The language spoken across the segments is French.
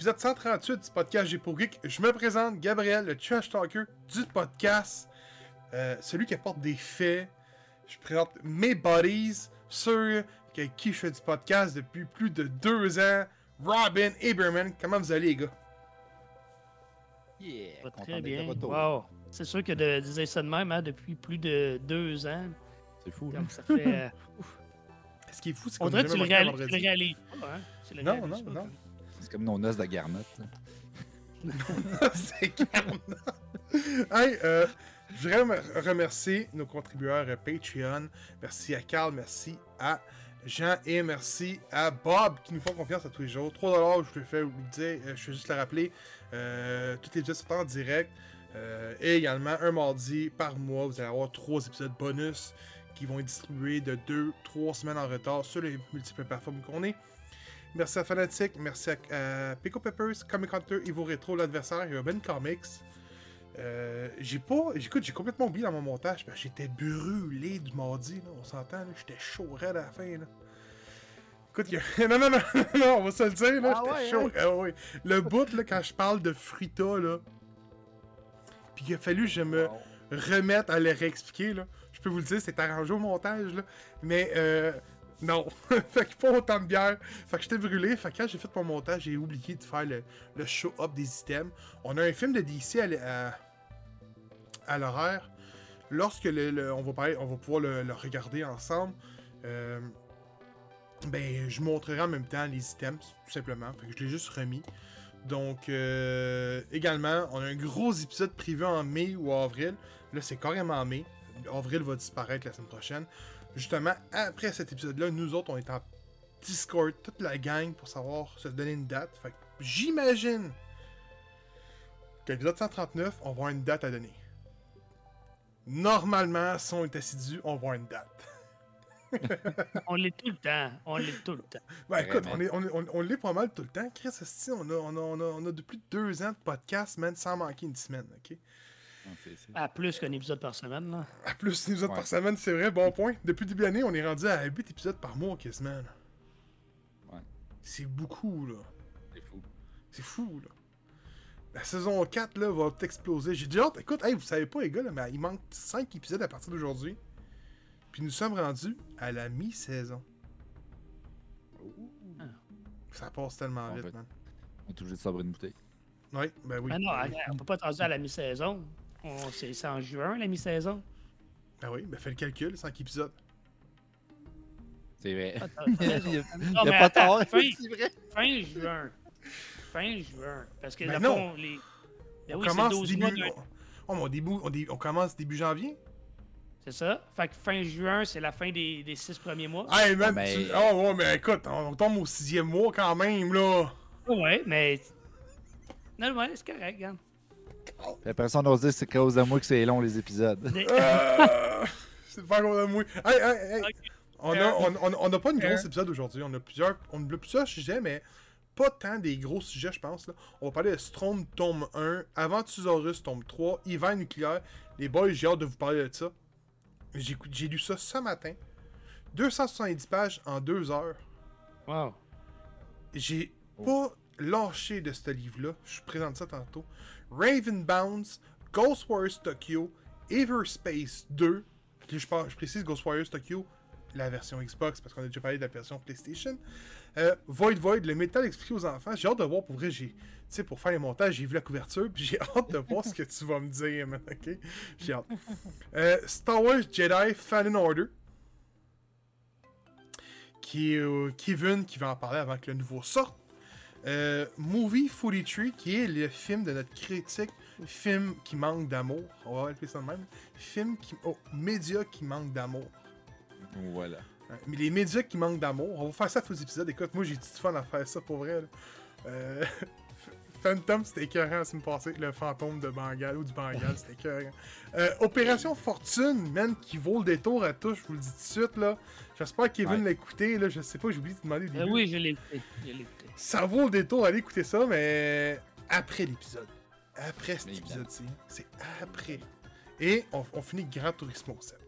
Épisode 138 du podcast J'ai pour Geek. Je me présente, Gabriel, le trash talker du podcast. Euh, celui qui apporte des faits. Je présente mes buddies, ceux avec qui je fais du podcast depuis plus de deux ans. Robin Aberman, comment vous allez, les gars? Yeah! Très de bien. Wow. C'est sûr que de dire ça de même hein, depuis plus de deux ans. C'est fou. hein? Donc ça fait. euh, Ce qui est fou, c'est on qu'on a dirait que tu le, réalises, tu le vendredi. réalises pas. Hein? Tu le Non, réalises non, pas. non. Comme nos noces de garnotte. c'est. Hey, euh, je voudrais me- remercier nos contributeurs euh, Patreon. Merci à Carl, merci à Jean et merci à Bob qui nous font confiance à tous les jours. 3$, je le fais vous euh, je vais juste le rappeler. Euh, tous les épisodes sont en direct. Et également, un mardi par mois, vous allez avoir trois épisodes bonus qui vont être distribués de 2-3 semaines en retard sur les multiples plateformes qu'on est. Merci à Fanatic, merci à, à Pico Peppers, Comic Hunter, Evo Retro, l'adversaire, et Urban Comics. Euh, j'ai pas. J'écoute, j'ai complètement oublié dans mon montage j'étais brûlé du mardi, là, on s'entend, là, j'étais chaud raide à la fin. Là. Écoute, a... non, non, non, non, on va se le dire, là, Ah j'étais ouais, chaud. Ah ouais. Le bout, là, quand je parle de Frita, là, puis il a fallu que je me Wow. remettre à le réexpliquer, là. Je peux vous le dire, c'est arrangé au montage, là. Mais, euh, non. fait que pas autant de bière. Fait que j'étais brûlé. Fait que quand j'ai fait mon montage, j'ai oublié de faire le, show-up des items. On a un film de DC à, à, l'horaire. Lorsque on, va pouvoir le, le regarder ensemble, euh, ben, je montrerai en même temps les items, tout simplement. Fait que je l'ai juste remis. Donc, euh, également, on a un gros épisode prévu en mai ou avril. Là, c'est carrément en mai. Avril va disparaître la semaine prochaine. Justement, après cet épisode-là, nous autres, on est en Discord, toute la gang, pour savoir se donner une date. Fait que j'imagine qu'à l'épisode 139, on va avoir une date à donner. Normalement, si on est assidu, on va avoir une date. On l'est tout le temps. On l'est tout le temps. Ben écoute, on, Vraiment. est, on, est- on, on l'est pas mal tout le temps. Chris, on a, on, a, on, a, on a de plus de deux ans de podcast, man, sans manquer une semaine, ok? Non, c'est- c'est- À plus qu'un épisode par semaine. Là. À plus d'épisodes Ouais. par semaine, c'est vrai, bon point. Depuis le début de l'année, on est rendu à 8 épisodes par mois quasiment. là. Ouais. C'est beaucoup, là. C'est fou. C'est fou, là. La saison 4, là, va exploser. J'ai hâte. Écoute, hey, vous savez pas, les gars, là, mais il manque 5 épisodes à partir d'aujourd'hui. Puis nous sommes rendus à la mi-saison. Ça passe tellement En vite, fait. man. On est obligé de sabrer une bouteille. Oui, ben oui. Ah non, on peut pas attendre à la mi-saison. On- C'est en juin, la mi-saison. Ben oui, ben fais le calcul, 5 épisodes. C'est vrai. Ah. Il y a, Non, il y a mais pas tort. fin- C'est vrai. Fin juin. Fin juin. Parce que, Ben le non. fond, les. Ben on oui, c'est commence 12 début. on- Oh, mais on, début, on, dé- on commence début janvier? C'est ça. Fait que fin juin, c'est la fin des, des six premiers mois. Hey, man, mais- tu- Oh, ouais, mais écoute, on, on tombe au sixième mois quand même, là. Ouais, mais. Non, ouais, c'est correct, regarde. Puis après ça, on ose dire que c'est cause de moi que c'est long les épisodes. Des- Euh, c'est pas gros de moi. Hey, hey, hey. On a, on, on- on a pas une Euh. grosse épisode aujourd'hui. On a plusieurs, on a plusieurs sujets, mais pas tant des gros sujets, je pense. Là. On va parler de Strom tome 1, Aventusaurus tome 3, Hiver nucléaire. Les boys, j'ai hâte de vous parler de ça. J'ai lu ça ce matin. 270 pages en 2 heures. Wow. J'ai Oh. pas lâché de ce livre-là. Je vous présente ça tantôt. Raven Bounds, Ghost Warriors Tokyo, Everspace 2. Puis Je, je précise Ghost Warriors Tokyo, la version Xbox, parce qu'on a déjà parlé de la version PlayStation. Euh, Void Void, le métal expliqué aux enfants. J'ai hâte de voir pour vrai. J'ai, pour faire les montages, j'ai vu la couverture, puis j'ai hâte de voir ce que tu vas me dire, man. Ok? J'ai hâte. Euh, Star Wars Jedi Fallen Order. Qui est euh, Kevin qui va en parler avant que le nouveau sorte. Euh, Movie 43, qui est le film de notre critique, film qui manque d'amour. On va appeler ça de même. Film qui. Oh, média qui manque d'amour. Voilà. Ouais, Mais les médias qui manquent d'amour, on va faire ça tous les épisodes. Écoute, moi j'ai du fun à faire ça pour vrai. là. Euh, Phantom, c'était écœurant la semaine passée. Le fantôme de Bengale ou du Bengale, c'était écœurant. Euh, Opération Fortune, man, qui vaut le détour à tout, je vous le dis tout de suite. là. J'espère que Kevin Ouais. l'a écouté. Là, je sais pas, j'ai oublié de te demander au Euh, début. oui, je l'ai écouté. Ça vaut le détour d'aller écouter ça, mais après l'épisode. Après cet épisode-ci. C'est après. Et on, on finit Grand Turismo 7.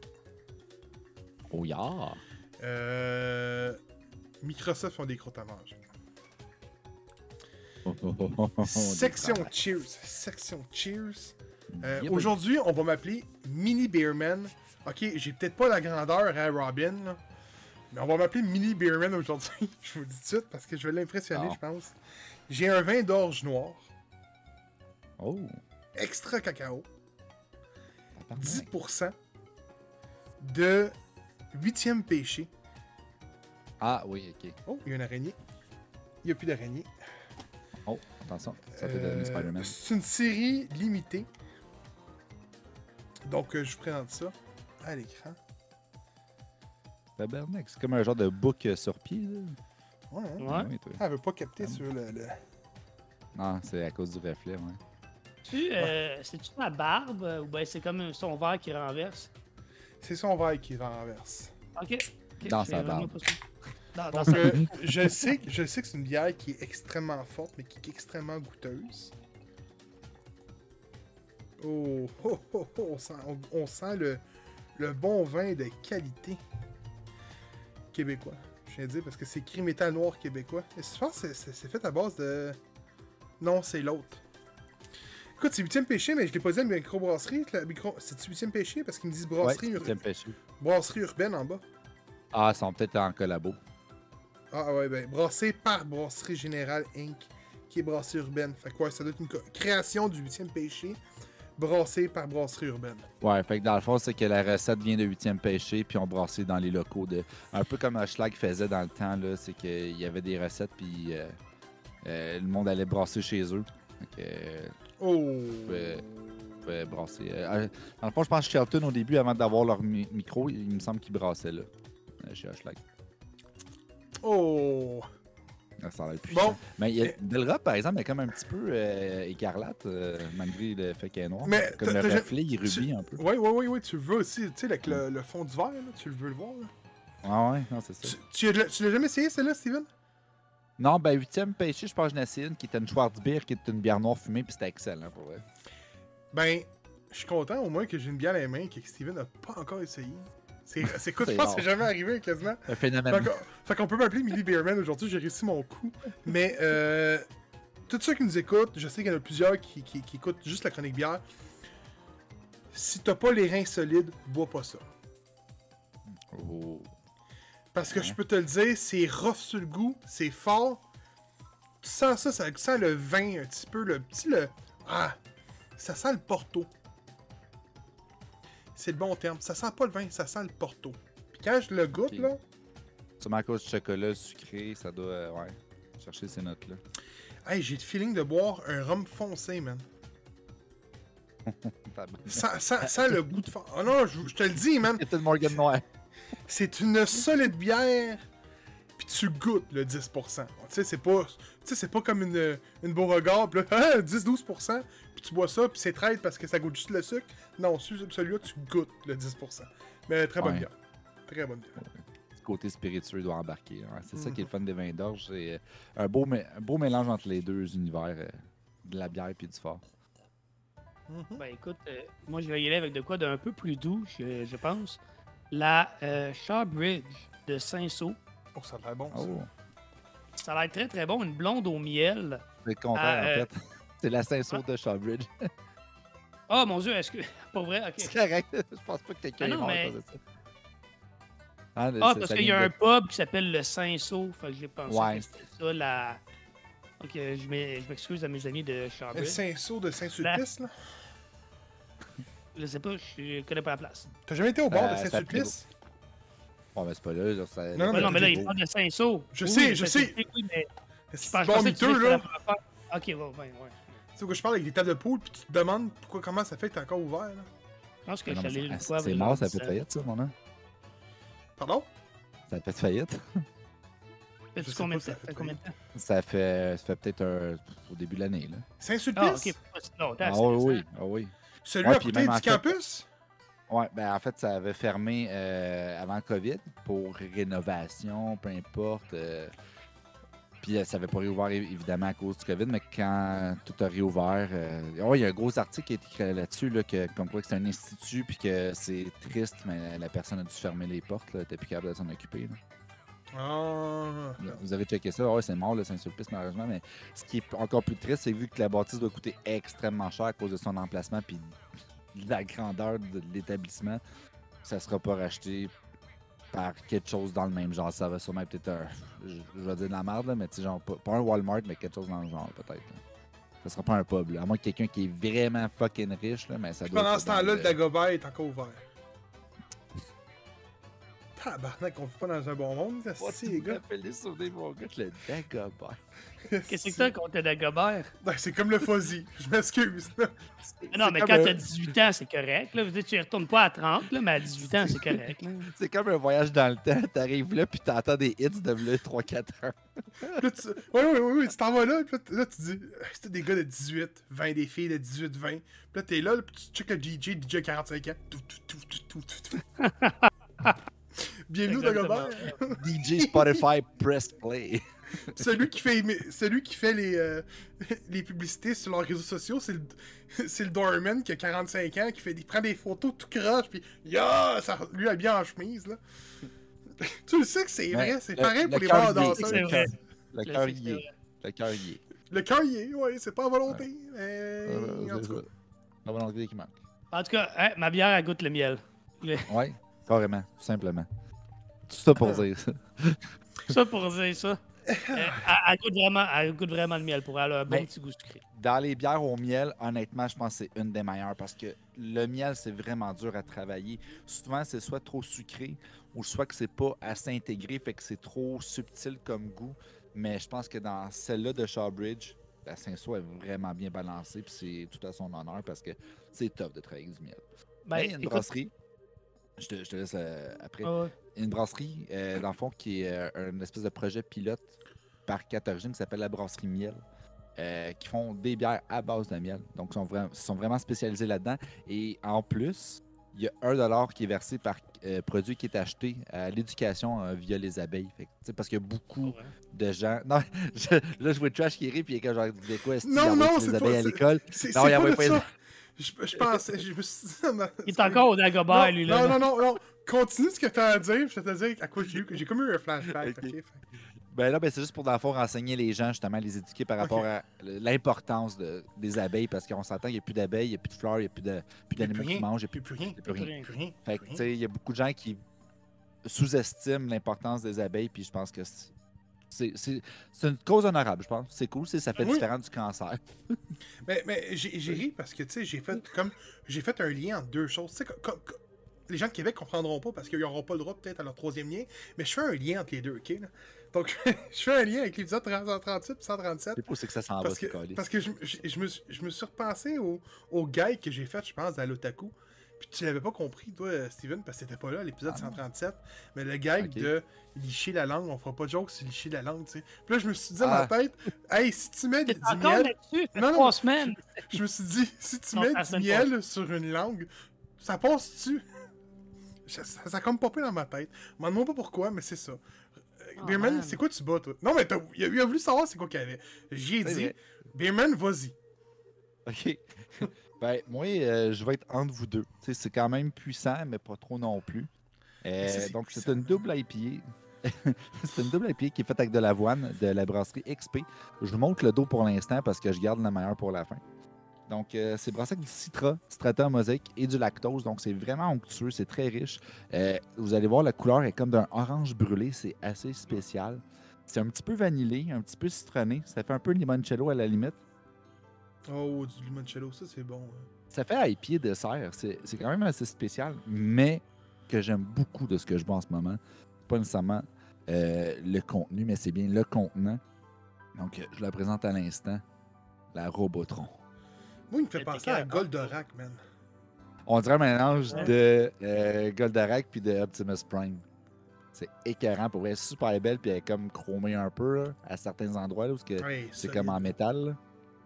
Oh yeah. Euh, Microsoft font des crottes à manger. Oh, oh, oh, oh, oh, Section Cheers. Section Cheers. Euh, Aujourd'hui, on va m'appeler Mini Beerman. Ok, j'ai peut-être pas la grandeur à Robin, là, mais on va m'appeler Mini Beerman aujourd'hui. je vous le dis tout de suite parce que je vais l'impressionner, Ah. je pense. J'ai un vin d'orge noir, Oh, extra cacao, tabarnak. 10% de huitième péché. Ah oui, ok. Oh, il y a une araignée. Il n'y a plus d'araignée. Oh, attention, ça fait de Euh, Spider-Man. C'est une série limitée. Donc, euh, je vous présente ça à l'écran. Tabarnak, c'est comme un genre de book euh, sur pied. Là. Ouais, hein? Ouais. Oui, toi. Elle veut pas capter sur le. le- Non, c'est à cause du reflet, ouais. Tu, euh, C'est-tu ma barbe euh, ou bien c'est comme son vert qui renverse? C'est son verre qui renverse. Ok. Dans je sa barbe. Dans, dans Donc, euh, je sais, que- je sais que c'est une bière qui est extrêmement forte, mais qui est extrêmement goûteuse. Oh, oh, oh, oh, on sent, on, on sent le, le bon vin de qualité québécois. Je viens de dire parce que c'est écrit métal noir québécois. Et je pense que c'est- fait à base de. Non, c'est l'autre. Écoute, c'est 8 péché, mais je l'ai pas dit à la microbrasserie. Micro... C'est 8 péché? Parce qu'ils me disent Ouais, brasserie, ur- péché. brasserie urbaine en bas. Ah, ils sont peut-être en collabo. Ah ouais, ben, brassé par Brasserie Générale Inc., qui est brasserie urbaine. Fait que ouais, ça doit être une création du huitième péché, brassé par Brasserie Urbaine. Ouais, fait que dans le fond, c'est que la recette vient de 8e péché, puis on brassé dans les locaux de. Un peu comme Schlag faisait dans le temps, là, c'est qu'il y avait des recettes, puis euh, euh, le monde allait brasser chez eux. Fait que, euh, Oh! Pouvait brasser. Dans le fond, je pense que Shelton, au début, avant d'avoir leur mi- micro, il me semble qu'ils brassaient là, chez Schlag. Oh! Ah, Ça a l'air puissant. Bon, Mais il a, Delra, par exemple, est comme un petit peu euh, écarlate, euh, malgré le fait qu'elle est noire. Mais comme le reflet, il tu- rubis un peu. ouais, ouais, ouais, ouais, tu le veux aussi, tu sais, avec le, le fond du verre, là, tu le veux le voir, là. Ah ouais, non, c'est ça. Tu, tu, as- tu l'as jamais essayé, celle-là, Steven? Non, ben, huitième péché, je pense que j'en ai essayé une qui était une Schwarzbier, qui est une bière noire fumée, puis c'était excellent pour vrai. Ben, je suis content au moins que j'ai une bière à la main que Steven n'a pas encore essayé. C'est, écoute, je C'est pense c'est jamais arrivé quasiment. Un phénomène. Fait qu'on, peut m'appeler Millie Beerman aujourd'hui, j'ai réussi mon coup. Mais euh, tous ceux qui nous écoutent, je sais qu'il y en a plusieurs qui, qui- qui écoutent juste la chronique bière. Si t'as pas les reins solides, bois pas ça. Oh. Parce que Ouais. je peux te le dire, c'est rough sur le goût, c'est fort. Tu sens ça, ça sent le vin un petit peu, le petit le. Ah! Ça sent le porto. C'est le bon terme. Ça sent pas le vin, ça sent le porto. Puis quand je le goûte, là, Sûrement à cause du chocolat sucré, ça doit. euh, ouais. Chercher ces notes-là. hey, j'ai le feeling de boire un rhum foncé, man. Ça, ça, ça a le goût de. Oh non, je, je te le dis, man. C'est une solide bière. Puis tu goûtes le 10%. Tu sais, c'est pas, tu sais, c'est pas comme une, une Beauregard. Puis là, ah, 10-12%. Puis tu bois ça, puis c'est traite parce que ça goûte juste le sucre. Non, celui- celui-là, tu goûtes le 10%. Mais très bonne Ouais. bière. Très bonne bière. Côté spiritueux doit embarquer. Ouais, c'est ça Mhm. qui est le fun des vins d'orge. C'est euh, un beau, un beau mélange entre les deux univers, euh, de la bière et du fort. Mhm. Ben écoute, euh, moi je vais y aller avec de quoi d'un peu plus doux, je, je pense. La euh, Shawbridge de Saint-Saul. Oh, ça a l'air bon, ça. Oh, Ça a l'air très très bon, une blonde au miel. c'est le contraire, Ah, euh, en fait. C'est la Saint-Saul de Shawbridge. Oh mon dieu, est-ce que. Pas vrai, ok. c'est correct. Je pense pas que quelqu'un Ah est non, mort à mais- cause de ça. Ah, le- Ah, parce qu'il y a un pub qui s'appelle le Saint-Saul. Fait que j'ai pensé Ouais. que c'était ça la. Ok, je m'e- je m'excuse à mes amis de Le Shawbridge. Saint-Saul de Saint-Sulpice, là? Je sais pas, je connais pas la place. T'as jamais été au bord Euh, de ça Saint-Sulpice? Bon, mais c'est pas là. ça- Non, mais non, mais là, il parle de Saint-Saul. Je Oui, sais, je sais. oui, mais je C'est bon miteux, là. Ok, ouais, ouais, ouais. Tu sais, que je parle avec des tables de poule, puis tu te demandes pourquoi, comment ça fait que t'es encore ouvert, là. Je pense que je non, suis mais allé une c'est- fois. C'est mort, ça fait faillite, ça, mon nom. Pardon? Ça fait faillite. Fait-tu Je sais combien ça fait Fait combien de temps? Ça fait, ça fait peut-être un- au début de l'année, là. Saint-Sulpice? Ah, ok. Ah c'est oui, ah oui. Celui Ouais, à côté du fait- campus? Ouais, ben en fait, ça avait fermé euh, avant COVID pour rénovation, peu importe. euh, puis euh, ça avait pas réouvert évidemment à cause du COVID, mais quand tout a réouvert, euh, ouais, il y a un gros article qui a été écrit là-dessus, là, que, comme quoi que c'est un institut, puis que c'est triste, mais la personne a dû fermer les portes, là, elle était plus capable de s'en occuper. là. Ah. Vous avez checké ça, ouais, c'est mort le Saint-Sulpice malheureusement, mais ce qui est encore plus triste, c'est vu que la bâtisse doit coûter extrêmement cher à cause de son emplacement puis la grandeur de l'établissement, ça sera pas racheté par quelque chose dans le même genre. Ça va sûrement peut-être un. Je, je vais dire de la merde, là, mais tu sais, genre, pas, pas un Walmart, mais quelque chose dans le genre, peut-être. Ça sera pas un pub, là. À moins que quelqu'un qui est vraiment fucking riche, là, mais ça doit Pendant ce temps-là, le le- Dagobah est encore ouvert. Tabarnak, on vit pas dans un bon monde, c'est les gars. rappelles les souvenirs, mon gars, le Dagobah. Qu'est-ce que t'as contre Dagobert? Ben, c'est comme le fuzzy, je m'excuse. Ah Non, mais quand un- t'as 18 ans, c'est correct. Là. Vous dites, tu y retournes pas à 30, là, mais à 18 ans, c'est correct. C'est comme un voyage dans le temps. T'arrives là, puis t'entends des hits de là 3-4 heures. Là, tu... Oui, oui, oui, oui, tu t'en vas là, puis là, tu dis, Ah, c'était des gars de 18, 20, des filles de 18, 20. Puis là, t'es là, là, puis tu checkes le DJ, DJ a 45 ans. Tout, tout, tout, tout, tout, tout, tout. Bienvenue Dagobah. DJ Spotify Press Play. celui qui fait, celui qui fait les, euh, les publicités sur leurs réseaux sociaux, c'est le, c'est le doorman qui a 45 ans, qui fait des, prend des photos tout croche, puis ya, ça, lui habillé en chemise, là. tu le sais que c'est vrai, c'est pareil le pour les bars danseurs. Le cœur- y c'est est. Le cœur y est. Le cœur y est, ouais, c'est pas à volonté, mais... Euh, en tout cas. La volonté qui manque. En tout cas, hein, ma bière, elle goûte le miel. Ouais, carrément, tout simplement. Tout ça pour dire ça. Tout ça pour dire ça. Euh, elle, elle goûte vraiment, elle goûte vraiment le miel pour elle a un bon Mais- petit goût sucré. Dans les bières au miel, honnêtement, je pense que c'est une des meilleures parce que le miel, c'est vraiment dur à travailler. Souvent, c'est soit trop sucré ou soit que c'est pas assez intégré, fait que c'est trop subtil comme goût. Mais je pense que dans celle-là de Shawbridge, la Saint-Soix est vraiment bien balancée, puis c'est tout à son honneur parce que c'est top de travailler avec du miel. Ben, Mais il y a une écoute, brasserie, je te, je te laisse euh, après. ah ouais. une brasserie, euh, dans le fond, qui est euh, une espèce de projet pilote par quatre origines qui s'appelle la brasserie Miel, euh, qui font des bières à base de miel. Donc, ils sont, vra- ils sont vraiment spécialisés là-dedans. Et en plus, il y a un dollar qui est versé par euh, produit qui est acheté à l'éducation euh, via les abeilles. Fait que, tu sais, parce qu'il y a beaucoup Ouais? de gens. Non, je- là, je vois Trash qui rit, puis il est comme genre, quoi est-ce Non, non, les c'est abeilles pas- à l'école? Non, il y en pas avait. Je, je pensais, je me suis dit... Il est encore au Dagobert, non, lui, non, là. non, non, non, continue ce que t'as à dire, je vais te dire à quoi j'ai eu, j'ai comme eu un flashback, Ok. Ben là, ben, c'est juste pour, dans le fond, renseigner les gens, justement, les éduquer par rapport à l'importance de- des abeilles, parce qu'on s'entend, il n'y a plus d'abeilles, il n'y a plus de fleurs, il n'y a plus de- d'animaux qui mangent, il n'y a Plus, rien, il y a plus rien. Fait que, tu sais, il y a beaucoup de gens qui sous-estiment l'importance des abeilles, puis je pense que c'est- une cause honorable, je pense. C'est cool, c'est- ça fait Oui. différent du cancer. Mais, mais j'ai ri parce que, tu sais, j'ai fait comme. J'ai fait un lien entre deux choses. Tu sais, co- co- co- les gens de Québec comprendront pas parce qu'ils n'auront pas le droit peut-être à leur troisième lien, mais je fais un lien entre les deux, ok? là? Donc, je fais un lien avec l'épisode 138 et 137. C'est où c'est que ça s'en va, Parce ce que, parce que je, je- je me, suis- je me suis repensé au, au guide que j'ai fait, je pense, à l'Otaku. Puis tu l'avais pas compris, toi, Steven, parce que t'étais pas là à l'épisode Ah non. 137. Mais le Ok. de licher la langue, on fera pas de joke sur licher la langue, tu sais. Puis là, je me suis dit dans Ah. ma tête, hey, si tu mets du miel. Non, non. trois semaines. Je me suis dit, si tu Non, mets du miel sur une langue, ça passe-tu? Ça, ça, ça a comme popé dans ma tête. Demande-moi pas pourquoi, mais c'est ça. Oh, Beerman, man. c'est quoi tu bats, toi? Non, mais t'as- il a, il a voulu savoir c'est quoi qu'il y avait. J'y ai C'est dit. Beerman, vas-y. OK. ben, moi, euh, je vais être entre vous deux. C'est quand même puissant, mais pas trop non plus. Euh, c'est donc, c'est une double IPA. c'est une double IPA qui est faite avec de l'avoine de la brasserie XP. Je vous montre le dos pour l'instant parce que je garde la meilleure pour la fin. Donc, euh, c'est brassé avec du citra, strata mosaïque et du lactose. Donc, c'est vraiment onctueux, c'est très riche. Euh, vous allez voir, la couleur est comme d'un orange brûlé. C'est assez spécial. C'est un petit peu vanillé, un petit peu citronné. Ça fait un peu limoncello à la limite. Oh, du limoncello, ça c'est bon. Ça fait IPA dessert. C'est c'est quand même assez spécial, mais que j'aime beaucoup de ce que je bois en ce moment. Pas nécessairement euh, le contenu, mais c'est bien le contenant. Donc, je la présente à l'instant. La Robotron. Moi, il me fait penser à. Goldorak, man. On dirait un mélange Ouais. de euh, Goldorak puis de Optimus Prime. C'est écœurant pour vrai, super belle, puis elle est comme chromée un peu là, à certains endroits là, où ce que- Ouais, c'est solide. comme en métal. là.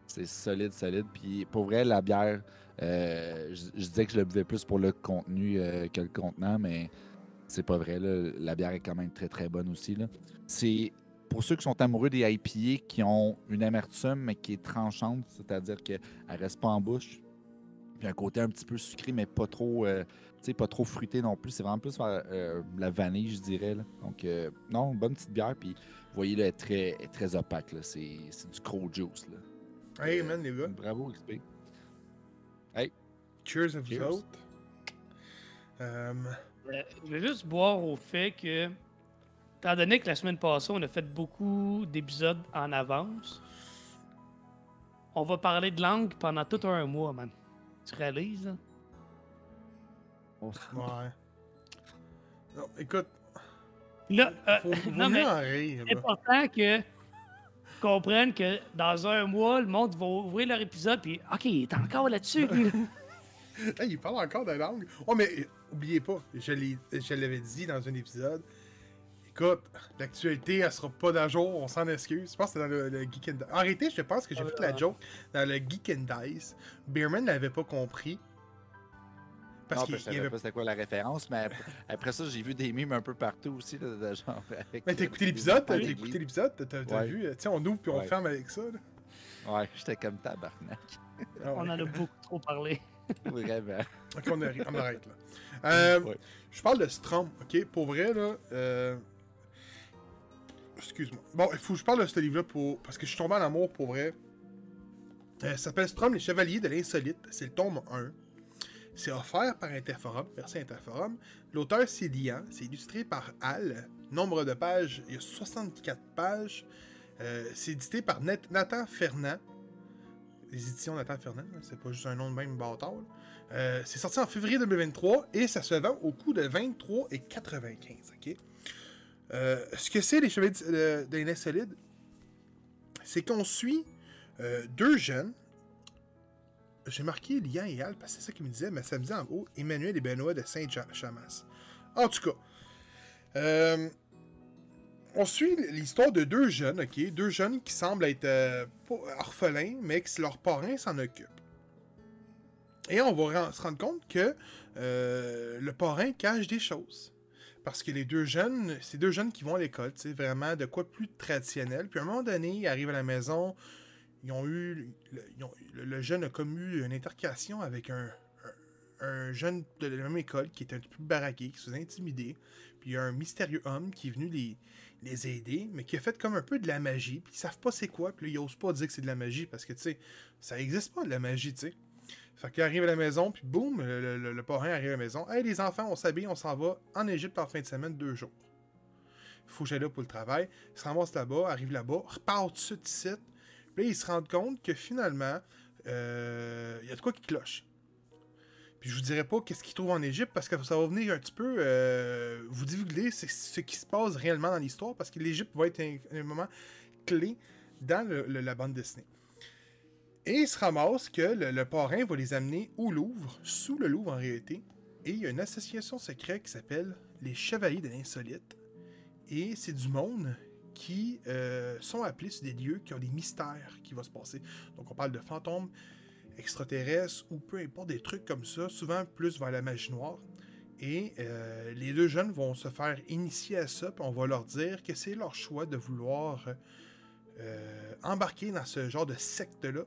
C'est solide, solide. Puis pour vrai, la bière, euh, je, disais que je le buvais plus pour le contenu euh, que le contenant, mais c'est pas vrai. là. La bière est quand même très très bonne aussi. C'est pour ceux qui sont amoureux des IPA qui ont une amertume mais qui est tranchante, c'est-à-dire qu'elle reste pas en bouche. Puis un côté un petit peu sucré, mais pas trop, euh, pas trop fruité non plus. C'est vraiment plus euh, la vanille, je dirais. Donc, non, bonne petite bière. Puis, vous voyez, là, elle est très, très opaque. C'est du crow juice. Hey, man, les gars. Bravo, XP. Cheers à vous Cheers. autres. Euh, Euh, je vais juste boire au fait que, étant donné que la semaine passée, on a fait beaucoup d'épisodes en avance, on va parler de langue pendant tout un mois, man. Tu réalises? hein? ouais. Non, écoute, Là, euh, faut, faut non, mieux mais en rire. c'est là. important que comprennent que dans un mois, le monde va ouvrir leur épisode puis OK, il est encore là-dessus. Hey, il parle encore de langue. Oh, mais euh, oubliez pas, je l'ai- je l'avais dit dans un épisode. Écoute, l'actualité, elle sera pas d'à jour, on s'en excuse. Je pense que c'est dans le, le Geek and Dice. En réalité, je pense que j'ai Ah, fait la joke dans le Geek and Dice. Beerman l'avait pas compris. Parce non, qu'il parce que je savais avait pas c'était quoi la référence, mais après, après ça, j'ai vu des mimes un peu partout aussi. Là, de genre, avec Mais t'as écouté l'épisode, t'as écouté l'épisode, t'as t'as- t'as Ouais. vu, sais, on ouvre puis on Ouais. ferme avec ça. là. Ouais, j'étais comme tabarnak. Ah ouais. on en a beaucoup trop parlé. Vraiment. Ok, on, arrête, on arrête là. Euh, Ouais. Je parle de Strom, ok? Pour vrai, là. euh, Excuse-moi. Bon, il faut que je parle de ce livre-là pour... parce que je suis tombé en amour pour vrai. Euh, ça s'appelle Strom, les Chevaliers de l'Insolite. C'est le tome 1. C'est offert par Interforum, merci Interforum. L'auteur, c'est Lian. C'est illustré par Al. Nombre de pages, il y a 64 pages. Euh, c'est édité par Nat- Nathan Fernand. Les éditions Nathan Fernand, c'est pas juste un nom de même bâtard. Euh, c'est sorti en février 2023 et ça se vend au coût de 23,95. ok? Euh, ce que c'est les chevaliers de, de, de l'insolide, c'est qu'on suit deux jeunes. J'ai marqué Lian et Al parce que c'est ça qu'ils me disaient, mais ça me dit en haut Emmanuel et Benoît de Saint-Chamas. En tout cas, euh, on suit l'histoire de deux jeunes, ok? Deux jeunes qui semblent être euh, orphelins, mais que leurs parrain s'en occupent. Et on va se rendre compte que euh, le parrain cache des choses. Parce que les deux jeunes, c'est deux jeunes qui vont à l'école, sais, vraiment de quoi plus traditionnel. Puis à un moment donné, ils arrivent à la maison, ils ont eu. Le, jeune a comme eu une intercation avec un, un, un jeune de la même école qui était un petit peu baraqué, qui se faisait intimider. Puis il y a un mystérieux homme qui est venu les, les aider, mais qui a fait comme un peu de la magie. Puis ils savent pas c'est quoi, puis là, ils osent pas dire que c'est de la magie parce que, tu sais, ça existe pas de la magie, tu sais. Fait qu'il arrive à la maison, puis boum, le, le- parrain arrive à la maison. Hey, les enfants, on s'habille, on s'en va en Égypte en fin de semaine, deux jours. Faut que j'aille là pour le travail. Il se ramasse là-bas, arrive là-bas, repart tout de suite là, ils se rendent compte que finalement, euh, il y a de quoi qui cloche. Puis je vous dirai pas qu'est-ce qu'ils trouvent en Égypte parce que ça va venir un petit peu euh, vous divulguer ce qui se passe réellement dans l'histoire parce que l'Égypte va être un, moment clé dans la bande dessinée. Et il se ramasse que le, le parrain va les amener au Louvre, sous le Louvre en réalité. Et il y a une association secrète qui s'appelle les Chevaliers de l'Insolite. Et c'est du monde qui euh, sont appelés sur des lieux qui ont des mystères qui vont se passer. Donc on parle de fantômes extraterrestres ou peu importe des trucs comme ça, souvent plus vers la magie noire. Et euh, les deux jeunes vont se faire initier à ça, puis on va leur dire que c'est leur choix de vouloir euh, embarquer dans ce genre de secte-là.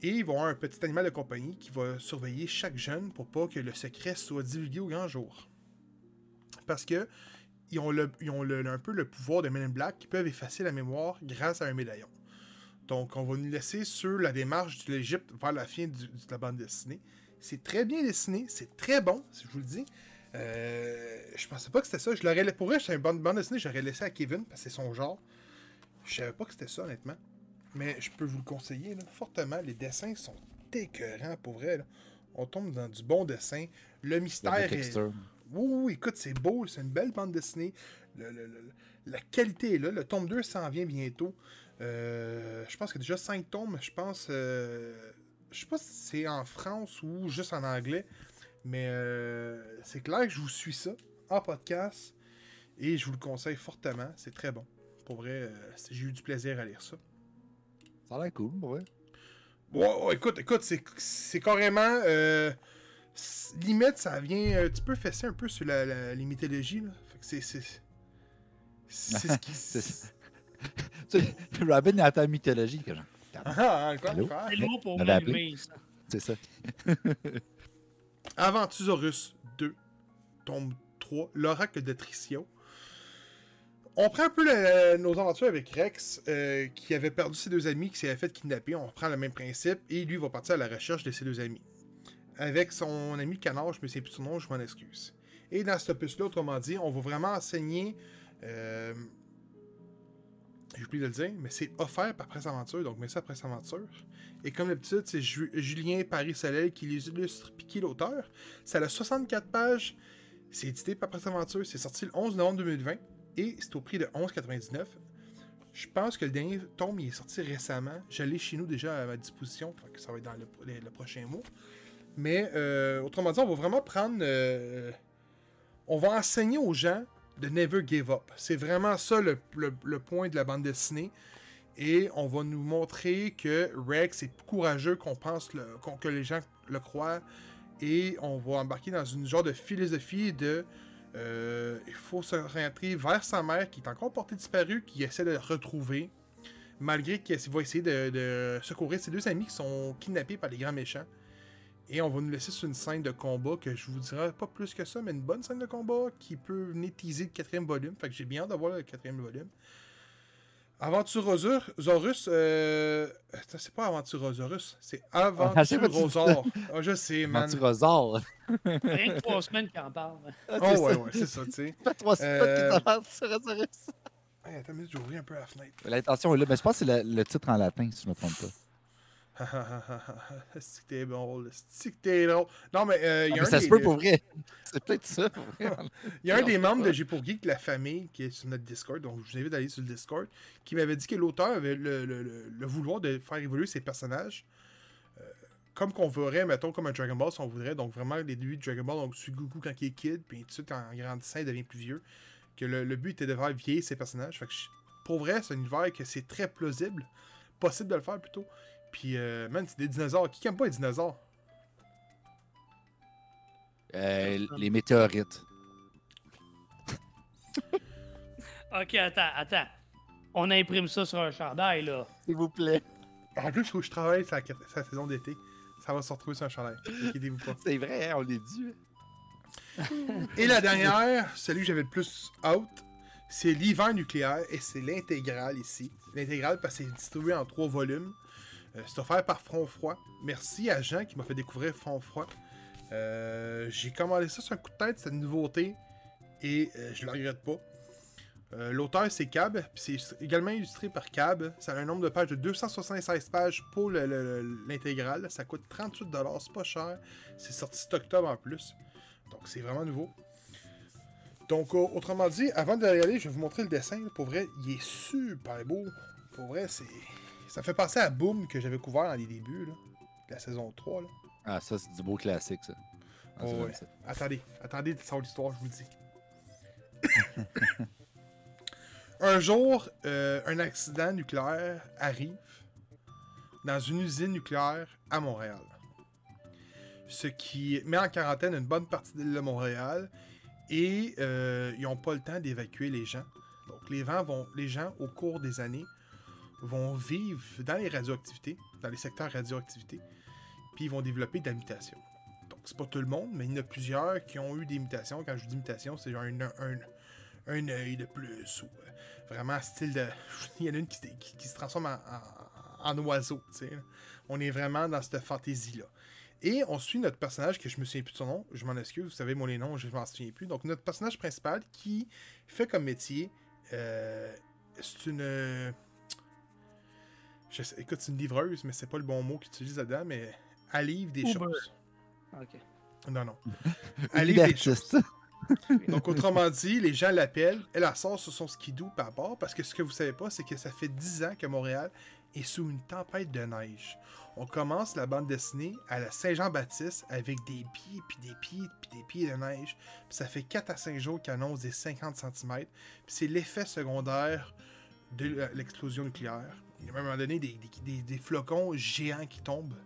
Et ils vont avoir un petit animal de compagnie qui va surveiller chaque jeune pour pas que le secret soit divulgué au grand jour. Parce que ils ont, le, ils ont le- un peu le pouvoir de Men in Black qui peuvent effacer la mémoire grâce à un médaillon. Donc, on va nous laisser sur la démarche de l'Égypte vers la fin du- de la bande dessinée. C'est très bien dessiné, c'est très bon, si je vous le dis. Euh, je pensais pas que c'était ça. Je l'aurais pour vrai, c'est une bande, bande dessinée, j'aurais laissé à Kevin parce que c'est son genre. Je savais pas que c'était ça, honnêtement. Mais je peux vous le conseiller là, fortement. Les dessins sont écœurants pour vrai. là. On tombe dans du bon dessin. Le mystère est. texture. Oui, oui, oui, écoute, c'est beau, c'est une belle bande dessinée. Le- le- le- la qualité est là. Le tome 2 s'en vient bientôt. Euh, je pense qu'il y a déjà 5 tomes. Je pense. euh, je sais pas si c'est en France ou juste en anglais. Mais euh, c'est clair que je vous suis ça en podcast. Et je vous le conseille fortement. C'est très bon. Pour vrai, euh, j'ai eu du plaisir à lire ça. Ça a l'air cool, vrai. Ouais, ouais, écoute, écoute, c'est carrément. Euh, limite, ça vient un petit peu fesser un peu sur la, la- les mythologies. Là. Fait que c'est. Ce qui. Robin est en mythologie. Que genre, Ah, encore. C'est lourd pour ça. C'est ça. Aventusaurus 2, tombe 3, l'oracle de Tricio. On prend un peu le- nos aventures avec Rex, euh, qui avait perdu ses deux amis, qui s'est fait kidnapper. On reprend le même principe, et lui va partir à la recherche de ses deux amis. Avec son ami Canard, je me sais plus son nom, je m'en excuse. Et dans ce opus-là, autrement dit, on va vraiment enseigner. Euh, J'ai oublié de le dire, mais c'est offert par Presse Aventure, donc ça Presse Aventure. Et comme d'habitude, c'est Ju- Julien Paris-Soleil qui les illustre puis qui l'auteur. Ça a 64 pages. C'est édité par Presse Aventure. C'est sorti le 11 novembre 2020 et c'est au prix de 11,99. Je pense que le dernier tome il est sorti récemment. Je l'ai chez nous déjà à ma disposition. ça va être dans le prochain mois. Mais euh, autrement dit, on va vraiment prendre. euh, on va enseigner aux gens de never give up. C'est vraiment ça le, le- le point de la bande dessinée. Et on va nous montrer que Rex est plus courageux qu'on pense que les gens le croient. Et on va embarquer dans une genre de philosophie de euh, il faut se rentrer vers sa mère qui est encore portée disparue, qui essaie de le retrouver. Malgré qu'il va essayer de, de secourir ses deux amis qui sont kidnappés par les grands méchants. Et on va nous laisser sur une scène de combat que je vous dirai pas plus que ça, mais une bonne scène de combat qui peut venir teaser le quatrième volume. Fait que j'ai bien hâte de voir le quatrième volume. Aventurosaurus, euh... c'est pas Aventurosaurus, c'est Ah, pas. Aventurosaur. Ah, je sais, man. Manturosaure. Rien que trois semaines qu'il en parle. Ah, Oh, ouais, ça. ouais, c'est ça, tu sais. Ça fait trois Euh, semaines que t'as Manturosaurus. Hey, attends, j'ai ouvert un peu la fenêtre. L'intention est là, mais je pense que c'est le, le titre en latin, si je me trompe pas. C'est que t'es drôle, c'est que t'es drôle? Non, mais euh, Ah, a mais un ça des- se peut pour vrai. C'est peut-être ça, pour vrai. Il y a un des membres de G pour Geek, la famille, qui est sur notre Discord, donc je vous invite à aller sur le Discord, qui m'avait dit que l'auteur avait le, le- le- le vouloir de faire évoluer ses personnages. euh, comme qu'on verrait, mettons, comme un Dragon Ball, si on voudrait. Donc vraiment, les débuts de Dragon Ball, donc sur Goku quand il est kid, puis tout de suite, en grandissant, il devient plus vieux. Que le, le but était de faire vieillir ses personnages. Fait que je- pour vrai, c'est un univers que c'est très plausible. Possible de le faire plutôt. Puis, euh, man, c'est des dinosaures. Qui aime pas les dinosaures? Euh, les météorites. Ok, attends, attends. On imprime ça sur un chandail, là. S'il vous plaît. En plus, je, je travaille sur la saison d'été. Ça va se retrouver sur un chandail. Inquiétez-vous pas. C'est vrai, hein, on l'a dit. Et la dernière, celui que j'avais le plus out, c'est l'hiver nucléaire et c'est l'intégrale ici. L'intégrale parce que c'est distribué en trois volumes. Euh, c'est offert par Front Froid. Merci à Jean qui m'a fait découvrir Front Froid. Euh, J'ai commandé ça sur un coup de tête, c'est une nouveauté et euh, je le regrette pas. L'auteur c'est Cab, c'est également illustré par Cab. Ça a un nombre de pages de 276 pages pour le- le- l'intégrale. Ça coûte 38$, c'est pas cher. C'est sorti cet octobre en plus. Donc c'est vraiment nouveau. Donc, autrement dit, avant de regarder, je vais vous montrer le dessin. Pour vrai, il est super beau. Pour vrai, c'est. Ça fait penser à Boom que j'avais couvert dans les débuts, là. de la saison 3. Là. Ah, ça, c'est du beau classique, ça. Ah, Oh, ouais. Attendez, attendez de l'histoire, je vous le dis. un jour, euh, un accident nucléaire arrive dans une usine nucléaire à Montréal. Ce qui met en quarantaine une bonne partie de l'île de Montréal et euh, ils n'ont pas le temps d'évacuer les gens. Donc les, vents vont, les gens, au cours des années, vont vivre dans les radioactivités, dans les secteurs radioactivité, puis ils vont développer de la mutation. Donc, c'est pas tout le monde, mais il y en a plusieurs qui ont eu des mutations. Quand je dis mutation, c'est genre un, un, œil de plus ou euh, vraiment style de. Il y en a une qui, se- transforme en, oiseau, tu sais. On est vraiment dans cette fantaisie-là. Et on suit notre personnage, que je me souviens plus de son nom, je m'en excuse, vous savez, moi les noms, je m'en souviens plus. Donc, notre personnage principal qui fait comme métier, euh, c'est une. Euh, je sais- écoute, c'est une livreuse, mais c'est pas le bon mot qu'il utilise là-dedans, mais elle livre des Uber. choses. Ok. Non, non. Elle livre des choses. Donc, autrement dit, les gens l'appellent. Elle, elle sort sur son skidoo par bord parce que ce que vous savez pas, c'est que ça fait 10 ans que Montréal est sous une tempête de neige. On commence la bande dessinée à la Saint-Jean-Baptiste avec des pieds, puis des pieds, puis des pieds de neige. Puis ça fait 4 à 5 jours qu'il annonce des 50 cm. Puis c'est l'effet secondaire de la- l'explosion nucléaire. Il y a même à un moment donné des, flocons géants qui tombent.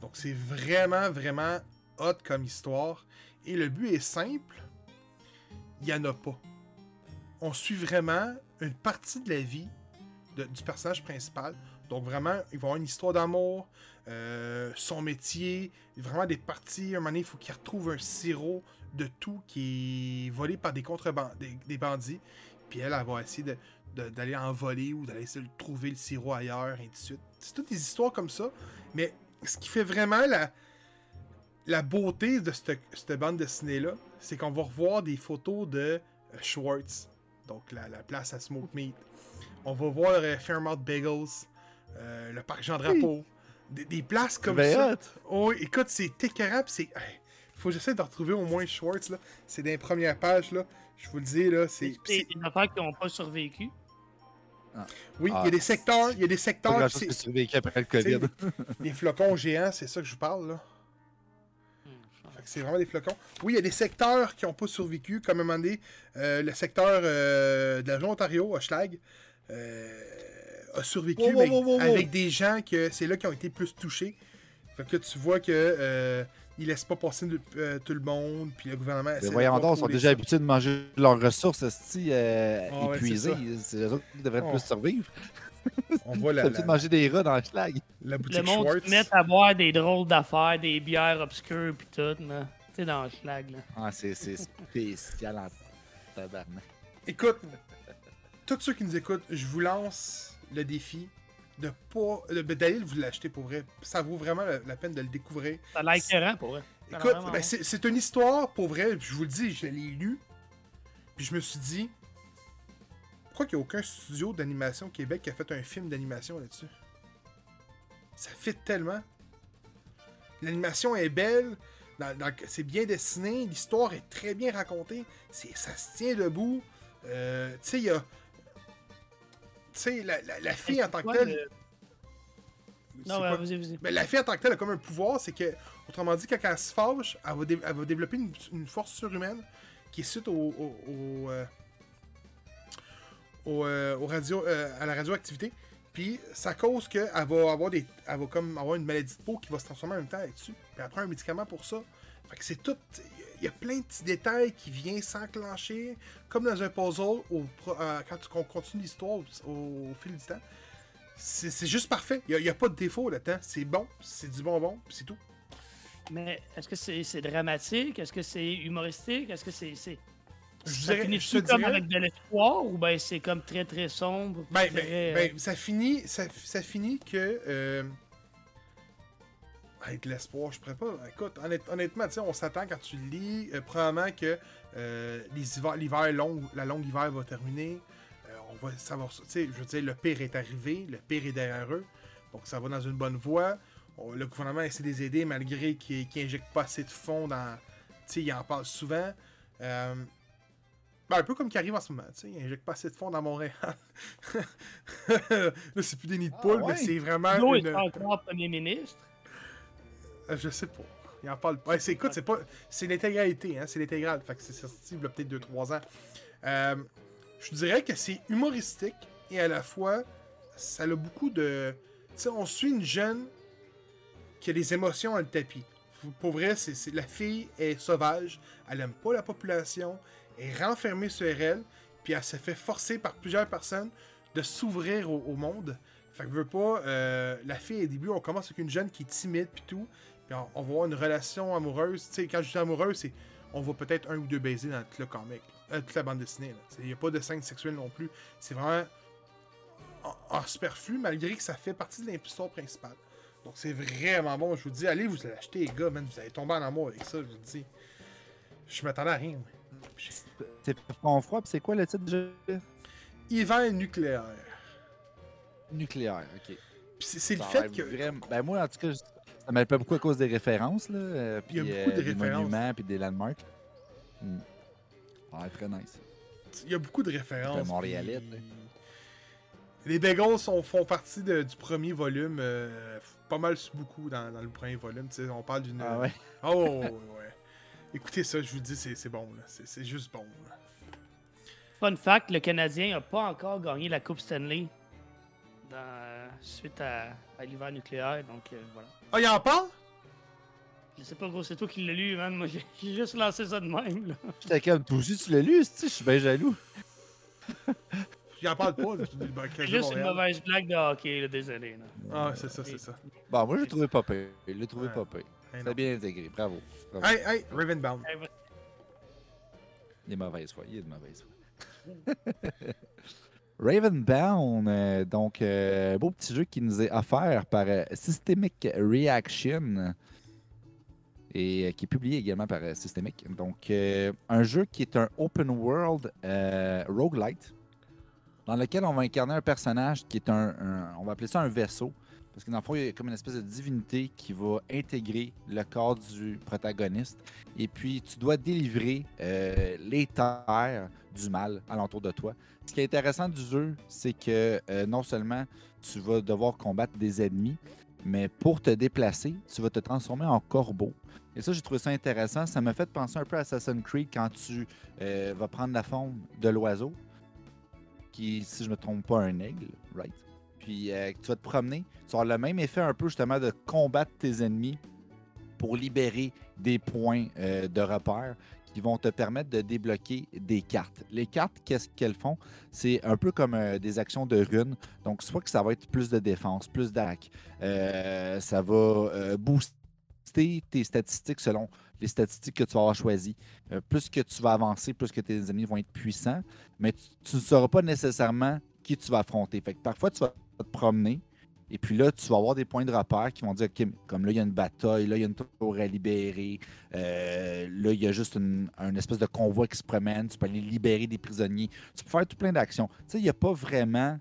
Donc c'est vraiment, vraiment hot comme histoire. Et le but est simple. Il n'y en a pas. On suit vraiment une partie de la vie du personnage principal Donc vraiment, il va avoir une histoire d'amour, euh, son métier, vraiment des parties. Un moment donné, il faut qu'il retrouve un sirop de tout qui est volé par des contreband des, bandits. Puis elle, elle va essayer de- d'aller en voler ou d'aller essayer de trouver le sirop ailleurs, et de suite. C'est toutes des histoires comme ça. Mais ce qui fait vraiment la, la beauté de cette, cette bande dessinée-là, c'est qu'on va revoir des photos de euh, Schwartz, donc la, la place à Smoke Meat. On va voir euh, Fairmount Bagels, euh, le parc Jean-Drapeau, des, des places comme ça. Oh, écoute, c'est écœurant, c'est. faut que j'essaie de retrouver au moins Schwartz, là. C'est dans les premières pages, là. Je vous le dis, là. C'est- des affaires qui n'ont pas survécu. Oui, il y Ah, a des secteurs, il y a des secteurs, c'est- après le COVID. des flocons géants, c'est ça que je vous parle, là. Que c'est vraiment des flocons. Oui, il y a des secteurs qui n'ont pas survécu, comme à un moment donné, euh, le secteur euh, de la région Ontario, Hochelag, euh, a survécu, Wow, wow, mais wow, avec des gens que c'est là qui ont été plus touchés. Fait que tu vois que euh, ils laissent pas passer de- euh, tout le monde, puis le gouvernement donc, ils pour sont les déjà habitués de manger leurs ressources esti, euh, Ah ouais, épuisées. c'est C'est eux autres qui devraient Oh. plus survivre. On voit Ils la, sont habitués la, de manger des rats dans le schlag. la Le boutique monde Schwartz. se met à boire des drôles d'affaires, des bières obscures pis tout, là. Tu sais, dans le schlag, là. Ah, c'est c'est spécial en tabarnak. Écoute, tous ceux qui nous écoutent, je vous lance le défi de pas de- d'aller vous l'acheter pour vrai. Ça vaut vraiment la, la peine de le découvrir. Ça a l'air pour vrai. Ça Écoute, ben, c'est une histoire pour vrai. Je vous le dis, je l'ai lu. Puis je me suis dit, pourquoi qu'il n'y a aucun studio d'animation au Québec qui a fait un film d'animation là-dessus? Ça fit tellement. L'animation est belle, c'est bien dessiné, l'histoire est très bien racontée, ça se tient debout. Euh, tu sais, il y a. Tu sais, la, la- la fille en tant que telle. le- Non, ouais, vas-y, vas-y. Ben, la fille en tant que telle a comme un pouvoir, c'est que, autrement dit, quand elle se fâche, elle va, dé- elle va développer une, une force surhumaine qui est suite au, au- au, euh, au, euh, au radio, euh, à la radioactivité. Puis ça cause qu'elle va avoir des. Elle va comme avoir une maladie de peau qui va se transformer en même temps là-dessus. Puis elle prend un médicament pour ça. Fait que c'est tout. Il y a plein de petits détails qui viennent s'enclencher, comme dans un puzzle, au, euh, quand tu- on continue l'histoire au, au fil du temps. C'est juste parfait. Il n'y a, pas de défaut là-dedans. C'est bon, c'est du bonbon, c'est tout. Mais est-ce que c'est dramatique? Est-ce que c'est humoristique? Est-ce que c'est. Je Ça dirais- finit tout comme dirais- avec de l'espoir ou ben c'est comme très très sombre? Ben, très, ben, euh, ben, ça finit, ça, ça finit que. Euh... Avec de l'espoir, je pourrais pas. Écoute, honnête- honnêtement, on s'attend quand tu le lis, euh, probablement que euh, l'hiver long, la longue hiver va terminer. Euh, on va savoir, je veux dire, le pire est arrivé, le pire est derrière eux, donc ça va dans une bonne voie. On- le gouvernement essaie de les aider malgré qu'il n'injecte pas assez de fonds dans. Tu sais, il en parle souvent. Ben, un peu comme qui arrive en ce moment, tu sais, il injecte pas assez de fonds dans Montréal. Là, c'est plus des nids de Ah, ouais? mais c'est vraiment. Trudeau une- est encore premier ministre. Euh, Je sais pas. Il en parle pas. Ouais, c'est, écoute, c'est pas. C'est l'intégralité, hein. C'est l'intégrale. Fait que c'est sorti il a peut-être 2-3 ans. Euh, je dirais que c'est humoristique et à la fois, ça a beaucoup de. Tu sais, on suit une jeune qui a des émotions à le tapis. Pour vrai, la fille est sauvage. Elle aime pas la population. Elle est renfermée sur elle. Puis elle se fait forcer par plusieurs personnes de s'ouvrir au, au monde. Fait que veut pas, euh, la fille au début, on commence avec une jeune qui est timide puis tout, puis on, on va avoir une relation amoureuse. Tu sais, quand je dis amoureuse, c'est on va peut-être un ou deux baisers dans tout le comic, euh, toute la bande dessinée. Il n'y a pas de scène sexuelle non plus. C'est vraiment en, en superflu, malgré que ça fait partie de l'histoire principale. Donc c'est vraiment bon. Je vous dis, allez vous l'acheter, les gars, man, vous allez tomber en amour avec ça, je vous dis. Je m'attendais à rien. C'est front froid, puis c'est quoi le titre déjà Hiver nucléaire. Nucléaire, ok. C'est le fait que. vraiment- Ben moi, en tout cas, je- ça m'appelle pas beaucoup à cause des références, là. euh, Il y a puis, beaucoup de des références. monuments, puis des landmarks. A l'air très nice. Il y a beaucoup de références. Montréalais, puis-. Les Bagels sont- font partie de- du premier volume, euh, pas mal beaucoup dans, dans le premier volume. On parle d'une. Ah ouais? Ah ouais, ouais, ouais, ouais. Écoutez ça, je vous dis, c'est bon. là. C'est c'est juste bon. là. Fun fact, le Canadien n'a pas encore gagné la Coupe Stanley dans- suite à, à l'hiver nucléaire, donc euh, voilà. Ah, il en parle? Je sais pas gros, c'est toi qui l'as lu, man. Moi j'ai juste lancé ça de même. Là. J'étais comme, toi aussi, tu l'as lu, je suis bien jaloux. J'en parle pas. du- du- ben, juste une mauvaise blague de hockey, là, désolé. là. Ah, c'est ça, c'est ça. Bon, moi, j'ai trouvé pas pire. Je l'ai trouvé Ouais. pas pire. Hey, C'était bien intégré. Bravo. Bravo. Hey, hey, Ravenbound. Il est mauvaise foi. Il est de mauvaise foi. Ravenbound, euh, donc euh, beau petit jeu qui nous est offert par euh, Systemic Reaction et euh, qui est publié également par Systemic. Donc, un jeu qui est un open world roguelite dans lequel on va incarner un personnage qui est un, un- on va appeler ça un vaisseau. Parce que dans le fond, il y a comme une espèce de divinité qui va intégrer le corps du protagoniste. Et puis, tu dois délivrer euh, les terres du mal alentour de toi. Ce qui est intéressant du jeu, c'est que euh, non seulement tu vas devoir combattre des ennemis, mais pour te déplacer, tu vas te transformer en corbeau. Et ça, j'ai trouvé ça intéressant. Ça m'a fait penser un peu à Assassin's Creed quand tu euh, vas prendre la forme de l'oiseau, qui, si je me trompe pas, un aigle, right? Puis euh, tu vas te promener. Tu vas avoir le même effet un peu justement de combattre tes ennemis pour libérer des points euh, de repère qui vont te permettre de débloquer des cartes. Les cartes, qu'est-ce qu'elles font? C'est un peu comme euh, des actions de runes. Donc, soit que ça va être plus de défense, plus d'attaque. Euh, ça va booster tes statistiques selon les statistiques que tu vas avoir choisies. Plus que tu vas avancer, plus que tes ennemis vont être puissants. Mais tu, tu ne sauras pas nécessairement qui tu vas affronter. Fait que parfois, tu vas te promener. Et puis là, tu vas avoir des points de repère qui vont dire, OK, comme là, il y a une bataille, là, il y a une tour à libérer, euh, là, il y a juste une, un espèce de convoi qui se promène, tu peux aller libérer des prisonniers, tu peux faire tout plein d'actions. Tu sais, il n'y a pas vraiment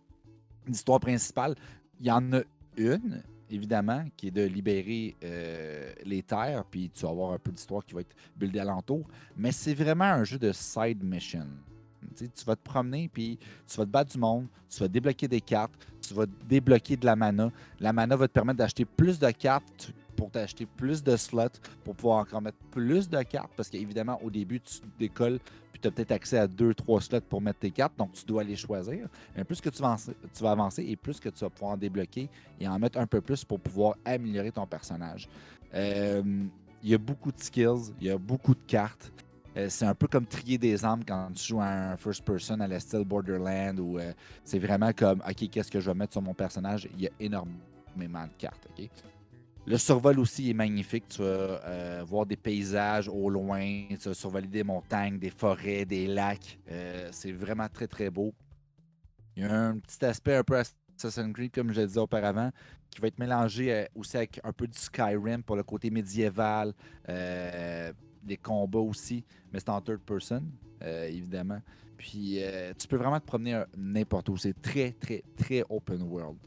d'histoire principale. Il y en a une, évidemment, qui est de libérer euh, les terres, puis tu vas avoir un peu d'histoire qui va être buildée alentour, mais c'est vraiment un jeu de side mission. Tu vas te promener, puis tu vas te battre du monde, tu vas débloquer des cartes, tu vas débloquer de la mana. La mana va te permettre d'acheter plus de cartes pour t'acheter plus de slots, pour pouvoir encore mettre plus de cartes, parce qu'évidemment, au début, tu décolles, puis tu as peut-être accès à deux, trois slots pour mettre tes cartes, donc tu dois les choisir. Mais plus que tu vas, avancer, tu vas avancer et plus que tu vas pouvoir en débloquer et en mettre un peu plus pour pouvoir améliorer ton personnage. Euh, Il y a beaucoup de skills, il y a beaucoup de cartes. Euh, c'est un peu comme trier des armes quand tu joues à un first person à la style Borderland où euh, c'est vraiment comme OK, qu'est-ce que je vais mettre sur mon personnage? Il y a énormément de cartes. OK? Le survol aussi est magnifique. Tu vas euh, voir des paysages au loin, tu vas survoler des montagnes, des forêts, des lacs. C'est vraiment très, très beau. Il y a un petit aspect un peu Assassin's Creed, comme je le disais auparavant, qui va être mélangé aussi avec un peu du Skyrim pour le côté médiéval, des combats aussi, mais c'est en third person, euh, évidemment. Puis euh, tu peux vraiment te promener euh, n'importe où. C'est très, très, très open world.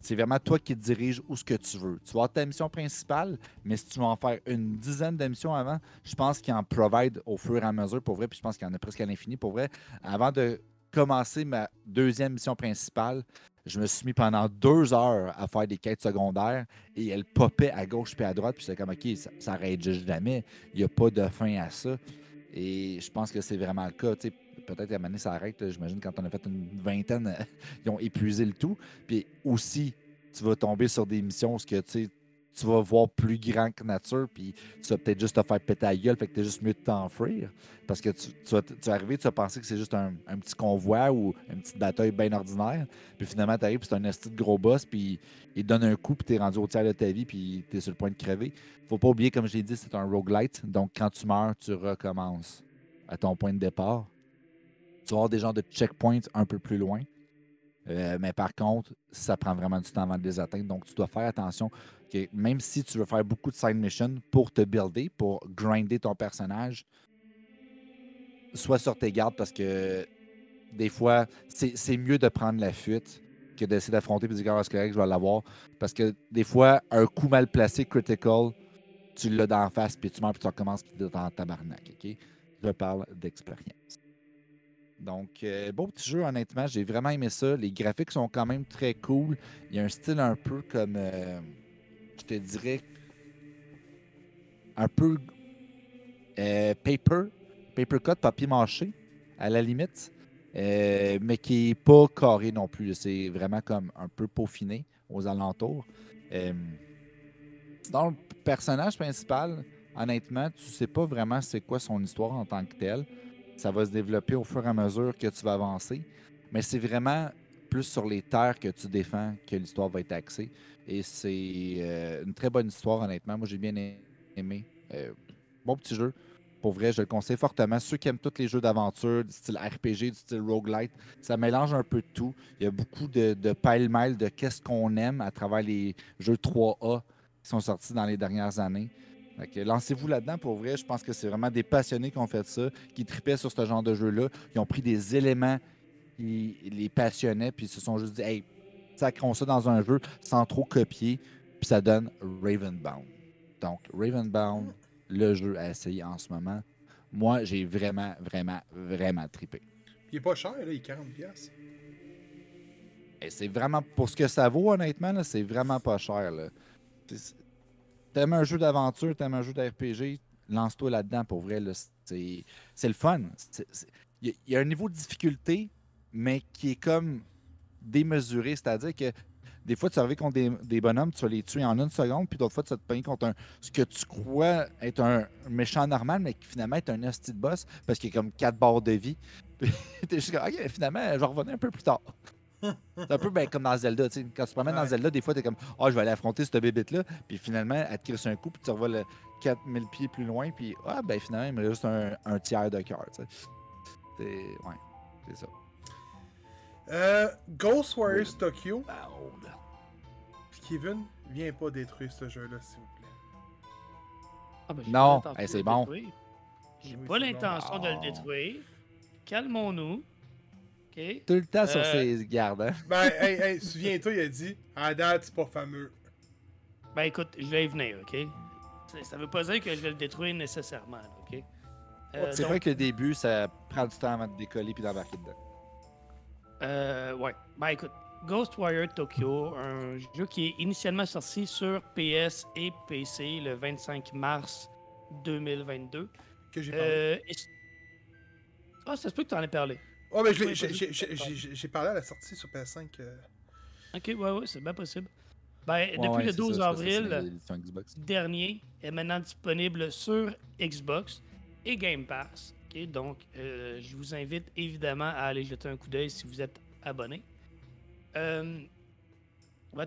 C'est vraiment toi qui te diriges où ce que tu veux. Tu vas avoir ta mission principale, mais si tu veux en faire une dizaine de missions avant, je pense qu'il en provide au fur et à mesure pour vrai, puis je pense qu'il y en a presque à l'infini pour vrai. Avant de commencer ma deuxième mission principale, je me suis mis pendant deux heures à faire des quêtes secondaires et elles popaient à gauche puis à droite. Puis j'étais comme, OK, ça, ça arrête jamais. Il n'y a pas de fin à ça. Et je pense que c'est vraiment le cas. Peut-être qu'à un moment donné, ça arrête. J'imagine quand on a fait une vingtaine, ils ont épuisé le tout. Puis aussi, tu vas tomber sur des missions où que, tu tu vas voir plus grand que nature, puis tu vas peut-être juste te faire péter la gueule, fait que t'es juste mieux de t'enfuir. Parce que tu, vas, tu vas arriver, tu vas penser que c'est juste un, un petit convoi ou une petite bataille bien ordinaire. Puis finalement, tu arrives, puis c'est un esti de gros boss, puis il te donne un coup, puis t'es rendu au tiers de ta vie, puis t'es sur le point de crever. Faut pas oublier, comme je l'ai dit, c'est un roguelite. Donc quand tu meurs, tu recommences à ton point de départ. Tu vas avoir des genres de checkpoints un peu plus loin. Euh, mais par contre, ça prend vraiment du temps avant de les atteindre. Donc, tu dois faire attention même si tu veux faire beaucoup de side missions pour te builder, pour grinder ton personnage, sois sur tes gardes parce que des fois, c'est mieux de prendre la fuite que d'essayer d'affronter et de dire, ah, je vais l'avoir. Parce que des fois, un coup mal placé, critical, tu l'as d'en face, puis tu meurs, puis tu recommences, puis tu dans tabarnak. OK? Je parle d'expérience. Donc, euh, beau petit jeu, honnêtement. J'ai vraiment aimé ça. Les graphiques sont quand même très cool. Il y a un style un peu comme, euh, je te dirais, un peu euh, paper, paper cut, papier mâché, à la limite, euh, mais qui n'est pas carré non plus. C'est vraiment comme un peu peaufiné aux alentours. Euh, sinon, le personnage principal, honnêtement, tu sais pas vraiment c'est quoi son histoire en tant que tel. Ça va se développer au fur et à mesure que tu vas avancer. Mais c'est vraiment plus sur les terres que tu défends que l'histoire va être axée. Et c'est euh, une très bonne histoire, honnêtement. Moi, j'ai bien aimé. Euh, bon petit jeu. Pour vrai, je le conseille fortement. Ceux qui aiment tous les jeux d'aventure, du style RPG, du style roguelite, ça mélange un peu de tout. Il y a beaucoup de, de pile-mile de qu'est-ce qu'on aime à travers les jeux 3A qui sont sortis dans les dernières années. Lancez-vous là-dedans pour vrai. Je pense que c'est vraiment des passionnés qui ont fait ça, qui tripaient sur ce genre de jeu-là. Ils ont pris des éléments qui les passionnaient, puis ils se sont juste dit, hey, sacrons ça dans un jeu sans trop copier, puis ça donne Ravenbound. Donc, Ravenbound, le jeu à essayer en ce moment. Moi, j'ai vraiment, vraiment, vraiment trippé. Il est pas cher, là, il est 40$. piastres. Et c'est vraiment, pour ce que ça vaut, honnêtement, là, c'est vraiment pas cher. là. T'aimes un jeu d'aventure, t'aimes un jeu d'RPG, lance-toi là-dedans pour vrai. là. C'est c'est le fun. Y, il y a un niveau de difficulté, mais qui est comme démesuré. C'est-à-dire que des fois, tu arrives contre des, des bonhommes, tu vas les tuer en une seconde, puis d'autres fois, tu vas te pogner contre un, ce que tu crois être un méchant normal, mais qui finalement est un hostie de boss parce qu'il y a comme quatre barres de vie. Puis t'es juste comme, ok, finalement, je revenir un peu plus tard. C'est un peu ben, comme dans Zelda. tu sais. Quand tu te promènes dans. Zelda, des fois, tu es comme Ah, je vais aller affronter cette bébête-là. Puis finalement, elle te crisse un coup, puis tu revois le 4000 pieds plus loin. Puis ah, ben finalement, il me reste un, un tiers de cœur. Ouais, c'est ça. Euh, Ghost Warriors Tokyo. Puis Kevin, viens pas détruire ce jeu-là, s'il vous plaît. Ah, ben, j'ai Non, hey, de c'est bon. J'ai Oui, pas bon. l'intention de le détruire. Calmons-nous. OK? Tout le temps sur Euh, ses gardes. Hein? Ben, hey, hey, souviens-toi, il a dit à date, c'est pas fameux. Ben écoute, je vais y venir, OK? Ça- veut pas dire que je vais le détruire nécessairement, OK? Euh, c'est donc, vrai que le début, ça prend du temps avant de décoller puis d'embarquer dedans. Euh, ouais. Ben écoute, Ghost Warrior Tokyo, un jeu qui est initialement sorti sur PS et PC le 25 mars 2022. Que j'ai parlé. Euh, et- Ah, ça se peut que tu en aies parlé. oh, ben, oui, j'ai- vas-y. j'ai- j'ai j'ai- j'ai parlé à la sortie sur PS5. euh, Ok, ouais, ouais, c'est bien possible. Ben, Ouais, depuis ouais, le c'est 12 ça, c'est parce que c'est avril dernier, est maintenant disponible sur Xbox et Game Pass. Donc, euh, je vous invite évidemment à aller jeter un coup d'œil si vous êtes abonné. Euh,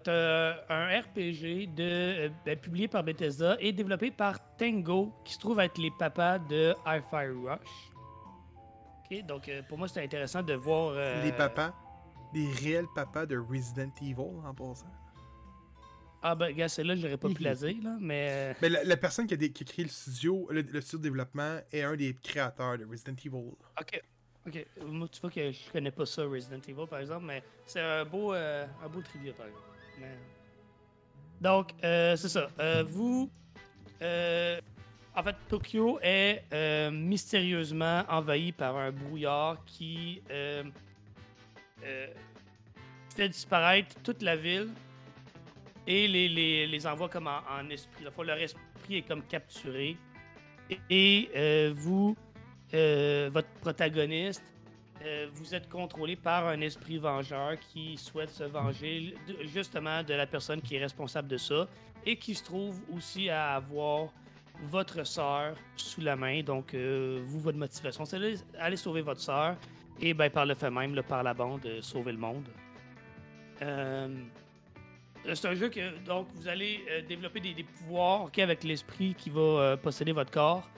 euh, un RPG euh, ben, publié par Bethesda et développé par Tango, qui se trouve être les papas de Hi-Fi Rush. Donc, pour moi, c'est intéressant de voir. Les papas, les réels papas de Resident Evil en passant. Ah, ben, gars, celle-là, j'aurais pas pu la dire, là, mais. euh, Mais la, la personne qui a, dé- qui a créé le studio, le, le studio de développement, est un des créateurs de Resident Evil. Ok. Ok. Moi, tu vois que je connais pas ça, Resident Evil, par exemple, mais c'est un beau, euh, un beau trivia, par exemple. Mais- Donc, euh, c'est ça. Euh, vous. euh, en fait, Tokyo est euh, mystérieusement envahi par un brouillard qui euh, euh, fait disparaître toute la ville et les, les, les envoie comme en, esprit. Fois, leur esprit est comme capturé. Et, euh, vous, euh, votre protagoniste, euh, vous êtes contrôlé par un esprit vengeur qui souhaite se venger justement de la personne qui est responsable de ça et qui se trouve aussi à avoir votre sœur sous la main. Donc, vous, votre motivation, c'est d'aller- aller sauver votre sœur et ben, par le fait même, là, par la bande, sauver le monde. Euh, c'est un jeu que donc vous allez euh, développer des, pouvoirs avec l'esprit qui va euh, posséder votre corps.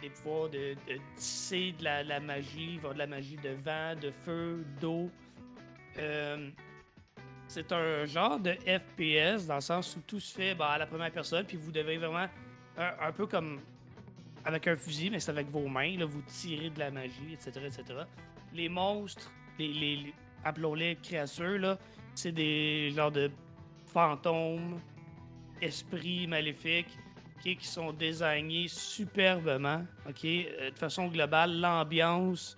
Des pouvoirs de, tisser de la, la magie, de la magie de vent, de feu, d'eau. C'est un genre de FPS dans le sens où tout se fait bah, à la première personne, puis vous devez vraiment, un, peu comme avec un fusil, mais c'est avec vos mains, là, vous tirez de la magie, etc. etc. Les monstres, les- appelons-les créatures, là, c'est des genres de fantômes, esprits maléfiques, qui sont désignés superbement. ok? Euh, de façon globale, l'ambiance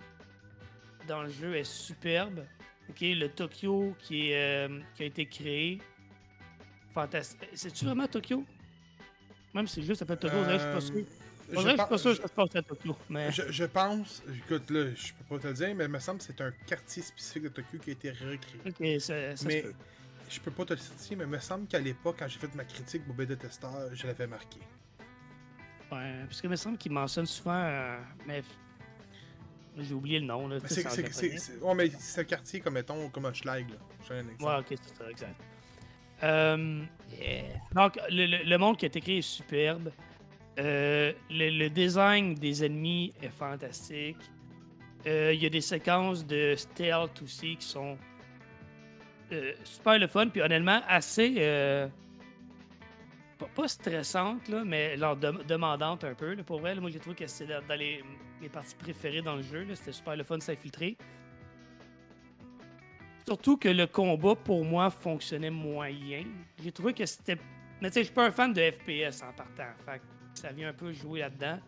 dans le jeu est superbe. ok? Le Tokyo qui, est, euh, qui a été créé, fantastique. C'est-tu vraiment Tokyo? Même si le jeu s'appelle Tokyo, que je suis pas sûr. Euh, je pas pense- sûr que ça se passe à Tokyo. Mais... Je, je pense, écoute là, je peux pas te le dire, mais il me semble que c'est un quartier spécifique de Tokyo qui a été recréé. Ok, ça, ça mais. Je peux pas te le dire, mais il me semble qu'à l'époque, quand j'ai fait ma critique Boba de testeur, je l'avais marqué. Ouais, parce qu'il me semble qu'il mentionne souvent. euh, mais J'ai oublié le nom. Là, c'est, ouais, mais c'est un quartier comme, mettons, comme un schlag, là. Un. Ouais, ok, c'est ça, exact. Euh, yeah. Donc, le, le- le monde qui est écrit est superbe. Euh, le, le design des ennemis est fantastique. Euh, Il y a des séquences de stealth aussi qui sont euh, super le fun, puis honnêtement assez. euh, pas, stressantes, là, mais genre dem- demandantes un peu. pour vrai, moi j'ai trouvé que c'était dans, les, parties préférées dans le jeu. C'était super le fun de s'infiltrer. Surtout que le combat, pour moi, fonctionnait moyen. J'ai trouvé que c'était. Mais tu sais, je suis pas un fan de FPS en partant. Fait ça vient un peu jouer là-dedans.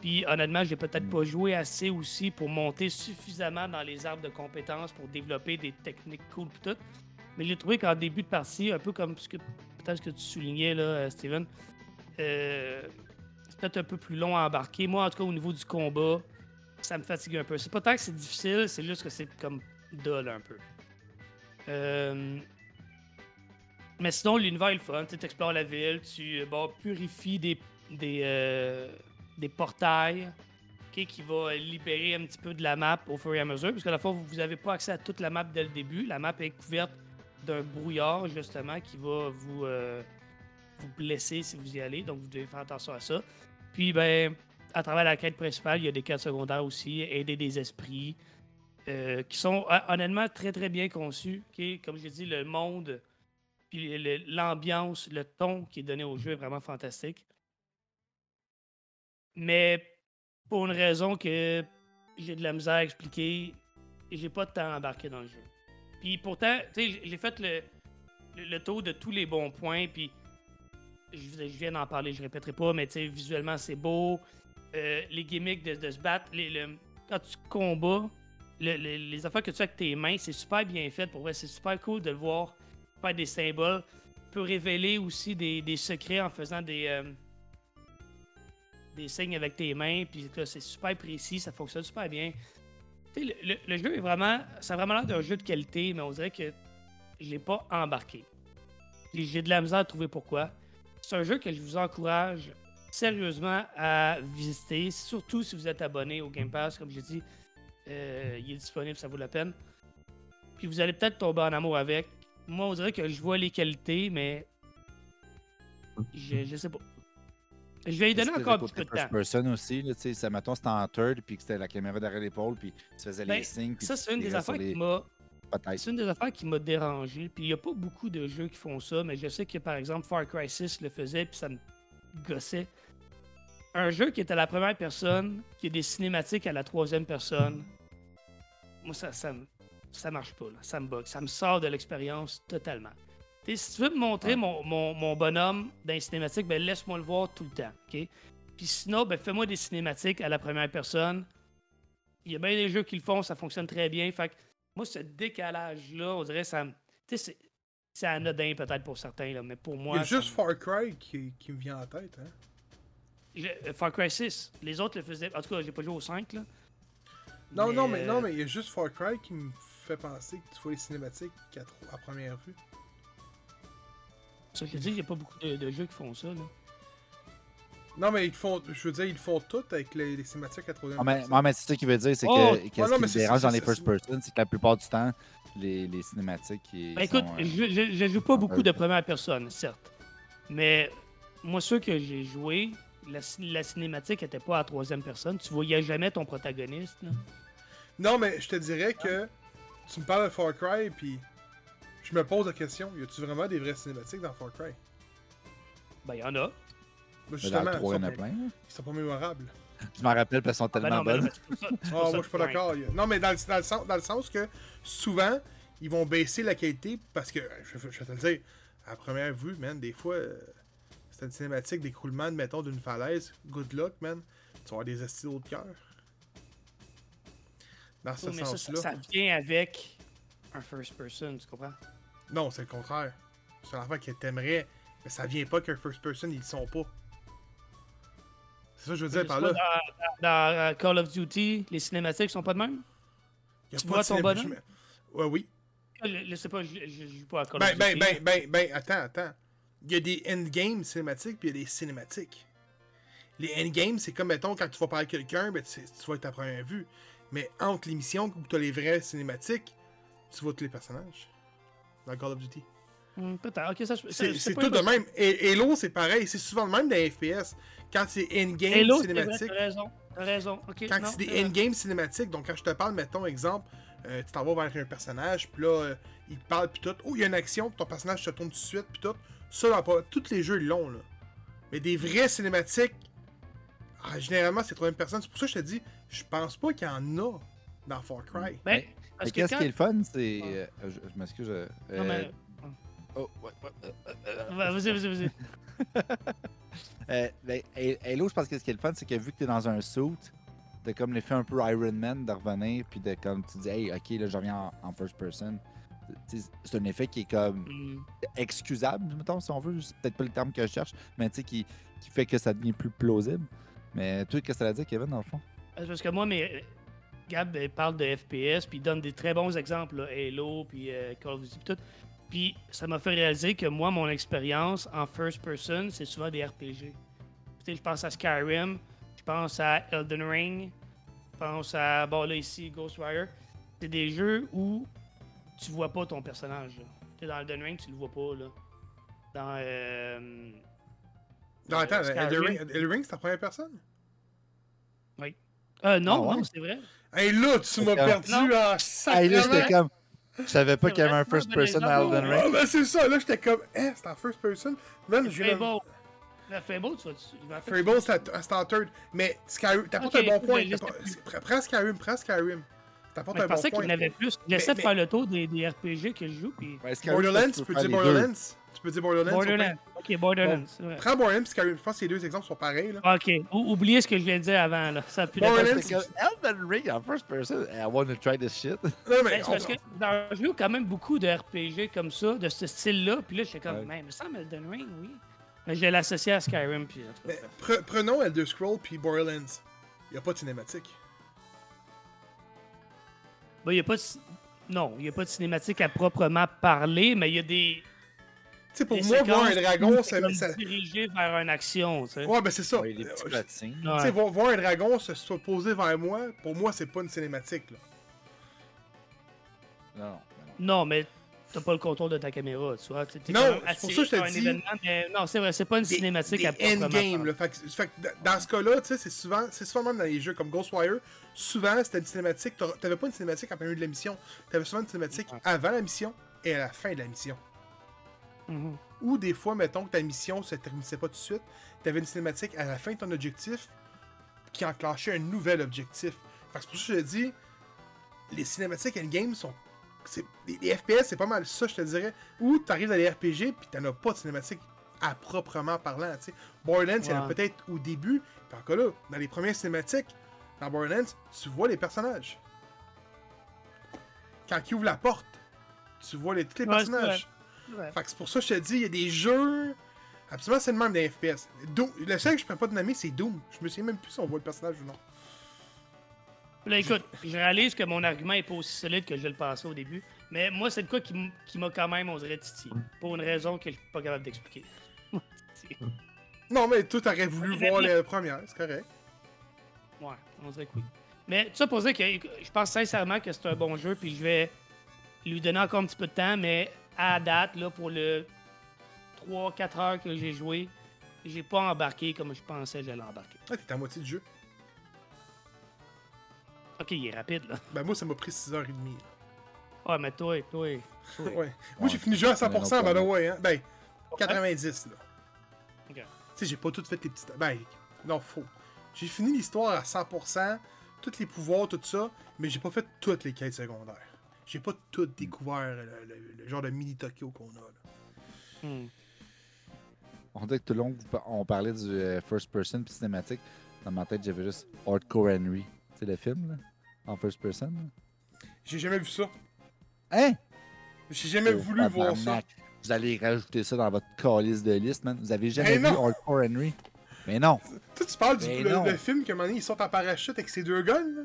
Puis honnêtement, j'ai peut-être pas joué assez aussi pour monter suffisamment dans les arbres de compétences pour développer des techniques cool pis tout. Mais j'ai trouvé qu'en début de partie, un peu comme ce que peut-être que tu soulignais là, Steven, euh, c'est peut-être un peu plus long à embarquer. Moi, en tout cas, au niveau du combat, ça me fatigue un peu. C'est pas tant que c'est difficile, c'est juste que c'est comme dull un peu. Euh, Mais sinon, l'univers est le fun. Tu explores la ville, tu euh, bon, purifies des, des, des portails qui va libérer un petit peu de la map au fur et à mesure. Parce que la fois, vous n'avez pas accès à toute la map dès le début. La map est couverte d'un brouillard, justement, qui va vous, euh, vous blesser si vous y allez. Donc, vous devez faire attention à ça. Puis, ben, à travers la quête principale, il y a des quêtes secondaires aussi, aider des esprits, euh, qui sont hon- honnêtement très, très bien conçus. Comme je dit, le monde, puis l'ambiance, le ton qui est donné au jeu est vraiment fantastique. Mais pour une raison que j'ai de la misère à expliquer, j'ai pas de temps à embarquer dans le jeu. Puis pourtant, tu sais, j'ai fait le, le, tour de tous les bons points, puis je, viens d'en parler, je répéterai pas, mais tu sais, visuellement c'est beau. Euh, les gimmicks de, de se battre, les- le- quand tu combats, le- le- les affaires que tu fais avec tes mains, c'est super bien fait. Pour vrai, c'est super cool de le voir faire des symboles. peut révéler aussi des, des secrets en faisant des, euh, des signes avec tes mains. Puis c'est super précis, ça fonctionne super bien. Le, le- jeu est vraiment. Ça a vraiment l'air d'un jeu de qualité, mais on dirait que je l'ai pas embarqué. J'ai de la misère à trouver pourquoi. C'est un jeu que je vous encourage sérieusement à visiter, surtout si vous êtes abonné au Game Pass. Comme j'ai dit, euh, il est disponible, ça vaut la peine. Puis vous allez peut-être tomber en amour avec. Moi, on dirait que je vois les qualités, mais je, je sais pas. Je vais lui donner encore petit peu de temps. person aussi, là, tu sais, mettons, c'était en third, puis que c'était la caméra derrière l'épaule, puis tu faisais Ben, les signes, Ça, c'est une des affaires les qui m'a. C'est une des affaires qui m'a dérangé. Puis il n'y a pas beaucoup de jeux qui font ça, mais je sais que par exemple Far Cry 6 le faisait, puis ça me gossait. Un jeu qui est à la première personne, qui a des cinématiques à la troisième personne, moi ça, ça, ça marche pas, là. ça me bug, ça me sort de l'expérience totalement. T'sais, si tu veux me montrer mon, mon- mon bonhomme dans les cinématiques, ben laisse-moi le voir tout le temps. ok? Puis sinon, ben fais-moi des cinématiques à la première personne. Il y a bien des jeux qui le font, ça fonctionne très bien. Fait que moi, ce décalage-là, on dirait, ça. Tu sais, c'est- anodin peut-être pour certains, là, mais pour moi. Il y a juste Far Cry qui, qui me vient en tête. Hein? Je- euh, Far Cry 6. Les autres le faisaient. En tout cas, j'ai pas joué au 5, là. Non, non, mais, euh, non, mais il y a juste Far Cry qui me fait penser que tu vois les cinématiques à première vue. Ça, je te dis, il y a pas beaucoup de, de jeux qui font ça, là. Non, mais ils font, je veux dire, ils le font tout avec les, les cinématiques à troisième Ah, mais, personne. ah, mais c'est ça qu'il veut dire, c'est Oh! que qu'est-ce Ouais, non, qui dérange dans les first person, c'est que la plupart du temps, les, les cinématiques Ben, écoute, sont, euh, je, je, je joue pas beaucoup de première personne, certes. Mais moi, ceux que j'ai joué, la, ci- la cinématique était pas à troisième personne. Tu voyais jamais ton protagoniste, là. Non, mais je te dirais que tu me parles de Far Cry, puis je me pose la question y a-tu vraiment des vraies cinématiques dans Far Cry? Ben, y en a. Ben, Justement, 3, il y en a ils sont, plein. là. ils sont pas mémorables. Je m'en rappelle, parce qu'elles sont Ben tellement non, bonnes. pas Ah, ça moi, je suis pas d'accord. Non, mais dans le, dans, le sens, dans le sens que souvent, ils vont baisser la qualité parce que, je, je vais te le dire, à première vue, man, des fois, euh, c'est une cinématique d'écroulement, mettons, d'une falaise. Good luck, man. Tu vas avoir des estilos de cœur. Dans ce Oui, mais ça, ça, sens-là. ça vient avec un first person, tu comprends? Non, c'est le contraire. C'est un enfant que t'aimerais, mais ça vient pas qu'un first person, ils le sont pas. C'est ça que je veux dire par là. Dans, dans, Call of Duty, les cinématiques sont pas de même? Y a tu pas vois de ton bonhomme? Ouais, oui. Je, sais pas, je, joue pas à Call Ben, of ben, Duty. ben, ben, ben, attends, attends. Il y a des endgames cinématiques, puis il y a des cinématiques. Les endgames, c'est comme, mettons, quand tu vas parler à quelqu'un, ben, tu, tu vas être à première vue. Mais entre les missions où t'as les vraies cinématiques, tu vois tous les personnages. Dans Call of Duty. Hmm, Peut-être. C'est tout de même. Et Halo, c'est pareil. C'est souvent le même dans les FPS. Quand c'est in-game cinématique. t'as raison. Quand c'est des in-game cinématiques, donc quand je te parle, mettons, exemple, euh, tu t'en vas vers un personnage, puis là, euh, il te parle, puis tout. Oh, il y a une action, puis ton personnage se tourne tout de suite, puis tout. Ça, dans pas... tous les jeux, ils l'ont, là. Mais des vraies cinématiques, ah, généralement, c'est troisième personne. C'est pour ça que je te dis, je pense pas qu'il y en a dans Far Cry. Ben, Mais qu'est-ce qui est le fun, c'est. Euh, je, je m'excuse. euh, Non, mais... oh, ouais, ouais, euh, euh, euh, Ouais, Vas-y, vas-y, vas-y. Euh, ben, Halo, je pense que ce qui est le fun, c'est que vu que t'es dans un suit, t'as comme l'effet un peu Iron Man de revenir, puis de comme tu dis, hey, ok, là, je reviens en, en first person. Tu sais, C'est un effet qui est comme Hmm. excusable, mettons, si on veut. C'est peut-être pas le terme que je cherche, mais tu sais, qui, qui fait que ça devient plus plausible. Mais toi, qu'est-ce que ça a dit, Kevin, dans le fond? C'est Parce que moi, mais Gab il parle de FPS, puis il donne des très bons exemples, là, Halo, puis euh, Call of Duty, puis tout. Puis ça m'a fait réaliser que moi, mon expérience en first person, c'est souvent des RPG. Tu je pense à Skyrim, je pense à Elden Ring, je pense à, bon là ici, Ghostwire. C'est des jeux où tu vois pas ton personnage. là. Dans Elden Ring, tu le vois pas, là. Dans... Euh... Non, attends, Skyrim. Elden Ring, Elden Ring, c'est ta première personne? Euh, non, Ah ouais? non, c'est vrai. Hey, là, tu m'as perdu Non. en Hey, là, j'étais comme. Je savais pas qu'il y avait un first person à. Elden Ah, Ring. ben c'est ça, là, j'étais comme, eh, c'est en first person. Je de- Fable. La Fable, tu vas... je Fable, c'est en third. Mais Skyrim, t'apportes Ok, un bon point. je prends- Skyrim, prends Skyrim. T'apportes un je bon pensais qu'il point. y en avait plus. J'essaie de mais- faire le tour des, des RPG que je joue, puis... Ouais, Skyrim, Borderlands, tu tu peux dire. Borderlands. Tu peux dire Borderlands. Borderlands. Ok, Borderlands. pas- Prends Borderlands et Skyrim. Je pense que les deux exemples sont pareils. Là. Ok, ou- oubliez ce que je viens de dire avant, là. Ça a plus Borderlands, Elden Ring en first person. I want to try this shit. Non, mais Ben, on- parce que dans je joue quand même beaucoup de RPG comme ça, de ce style-là, puis là, j'étais comme, Ouais. mais il me semble Elden Ring, oui. Mais je l'associais à Skyrim, puis en tout cas, mais pre- prenons Elder Scrolls puis Borderlands. Il n'y a pas de cinématique. Ben, y a pas de... Non, il n'y a pas de cinématique à proprement parler, mais il y a des... Sais, pour moi, voir un dragon, ça. comme ça- dirigé vers une action, tu sais. Ouais, ben c'est ça. Ouais, les petits Euh. Tu sais, voir, voir un dragon se se poser vers moi, pour moi, c'est pas une cinématique. Là. Non, non, mais t'as pas le contrôle de ta caméra, tu vois. T'es- Non, c'est pour ça que je te dis- événement, mais non, c'est vrai, c'est pas une Des- cinématique des à proprement endgame. Là. Fait, dans ce cas-là, tu sais, c'est souvent, c'est souvent même dans les jeux comme Ghostwire, souvent c'était une cinématique. T'avais pas une cinématique plein milieu de la mission. T'avais souvent une cinématique avant la mission et à la fin de la mission. Mhm. Ou des fois, mettons que ta mission se terminait pas tout de suite, t'avais une cinématique à la fin de ton objectif qui enclenchait un nouvel objectif. Fait que c'est pour ça que je te dis, les cinématiques endgame sont. Les, les FPS, c'est pas mal ça, je te dirais. Ou t'arrives dans les RPG, puis t'en as pas de cinématique à proprement parlant. tu. Borderlands, il y en a peut-être au début, puis encore là, dans les premières cinématiques, dans Borderlands, tu vois les personnages. Quand ils ouvrent la porte, tu vois les, tous les Ouais, personnages. Ouais. Fait que c'est pour ça que je te dis, il y a des jeux. Absolument, c'est le même des FPS. Doom- Le seul que je peux pas te nommer, c'est Doom. Je me souviens même plus si on voit le personnage ou non. Là, écoute, je réalise que mon argument est pas aussi solide que je le pensais au début, mais moi, c'est le cas qui m'a quand même, on dirait, titillé. Pour une raison que je suis pas capable d'expliquer. Non, mais toi, t'aurais voulu Mais- voir mais- les premières, c'est correct. Ouais, on dirait que oui. Mais tout ça pour dire que je pense sincèrement que c'est un bon jeu, puis je vais lui donner encore un petit peu de temps, mais à date, là, pour le 3-4 heures que j'ai joué, j'ai pas embarqué comme je pensais que j'allais embarquer. Ah, t'es à moitié du jeu. Ok, il est rapide, là. Ben, moi, ça m'a pris 6h30. Ouais, mais toi, toi. Ouais. Moi, j'ai fini le jeu à 100%, Ouais, ben, non, ouais, hein. Ben, 90, là. Ok. Tu sais, j'ai pas tout fait les petites. Ben, non, faux. J'ai fini l'histoire à 100%, tous les pouvoirs, tout ça, mais j'ai pas fait toutes les quêtes secondaires. J'ai pas tout découvert le, le- le genre de mini Tokyo qu'on a, là. Hmm. On dirait que tout le long, on parlait du euh, first person puis cinématique. Dans ma tête, j'avais juste Hardcore Henry. C'est le film, là? En first person? J'ai jamais vu ça. Hein? J'ai jamais Oh, voulu voir ça. Vous allez rajouter ça dans votre calice de liste, man. Vous avez jamais Mais vu. Hardcore Henry? Mais non. Toi, tu parles du Mais le film que un moment donné, ils sortent en parachute avec ses deux guns, là?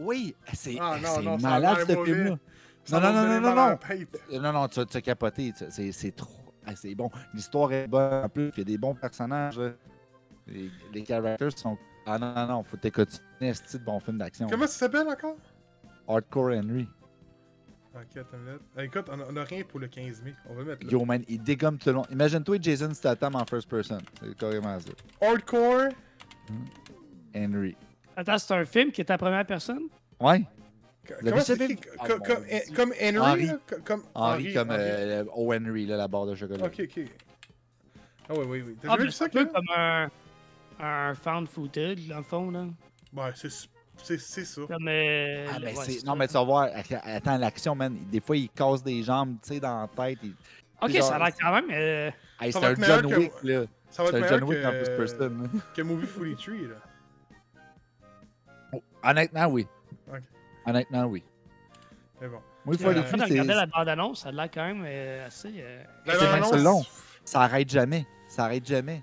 Oui, c'est Ah, non, non, malade, ce film-là. Non, non, non, non, non. Euh, Non, non, tu vas capoter. C'est trop. c'est bon. L'histoire est bonne en plus. Il y a des bons personnages. Les, les characters sont Ah non, non, non, faut t'écouter un de bon film d'action. Comment ça s'appelle encore? Hardcore Henry. Ok, attends une minute. Ah, écoute, on a, on a rien pour le 15 mai. On va mettre là. Yo, man, il dégomme tout le long. Imagine-toi Jason Statham en first person. C'est carrément ça. Hardcore? Henry. Attends, c'est un film qui est à première personne? Ouais. Comment c'est écrit? Ah, Comme, Henry, Henry. là? Comme Henry comme euh, O. Henry, là, la barre de chocolat. Ok, ok. Ah ouais, oui, oui. T'as Ah, vu c'est ça, Kevin? comme un, un found footage, dans le fond, là. Ouais, c'est c'est c'est ça. Comme, euh, Ah, mais ouais, c'est... Non, mais tu vas voir. Attends, l'action, man. Des fois, il casse des jambes, tu sais, dans la tête. il- Ok, genre- ça a l'air quand même. euh, Hey, c'est un John que- Wick, là. Ça va C'est être un John Wick en que, person. là. que Movie 43, là. Oh, Honnêtement, oui. Ok. Honnêtement, oui. Mais bon. Moi, il faut de regarder la bande-annonce, ça a l'air quand même euh, assez. euh, C'est long. Ça arrête jamais. Ça arrête jamais.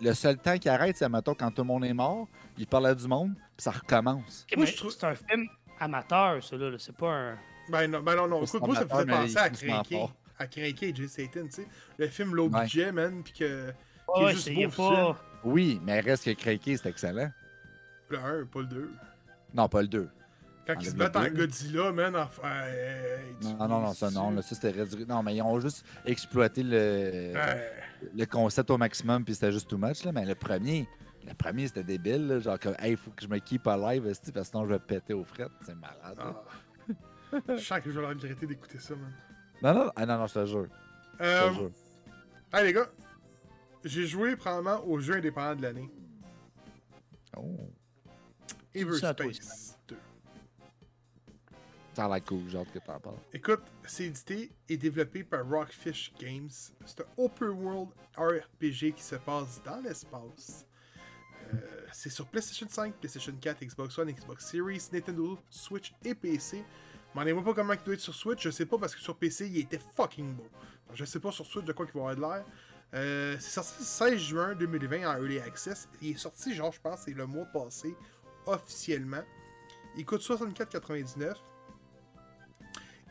Le seul temps qui arrête, c'est, mettons, quand tout le monde est mort, il parle à du monde, puis ça recommence. Ok, Moi, je trouve- C'est un film amateur, ça, là. là. C'est pas un. Ben non, ben non, non. Écoute, moi, ça me faisait penser à Craquer. À Craquer, Jay Satan, tu sais. Le film low Ouais. budget, man, pis que. Ouais, juste c'est beau, pas. Oui, mais reste que Craqué, c'est excellent. Le 1, pas le 2. Non, pas le 2. Quand ils se le battent en. Godzilla, man, en... tu- Non, non, non, ça, non. Là, ça, c'était réduit. Non, mais ils ont juste exploité le, le concept au maximum, puis c'était juste too much. Là. Mais le premier, le premier, c'était débile. là. Genre, comme, hey, faut que je me keep alive, parce que sinon, je vais péter aux frettes. C'est malade. ah. Je sens que je vais regretter d'écouter ça, man. Non, non, ah, non, non, je te jure. Je Euh, te jure. hey, les gars. J'ai joué probablement au jeu indépendant de l'année. Oh, Everspace 2. ça a l'air cool, j'ai hâte que t'en parles. Écoute, c'est édité et développé par Rockfish Games. C'est un open world RPG qui se passe dans l'espace. Euh, c'est sur PlayStation 5, PlayStation 4, Xbox One, Xbox Series, Nintendo, Switch et PC. M'en ai pas comment il doit être sur Switch, je sais pas parce que sur PC il était fucking beau. Alors, je sais pas sur Switch de quoi il va avoir de l'air. Euh, c'est sorti le 16 juin 2020 en Early Access. Il est sorti, genre, je pense, c'est le mois passé, officiellement. Il coûte 64,99.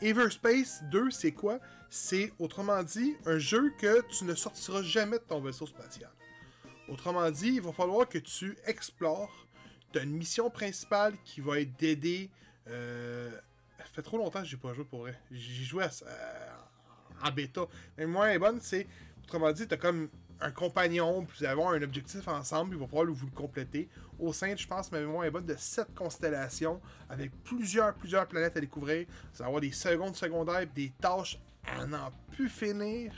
Everspace 2, c'est quoi? C'est, autrement dit, un jeu que tu ne sortiras jamais de ton vaisseau spatial. Autrement dit, il va falloir que tu explores. Tu as une mission principale qui va être d'aider. Euh... Ça fait trop longtemps que j'ai pas joué pour vrai. J'ai joué à euh, en bêta. Mais moi, est bonne, c'est. Autrement dit, tu as comme un compagnon, puis vous avoir un objectif ensemble, il va falloir vous le compléter. Au sein, je pense, ma mémoire est bonne, de 7 constellations, avec plusieurs, plusieurs planètes à découvrir. Vous allez avoir des secondes secondaires, puis des tâches à n'en plus finir.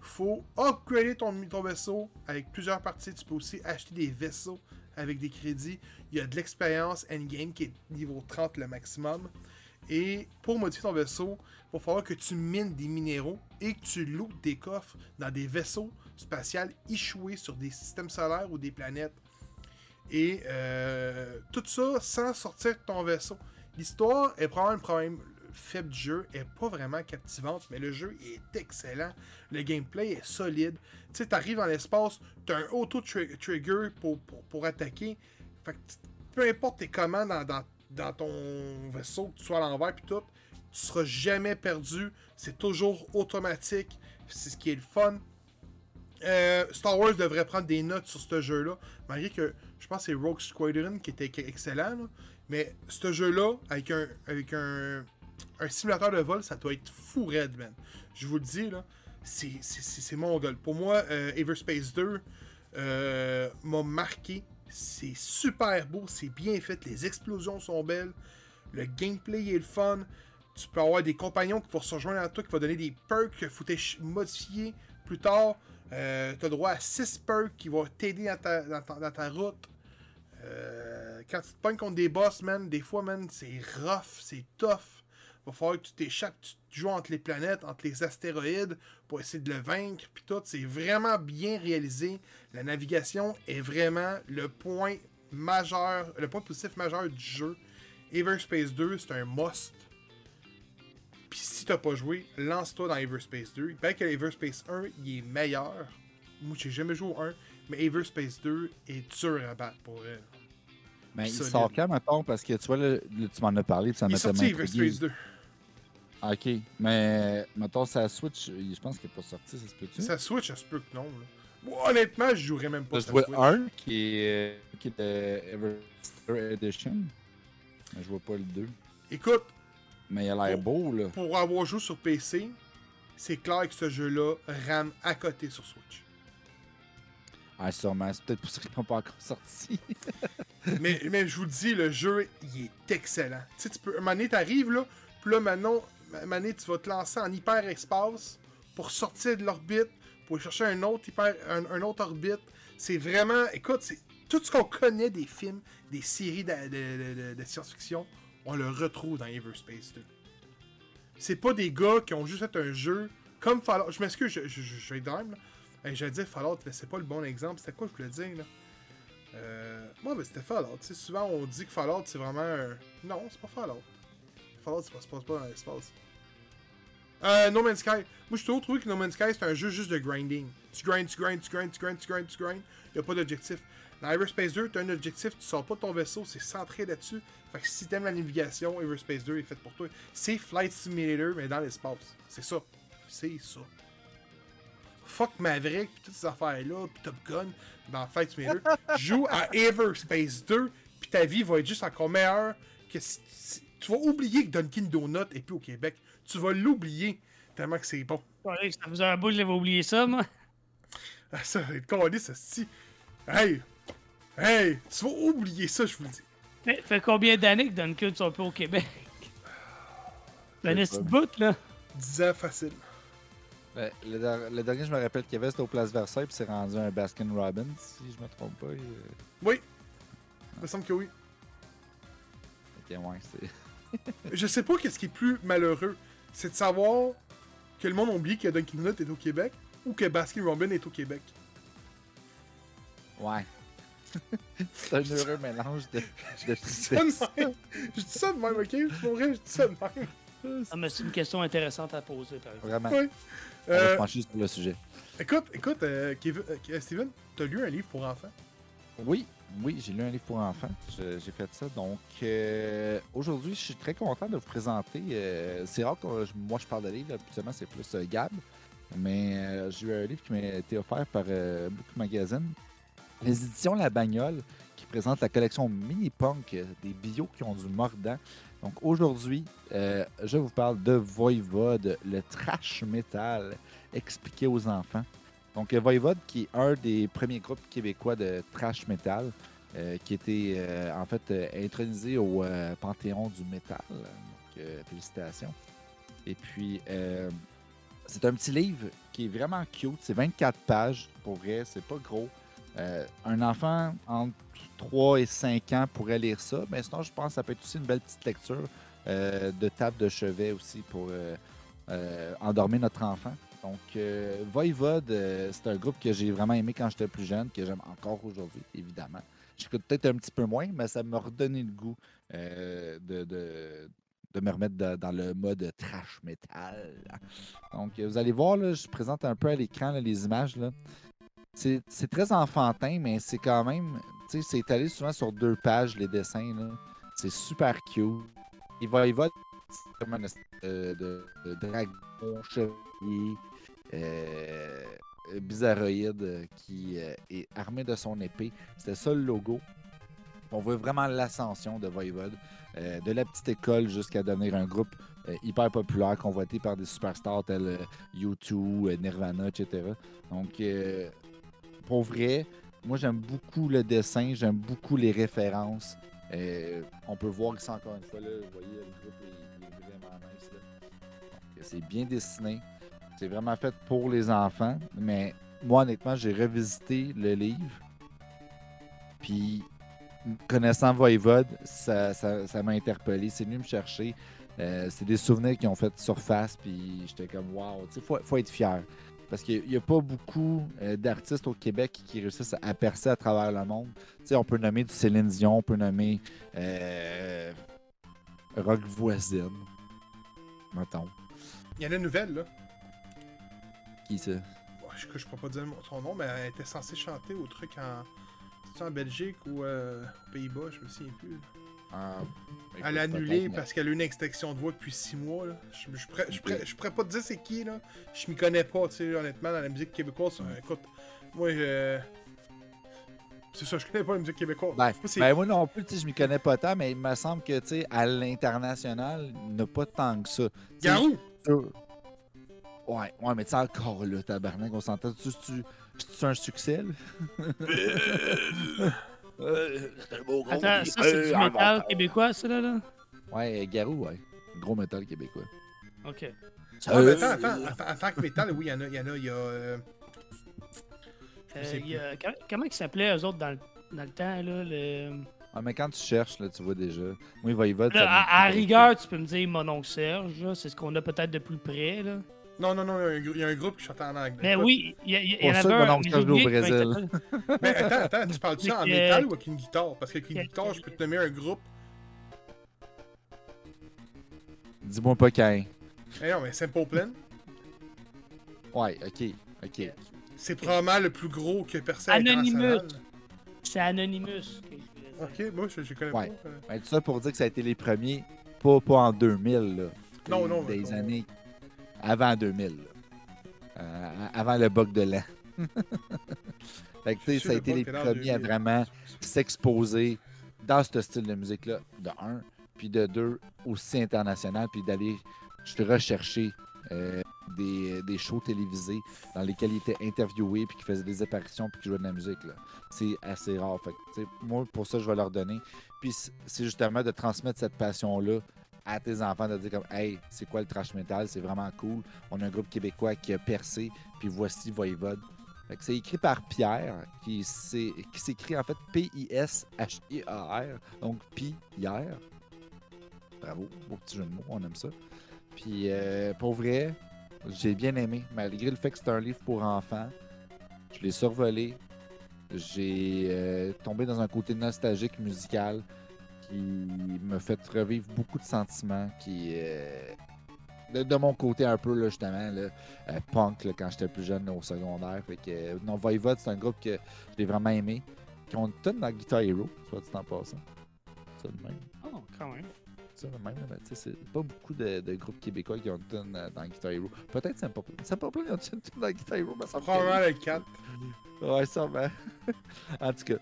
Faut upgrader ton, ton vaisseau avec plusieurs parties. Tu peux aussi acheter des vaisseaux avec des crédits. Il y a de l'expérience endgame qui est niveau 30 le maximum. Et pour modifier ton vaisseau, il va falloir que tu mines des minéraux et que tu lootes des coffres dans des vaisseaux spatials échoués sur des systèmes solaires ou des planètes. Et euh, tout ça sans sortir de ton vaisseau. L'histoire est probablement le problème faible du jeu, est pas vraiment captivante, mais le jeu est excellent. Le gameplay est solide. Tu sais, t'arrives dans l'espace, t'as un auto-trigger pour, pour, pour attaquer. Fait que peu importe tes commandes dans, dans, dans ton vaisseau, que tu sois à l'envers puis tout, tu seras jamais perdu. C'est toujours automatique. C'est ce qui est le fun. Euh, Star Wars devrait prendre des notes sur ce jeu-là, malgré que je pense que c'est Rogue Squadron qui était excellent. Mais ce jeu-là, avec un, avec un, simulateur de vol, ça doit être fou raide, man. Je vous le dis, là, c'est, mon goal. Pour moi, euh, Everspace 2 euh, m'a marqué. C'est super beau, c'est bien fait, les explosions sont belles, le gameplay est le fun. Tu peux avoir des compagnons qui vont se rejoindre à toi, qui vont donner des perks t'éch- modifier plus tard. Euh, tu as droit à 6 perks qui vont t'aider dans ta, dans ta- route. Euh, quand tu te pognes contre des boss, man, des fois, man, c'est rough, c'est tough. Va falloir que tu t'échappes, tu joues entre les planètes, entre les astéroïdes pour essayer de le vaincre, puis tout. C'est vraiment bien réalisé. La navigation est vraiment le point majeur, le point positif majeur du jeu. Everspace 2, c'est un must. Si t'as pas joué, lance-toi dans Everspace 2. Il paraît que Everspace 1, il est meilleur. Moi, j'ai jamais joué au 1, mais Everspace 2 est dur à battre pour elle. Mais il sort quand, mettons, parce que tu vois, là, tu m'en as parlé, puis ça m'a sorti tellement intrigué. Everspace 2. Ok, mais mettons, ça Switch, je pense qu'il n'est pas sorti, ça se peut-tu? Ça Switch, ça se peut que non. là. Moi, honnêtement, je jouerais même pas vois Switch. un qui est, qui est le Ever Edition. Mais je vois pas le 2. Écoute, Mais il a l'air beau, là. pour avoir joué sur PC, c'est clair que ce jeu-là rame à côté sur Switch. Ah, sûrement. C'est peut-être pour ça qu'ils n'ont pas encore sorti. mais, mais je vous le dis, le jeu, il est excellent. Tu sais, tu peux. Donné, t'arrives là, puis là, maintenant, donné, tu vas te lancer en hyper-espace pour sortir de l'orbite, pour chercher un autre, hyper, un, un autre orbite. C'est vraiment. Écoute, c'est tout ce qu'on connaît des films, des séries de, de- de- de- de science-fiction, on le retrouve dans Everspace 2. C'est pas des gars qui ont juste fait un jeu comme Fallout. Je m'excuse, je, je, je, je vais. Hey, J'allais dire Fallout, mais c'est pas le bon exemple. C'était quoi je voulais dire, là? Euh... Moi, ben, c'était Fallout. Souvent, on dit que Fallout, c'est vraiment un... Non, c'est pas Fallout. Fallout, ça se passe pas dans l'espace. Euh, No Man's Sky. Moi, j'ai toujours trouvé que No Man's Sky, c'est un jeu juste de grinding. Tu grindes, tu grindes, tu grindes, tu grindes, tu grindes, tu grindes. Y a pas d'objectif. Dans Everspace 2, t'as un objectif, tu sors pas de ton vaisseau, c'est centré là-dessus. Fait que si t'aimes la navigation, Everspace 2 est fait pour toi. C'est Flight Simulator, mais dans l'espace. C'est ça. C'est ça. Fuck Maverick, pis toutes ces affaires-là, pis Top Gun, dans Flight Simulator. Joue à Everspace 2, pis ta vie va être juste encore meilleure que si, si- Tu vas oublier que Dunkin' Donut est plus au Québec. Tu vas l'oublier tellement que c'est bon. Ouais, ça faisait un bout que j'avais oublié ça, moi. Ah, ça va être collé, ça, si. Hey! Hey! Tu vas oublier ça, je vous le dis. Mais fait combien d'années que Duncan sont peu au Québec? Ben, pas. bout, là? 10 ans facile. Ouais, le, der- le dernier, je me rappelle qu'il y avait, c'était au Place Versailles, puis c'est rendu un Baskin Robbins, si je me trompe pas. il- Oui. Il me semble que oui. Ok, ouais, c'est. Je sais pas qu'est-ce qui est plus malheureux. C'est de savoir que le monde oublie que Dunkin' Donut est au Québec ou que Baskin Robbins est au Québec. Ouais. C'est un heureux mélange de, de Je dis ça tristesse. de même. Je dis ça de même, ok? Pour vrai, je dis ça de même. Ah, mais c'est une question intéressante à poser, par exemple. Vraiment. Ouais. On va Euh, se pencher sur le sujet. écoute, écoute, euh, Kevin- euh, Steven, t'as lu un livre pour enfants? Oui, oui, j'ai lu un livre pour enfants. J'ai fait ça. Donc, euh, aujourd'hui, je suis très content de vous présenter. euh, c'est rare que je- moi je parle de livres. Habituellement, c'est plus euh, Gab. Mais euh, j'ai eu un livre qui m'a été offert par euh, Book Magazine. Les éditions La Bagnole, qui présente la collection Mini-Punk euh, des bios qui ont du mordant. Donc, aujourd'hui, euh, je vous parle de Voivode, le trash metal expliqué aux enfants. Donc, euh, Voivode, qui est un des premiers groupes québécois de trash metal, qui était en fait intronisé au Panthéon du métal. Donc, félicitations. Et puis, c'est un petit livre qui est vraiment cute. C'est 24 pages, pour vrai, c'est pas gros. Euh, un enfant entre 3 et 5 ans pourrait lire ça, mais sinon, je pense que ça peut être aussi une belle petite lecture euh, de table de chevet aussi pour euh, endormir notre enfant. Donc, euh, c'est un groupe que j'ai vraiment aimé quand j'étais plus jeune, que j'aime encore aujourd'hui, évidemment. J'écoute peut-être un petit peu moins, mais ça m'a redonné le goût de, de- de me remettre da- dans le mode trash metal. Donc, vous allez voir, là, je présente un peu à l'écran les images. là. C'est très enfantin, mais c'est quand même. Tu sais, c'est étalé souvent sur deux pages, les dessins. C'est super cute. Voivode, c'est comme un de, de- dragon chevalier euh, bizarroïde euh, qui euh, est armé de son épée. C'était ça le logo. On voit vraiment l'ascension de Voivode, euh, de la petite école jusqu'à devenir un groupe hyper populaire, convoité par des superstars tels euh, U2, euh, Nirvana, etc. Donc, pour vrai, moi j'aime beaucoup le dessin, j'aime beaucoup les références. Euh, on peut voir ici encore une fois, vous voyez, le groupe est, est vraiment nice. C'est bien dessiné. C'est vraiment fait pour les enfants. Mais moi, honnêtement, j'ai revisité le livre. Puis, connaissant Voivode, ça ça- ça m'a interpellé. C'est venu me chercher. Euh, c'est des souvenirs qui ont fait surface. Puis, j'étais comme, waouh, il faut, faut être fier. Parce qu'il n'y a pas beaucoup euh, d'artistes au Québec qui réussissent à percer à travers le monde. Tu sais, on peut nommer du Céline Dion, on peut nommer euh, Rock Voisine. Mettons. Il y en a une nouvelle, là. Qui ça? Bon, je, je peux pas dire son nom, mais elle était censée chanter au truc en. C'est en Belgique ou euh, aux Pays-Bas, je me souviens plus. Ah, Elle a écoute, annulé peut-être, parce qu'elle a eu une extinction de voix depuis 6 mois. Là. Je, je, pourrais- je, pourrais- je pourrais pas te dire c'est qui. là. Je m'y connais pas, tu sais, honnêtement, dans la musique québécoise. écoute, Moi, je. C'est ça, je connais pas la musique québécoise. Ben, Moi, ben, moi non plus, je m'y connais pas tant, mais il me semble que, tu sais, à l'international, il n'y a pas tant que ça. Garou! Ouais, ouais, mais tu sais, encore là, tabarnak, on s'entend. Tu, tu, tu un succès, là? Euh, c'est un beau gros Attends, cri. ça, c'est Euh, du ah, métal québécois, ça, là? là? Ouais, Garou, ouais. Gros métal québécois. Ok. Ah, mais Euh, attends, attends, attends, en tant que métal, oui, il y en a, il y en a, il y a. euh, Euh, il y a- comment- comment ils s'appelaient, eux autres, dans le, dans le temps, là? Le... Ouais, mais quand tu cherches, là, tu vois déjà. Moi, Voivode, Là, ça me- à, à rigueur, tu peux me dire mon oncle Serge, là, c'est ce qu'on a peut-être de plus près, là. Non, non, non, il y a un y a groupe qui chante en anglais. Mais Écoute, oui, il y, y Pour en ça avait un. mon au Brésil. Mais attends, attends, tu parles-tu en C'est que- métal ou avec une guitare? Parce qu'avec une guitare, je peux te nommer un groupe. Dis-moi pas quand. Eh non, mais Simple Plan, Ouais, ok, ok. c'est probablement le plus gros que personne Anonymous. C'est Anonymous. Ok, moi, je, je connais Ouais. pas. euh. Ben, tout ça pour dire que ça a été les premiers, pas, pas en 2000, là. Non, non, Des non. années avant 2000, là. Euh, avant le bug de l'an. fait que, ça a le été les premiers à 2000. vraiment s'exposer dans ce style de musique-là, de un, puis de deux, aussi international, puis d'aller rechercher euh, des, des shows télévisés dans lesquels il était interviewé, puis qui faisait des apparitions, puis qui jouait de la musique. C'est assez rare. Fait que, moi, pour ça, je vais leur donner. Puis c'est justement de transmettre cette passion-là à tes enfants, de dire comme, hey, c'est quoi le trash metal? C'est vraiment cool. On a un groupe québécois qui a percé, puis voici Voivode. C'est écrit par Pierre, qui s'écrit en fait P-I-S-H-I-A-R, donc Pierre. Bravo, beau petit jeu de mots, on aime ça. Puis euh, pour vrai, j'ai bien aimé, malgré le fait que c'est un livre pour enfants. Je l'ai survolé. J'ai euh, tombé dans un côté nostalgique musical qui me fait revivre beaucoup de sentiments qui euh, de, de mon côté un peu là, justement là, euh, punk là, quand j'étais plus jeune au secondaire. Fait que euh, non Voivode, c'est un groupe que j'ai vraiment aimé. Qui ont une tonne dans Guitar Hero, soit dit en passant. Ça de même. Oh, quand même. Ça de même, mais tu sais, c'est pas beaucoup de, de groupes québécois qui ont une tonne dans Guitar Hero. Peut-être c'est pas C'est pas plein, ils ont une tonne dans Guitar Hero, mais ça Probablement le 4. Ouais, sûrement. en tout cas.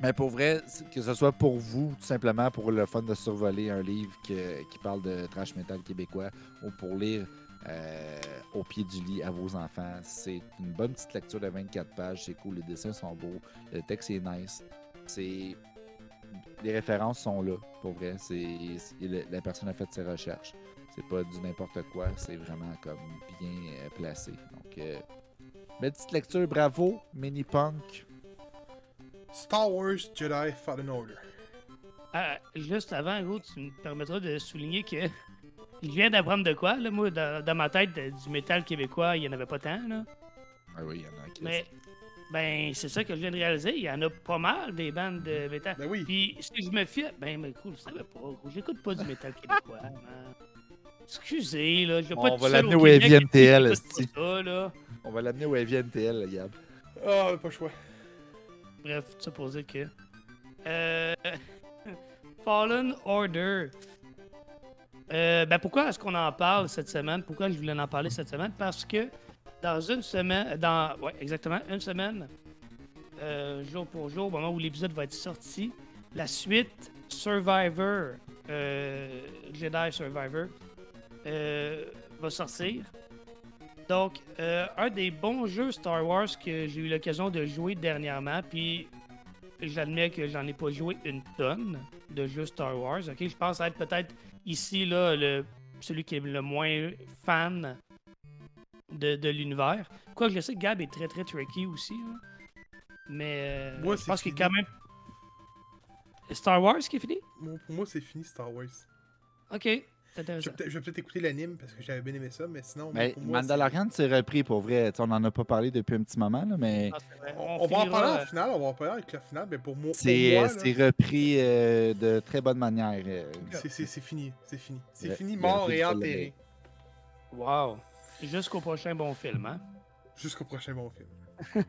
Mais pour vrai, que ce soit pour vous, tout simplement pour le fun de survoler un livre qui parle de trash metal québécois ou pour lire euh, au pied du lit à vos enfants, c'est une bonne petite lecture de 24 pages. C'est cool, les dessins sont beaux, le texte est nice. C'est. Les références sont là, pour vrai. C'est La personne a fait ses recherches. C'est pas du n'importe quoi, c'est vraiment comme bien euh, placé. Donc, euh, Belle petite lecture, bravo, mini punk. Star Wars Jedi Fallen Order. Ah, juste avant, gros, tu me permettras de souligner que je viens d'apprendre de quoi, là, moi, dans, dans ma tête, de- du métal québécois, il n'y en avait pas tant, là. Ah oui, il y en a qui. Mais, ben, c'est ça que je viens de réaliser, il y en a pas mal, des bandes de métal. Ben oui. Puis, si je me fie, ben, mais cool, je savais pas, gros, j'écoute pas du métal québécois, man. Excusez, là, je vais On pas être va seul l'amener au NTL, ça, là. On va l'amener au Heavy NTL, Gab. Ah, pas le choix. Bref, ça pour que. Euh, Fallen Order. Euh, ben pourquoi est-ce qu'on en parle cette semaine? Pourquoi je voulais en parler cette semaine? Parce que dans une semaine, dans, ouais, exactement, une semaine, euh, jour pour jour, au moment où l'épisode va être sorti, la suite Survivor, Jedi Survivor, va sortir. Donc, euh, un des bons jeux Star Wars que j'ai eu l'occasion de jouer dernièrement, puis j'admets que j'en ai pas joué une tonne de jeux Star Wars. Ok, je pense être peut-être ici là le celui qui est le moins fan de, de l'univers. Quoique je sais que Gab est très très tricky aussi. là. Mais euh, Moi, je pense qu'il est quand même. Star Wars qui est fini? Pour moi, c'est fini Star Wars. Ok, Je vais peut-être- je vais peut-être écouter l'anime parce que j'avais bien aimé ça, mais sinon. Mais pour moi, Mandalorian s'est repris pour vrai. On en a pas parlé depuis un petit moment, là, mais Ah, On, on va en parler euh, en finale, on va en parler avec la finale, mais pour moi, c'est euh, c'est repris euh, de très bonne manière. euh. c'est- fini. C'est fini. C'est fini, mort et enterré. Wow. Jusqu'au prochain bon film, hein? Jusqu'au prochain bon film.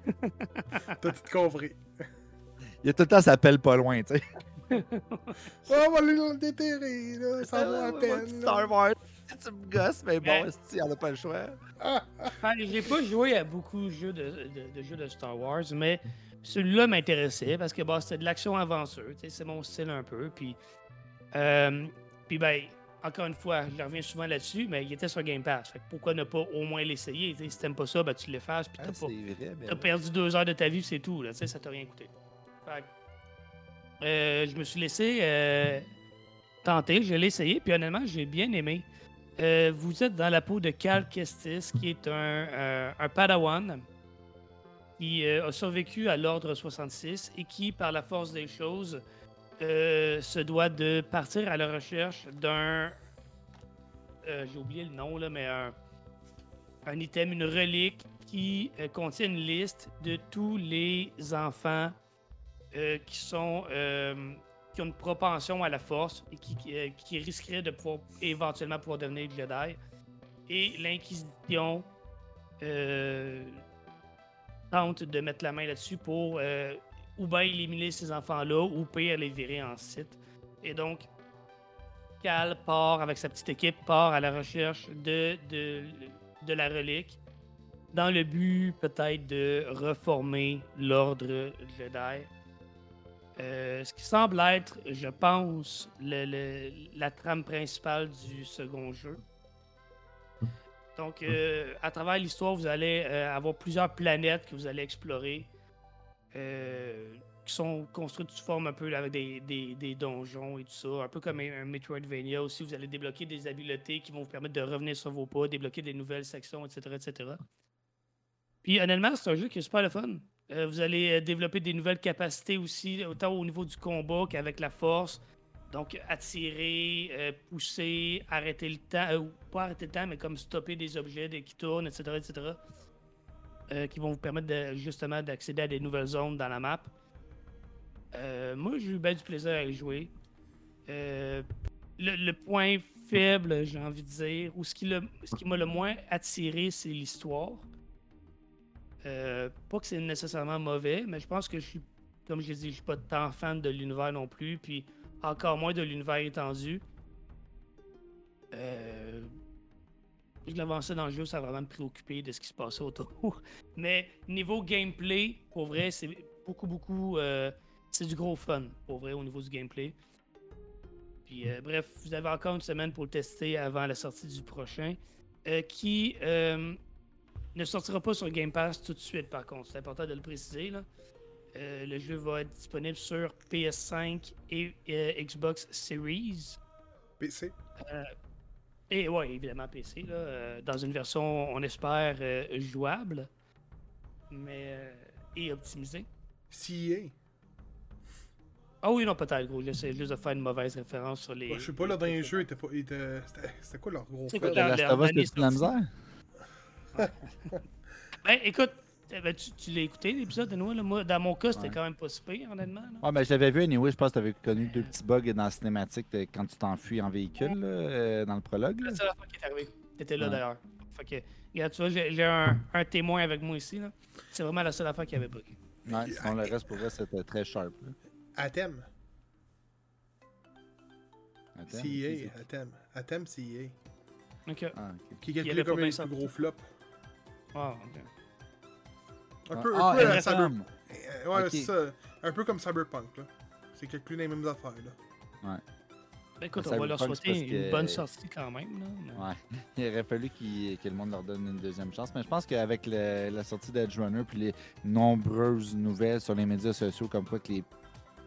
T'as tout compris. Il y a tout le temps, ça appelle pas loin, tu sais. Oh, on va aller le déterrer, là. Ça vaut la peine. là. Star Wars. tu me gosses, mais bon, on a pas le choix. Enfin, j'ai pas joué à beaucoup de jeux de, de- de jeux de Star Wars, mais celui-là m'intéressait parce que bon, c'était de l'action aventure, c'est mon style un peu. Puis, euh, puis ben, encore une fois, je reviens souvent là-dessus, mais il était sur Game Pass. Fait que pourquoi ne pas au moins l'essayer? Si t'aimes pas ça, ben, tu l'effaces, puis Ah, t'as pas, vrai, mais. T'as perdu deux heures de ta vie, c'est tout. Là, ça t'a rien coûté. Fait que, euh, je me suis laissé euh, tenter, je l'ai essayé, puis honnêtement, j'ai bien aimé. Euh, vous êtes dans la peau de Cal Kestis, qui est un, un padawan qui a survécu à l'Ordre 66 et qui, par la force des choses, se doit de partir à la recherche d'un... j'ai oublié le nom, là, mais un, un item, une relique qui contient une liste de tous les enfants euh, euh, qui ont une propension à la force et qui, qui, euh, risqueraient de pouvoir éventuellement pouvoir devenir Jedi. Et l'Inquisition tente de mettre la main là-dessus pour ou bien éliminer ces enfants-là ou pire les virer en site. Et donc, Cal part avec sa petite équipe, part à la recherche de, de la relique dans le but peut-être de reformer l'ordre Jedi. Euh, ce qui semble être, je pense, la trame principale du second jeu. Donc, euh, à travers l'histoire, vous allez euh, avoir plusieurs planètes que vous allez explorer, qui sont construites sous forme un peu avec des, des- donjons et tout ça, un peu comme un, un Metroidvania aussi. Vous allez débloquer des habiletés qui vont vous permettre de revenir sur vos pas, débloquer des nouvelles sections, etc., etc. Puis honnêtement, c'est un jeu qui est super le fun. Euh, vous allez euh, développer des nouvelles capacités aussi, autant au niveau du combat qu'avec la force. Donc, attirer, euh, pousser, arrêter le temps, ou pas arrêter le temps, mais comme stopper des objets qui tournent, etc., etc., qui vont vous permettre justement d'accéder à des nouvelles zones dans la map. Moi, j'ai eu bien du plaisir à y jouer. Le, point faible, j'ai envie de dire, ou ce qui m'a le moins attiré, c'est l'histoire. Euh, pas que c'est nécessairement mauvais, mais je pense que je suis, comme je l'ai dit, je suis pas tant fan de l'univers non plus, puis encore moins de l'univers étendu. Euh, je l'avançais dans le jeu, ça a vraiment me préoccupé de ce qui se passait autour. Mais niveau gameplay, pour vrai, c'est beaucoup, beaucoup. euh, c'est du gros fun, pour vrai, au niveau du gameplay. Puis, bref, vous avez encore une semaine pour le tester avant la sortie du prochain, qui ne sortira pas sur Game Pass tout de suite, par contre. C'est important de le préciser. Là. Euh, le jeu va être disponible sur PS5 et euh, Xbox Series. PC. Et ouais, évidemment PC, là, euh, dans une version, on espère, euh, jouable, mais euh, et optimisée. CEA. Ah oui, non, peut-être, gros. J'essaie juste de faire une mauvaise référence sur les. Ouais, je sais pas, le dernier jeu était pas. était- C'était c'était quoi leur gros C'est fait? quoi, De dans la le- Last of Us, l'année t'as-tu de la misère? Ben, écoute, eh ben, tu, tu l'as écouté, l'épisode de Noël? là? Moi, dans mon cas, c'était Ouais. quand même pas si pire, honnêtement. là. Ouais, ben je l'avais vu anyway, je pense que t'avais connu deux petits bugs dans la cinématique de- quand tu t'enfuis en véhicule là, euh, dans le prologue. C'est la seule fois qui est arrivé. T'étais là Ouais. d'ailleurs. Fait que, regarde, tu vois, j'ai un, un témoin avec moi ici. là. C'est vraiment la seule affaire qui avait bugué. Ouais, sinon le reste pour vrai c'était très sharp. là. Atem. Attends, CEA. Atem CEA. Ok. Ah, ok. Qui est calculé comme un gros flop. Ah, ok. Un Ah, peu, un ah, peu à Euh, Ouais, Ok. c'est ça. Un peu comme Cyberpunk, là. C'est calculé les mêmes affaires, là. Ben, écoute, on va leur Cyberpunk, c'est souhaiter une que- bonne sortie quand même. Là, Ouais. Il aurait fallu qu'il- que le monde leur donne une deuxième chance. Mais je pense qu'avec le- la sortie d'Edge Runner puis les nombreuses nouvelles sur les médias sociaux comme quoi que les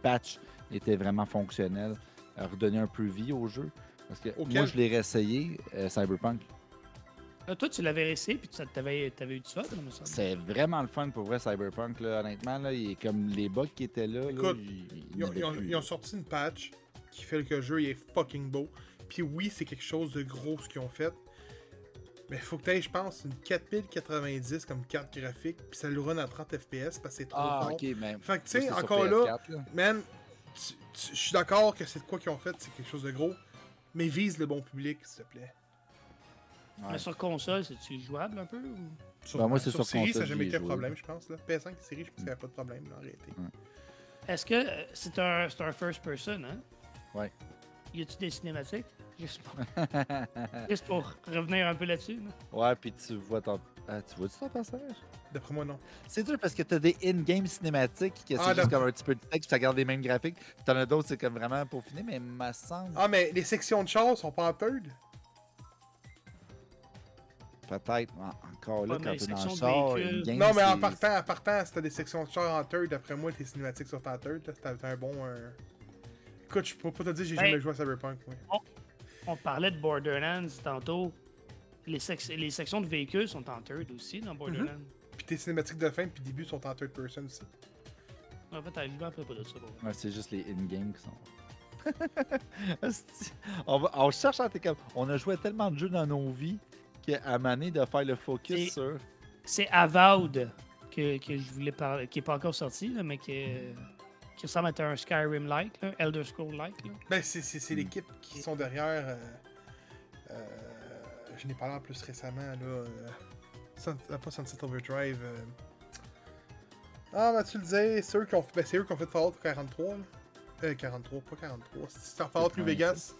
patchs étaient vraiment fonctionnels, a redonné un peu vie au jeu. Parce que moi, je l'ai réessayé, euh, Cyberpunk. Ah, toi, tu l'avais essayé, puis tu avais, eu du fun, me semble. C'est vraiment le fun pour vrai, Cyberpunk. Là, honnêtement, là, il est comme les bugs qui étaient là. là, Écoute, il- il Ils ont, n'avait ils ont- plus, ils ont sorti une patch qui fait que le jeu il est fucking beau. Puis oui, c'est quelque chose de gros ce qu'ils ont fait. Mais il faut que tu je pense, une 4090 comme carte graphique. Puis ça le run à 30 FPS parce que c'est trop Ah, fort. ok, mais. Fait que tu sais, encore là, PS4, là. man, tu- tu- je suis d'accord que c'est de quoi qu'ils ont fait, c'est quelque chose de gros. Mais vise le bon public, s'il te plaît. Ouais. Mais sur console, c'est-tu jouable un peu ou... Sur, Ben, moi, c'est sur série, ça n'a jamais été un problème, je pense. Là. PS5 série, je pense qu'il n'y avait pas de problème là, en réalité. Est-ce que euh, c'est un, c'est un first person, hein? Ouais. Y a-tu des cinématiques? Juste pour, juste pour revenir un peu là-dessus. là. Ouais, puis tu vois ton. Ah, tu vois-tu ton personnage? D'après moi, non. C'est dur parce que t'as des in-game cinématiques que c'est Ah, juste comme un petit peu de texte, puis ça garde les mêmes graphiques. Puis t'en as d'autres, c'est comme vraiment pour finir, mais il me semble. Ah, mais les sections de char sont pas en third? Peut-être. En- Encore là, Ouais, quand t'es dans in-game. Non, mais en partant, en partant, si t'as des sections de char en third, d'après moi, tes cinématiques sont en third. t'as un bon. Écoute, je peux pas te dire, j'ai Ben- jamais joué à Cyberpunk. On parlait de Borderlands tantôt. Les, les sections de véhicules sont en third aussi dans Borderlands. Puis tes cinématiques de fin, puis début sont en third person aussi. En fait, un peu pas de ça. bon. Ouais, c'est juste les in-game qui sont. On, va, on cherche à t'es comme. On a joué à tellement de jeux dans nos vies qu'à donné, de faire le focus sur. C'est Avowed que, que je voulais parler, qui est pas encore sorti, là, mais qui, est- qui ressemble à un Skyrim-like, là, Elder Scroll-like. là. Ben, c'est- c'est c'est Hmm. l'équipe qui sont derrière. euh, euh, je n'ai parlé en plus récemment, là. euh, Sun- euh, pas Sunset Overdrive. euh. Ah, ben, tu le disais, c'est eux qui ont, ben, c'est eux qui ont fait Fallout 43, là. Euh, 43, pas 43. C'est Fallout New 86.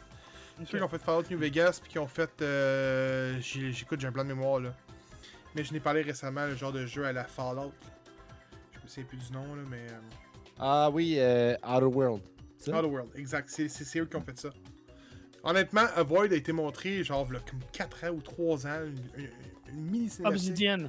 Vegas. Ceux qui ont fait Fallout New Vegas, puis qui ont fait. Euh, J'écoute, j'ai un blanc de mémoire, là. Mais je n'ai parlé récemment, le genre de jeu à la Fallout. Je me souviens plus du nom, là, mais. euh, Ah oui, euh, Outer World. Outer World, exact. C'est eux qui ont fait ça. Honnêtement, Avoid a été montré, genre, comme 4 ans ou 3 ans, une, une- une mini cinématique. Obsidian.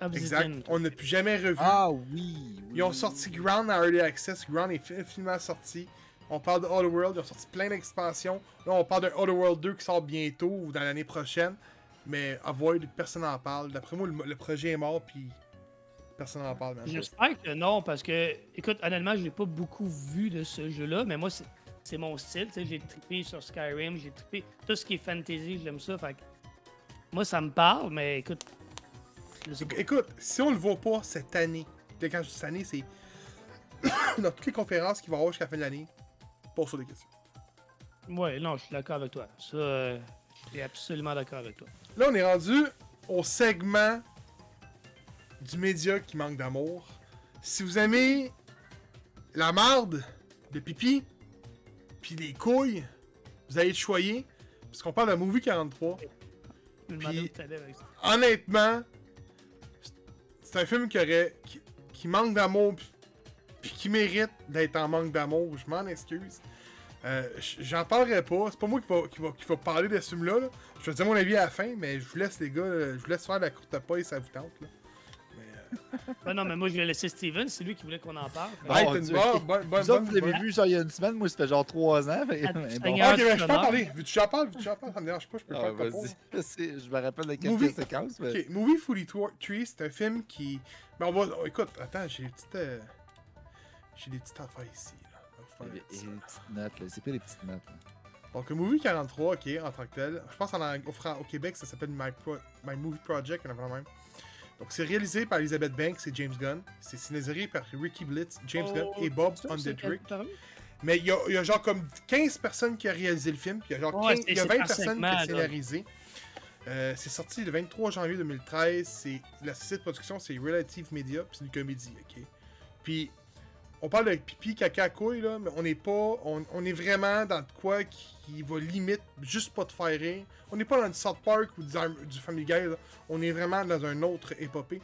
Obsidian. Exact. On n'a plus jamais revu. Ah oui. oui, Ils ont sorti. Ground en Early Access. Ground est fi- finalement sorti. On parle de Outer World. Ils ont sorti plein d'expansions. Là, on parle de Outer World 2 qui sort bientôt ou dans l'année prochaine. Mais Avoid, personne n'en parle. D'après moi, le, le projet est mort, puis personne n'en parle. J'espère que non, parce que, écoute, honnêtement, je l'ai pas beaucoup vu de ce jeu-là, mais moi, c'est mon style. J'ai trippé sur Skyrim, j'ai trippé. Tout ce qui est fantasy, j'aime ça. Fait moi, ça me parle, mais écoute. Écoute, si on le voit pas cette année, quand je dis cette année, c'est dans toutes les conférences qu'il va y avoir jusqu'à la fin de l'année, pose sur des questions. Ouais, non, je suis d'accord avec toi. Ça, euh, je suis absolument d'accord avec toi. Là, on est rendu au segment du média qui manque d'amour. Si vous aimez la marde, le pipi, puis les couilles, vous allez être choyé. Parce qu'on parle de Movie 43. Je me demandais Puis- où t'allais avec ça. Honnêtement, c'est un film qui aurait. qui, qui manque d'amour, puis- qui mérite d'être en manque d'amour. Je m'en excuse. Euh, J'en parlerai pas. C'est pas moi qui va, qui, va, qui va parler de ce film-là. là. Je vais dire mon avis à la fin, mais je vous laisse, les gars. euh, Je vous laisse faire la courte paille, ça vous tente. Là. Mais, euh, Ben non, mais moi, je vais laisser Steven, c'est lui qui voulait qu'on en parle. Bon, hey, Dieu, t'as une ok. bonne, Vous autres, bonne- vous l'avez vu genre il y a une semaine, moi ça fait genre trois ans. fait- Ah, mais bon. Ok, mais je peux en parler. Veux-tu que j'en parle? Veux-tu que j'en parle? Ça me dérange pas, je peux Ah, faire comme ça. vas-y. Je me rappelle de quelques Movie. séquences. Mais... Ok, Movie 43, c'est un film qui. Mais on va. oh, écoute, attends, j'ai petites. euh, J'ai des petites affaires ici. Là. Il y a des petites notes, là. C'est pas des petites notes. Là. Donc, le Movie 43, ok, en tant que tel. Je pense en, au, Québec, ça s'appelle My, Pro- My Movie Project, un même. Donc, c'est réalisé par Elizabeth Banks et James Gunn. C'est scénarisé par Ricky Blitz, James Gunn et Bob vu? Mais il y a, il y a genre comme 15 personnes qui ont réalisé le film, puis il y a genre Ouais, 15 il y a c'est- 20 c'est par personnes qui ont scénarisé. Euh, c'est sorti le 23 janvier 2013. C'est, la société de production, c'est Relative Media, puis c'est une comédie, ok? Puis, on parle de pipi, caca, couille, là, mais on n'est pas. On, on est vraiment dans de quoi qui va limite juste pas te faire rire. On n'est pas dans du South Park ou du, du Family Guy, là. On est vraiment dans un autre épopée.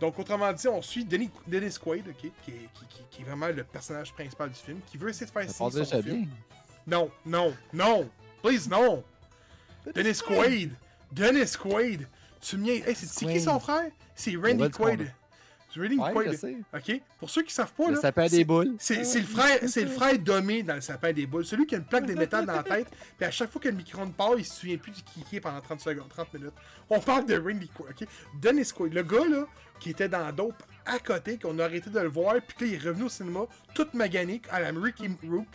Donc, autrement dit, on suit Dennis, Dennis Quaid, qui, est, qui- qui- qui est vraiment le personnage principal du film, qui veut essayer de faire Ça son film. bien. Non, non, non! Please, non! Dennis Quaid! Dennis Quaid! Tu me. Hey, c'est qui son frère? C'est Randy Quaid. Randy Ouais, je Quaid. sais. Ok? Pour ceux qui savent pas, Le là. sapin c'est- des boules. C'est le frère, c'est le frère Domé dans le sapin des boules. Celui qui a une plaque de métal dans la tête, puis à chaque fois que le micro-ondes part, il se souvient plus du est pendant 30 secondes, 30 minutes. On parle de Randy Quaid, ok? Dennis Quaid, le gars là, qui était dans Dope à côté, qu'on a arrêté de le voir, puis là, il est revenu au cinéma, tout magané, à la Ricky Rook.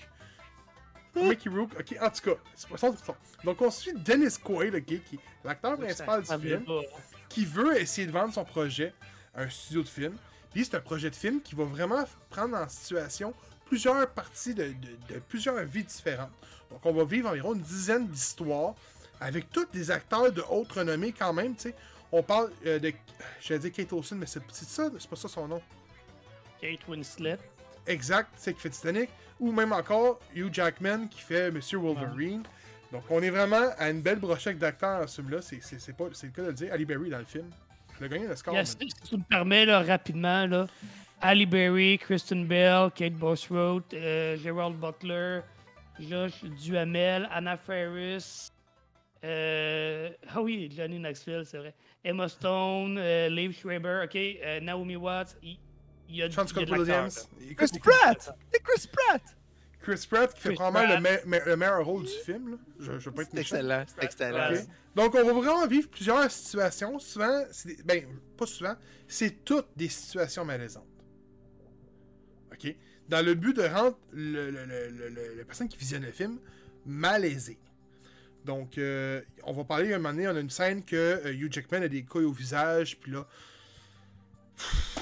Mickey Rook, ok, en tout cas, c'est pas ça. Donc on suit Dennis Quaid, ok, qui est l'acteur principal du film pas. qui veut essayer de vendre son projet un studio de film. Puis c'est un projet de film qui va vraiment prendre en situation plusieurs parties de, de- de plusieurs vies différentes. Donc on va vivre environ une dizaine d'histoires avec tous des acteurs de haute renommée quand même, tu sais. On parle euh, de... J'allais dire Kate Olsen, mais c'est ça, c'est pas ça son nom. Kate Winslet. Exact, c'est qui fait Titanic. Ou même encore Hugh Jackman qui fait Monsieur Wolverine. Donc, on est vraiment à une belle brochette d'acteurs dans ce film-là. C'est pas- c'est le cas de le dire. Ali Berry dans le film. Il a gagné le score. Si tu me permets, là, rapidement, là. Ali Berry, Kristen Bell, Kate Bosworth, euh, Gerald Butler, Josh Duhamel, Anna Faris, euh, ah oui, Johnny Knoxville, c'est vrai. Emma Stone, euh, Liv Schreiber, ok, euh, Naomi Watts, il y a, du- y a de Williams. Chris Pratt! C'est Chris Pratt! Chris Pratt qui fait Chris probablement le, Pratt. me- me- le meilleur rôle du film. là. Je, je veux pas être C'est méchant. excellent, c'est excellent. Donc, on va vraiment vivre plusieurs situations. Souvent, c'est des- ben, pas souvent, c'est toutes des situations malaisantes. OK? Dans le but de rendre le, le- le- le- le- la personne qui visionne le film malaisée. Donc, euh, on va parler un moment donné, on a une scène que euh, Hugh Jackman a des couilles au visage, puis là. Comment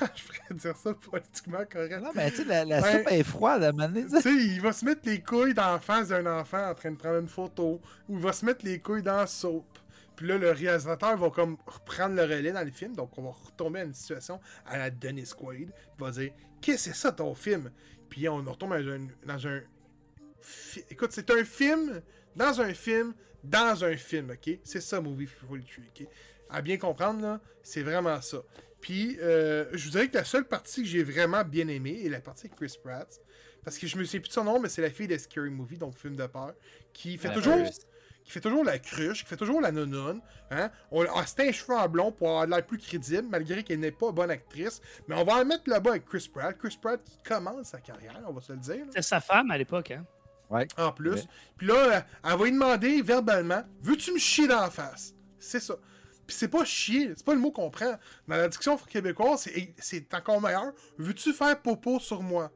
je pourrais dire ça politiquement correct? Non, mais tu sais, la, la Ouais. soupe est froide à donné, tu sais. il va se mettre les couilles dans la face d'un enfant en train de prendre une photo, ou il va se mettre les couilles dans la soupe. Puis là, le réalisateur va comme reprendre le relais dans le film, donc on va retomber à une situation à la Dennis Quaid. Il va dire Qu'est-ce que c'est ça ton film Puis on retombe dans un. Dans un fi- Écoute, c'est un film dans un film dans un film, ok? C'est ça, Movie You Tree, ok À bien comprendre, là, c'est vraiment ça. Puis, euh, je vous dirais que la seule partie que j'ai vraiment bien aimée est la partie avec Chris Pratt. Parce que je me sais plus de son nom, mais c'est la fille de Scary Movie, donc film de peur, qui fait La toujours qui fait toujours la cruche, qui fait toujours la nonone. Hein? On a un cheveu en blond pour avoir l'air plus crédible, malgré qu'elle n'est pas bonne actrice. Mais on va en mettre là-bas avec Chris Pratt. Chris Pratt qui commence sa carrière, on va se le dire. C'était sa femme à l'époque, hein. Ouais. en plus. Ouais. Puis là, elle va lui demander verbalement Veux-tu me chier dans la face C'est ça. Puis c'est pas chier, c'est pas le mot qu'on prend. Dans la diction québécoise, c'est- encore meilleur. Veux-tu faire popo sur moi?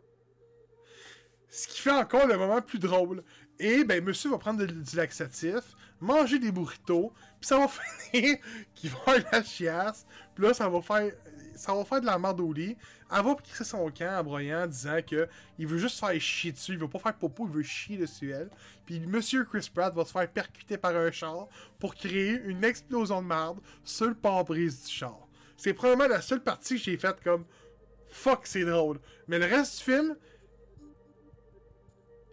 Ce qui fait encore le moment plus drôle. Et ben, monsieur va prendre du laxatif, manger des burritos, puis ça va finir qu'il va avoir la chiasse. Puis là, ça va faire ça va faire de la merde au lit. Elle va crisser son camp en broyant, disant que il veut juste faire chier dessus, il veut pas faire popo, il veut chier dessus elle. Puis monsieur Chris Pratt va se faire percuter par un char pour créer une explosion de merde sur le pare-brise du char. C'est probablement la seule partie que j'ai faite comme fuck, c'est drôle. Mais le reste du film,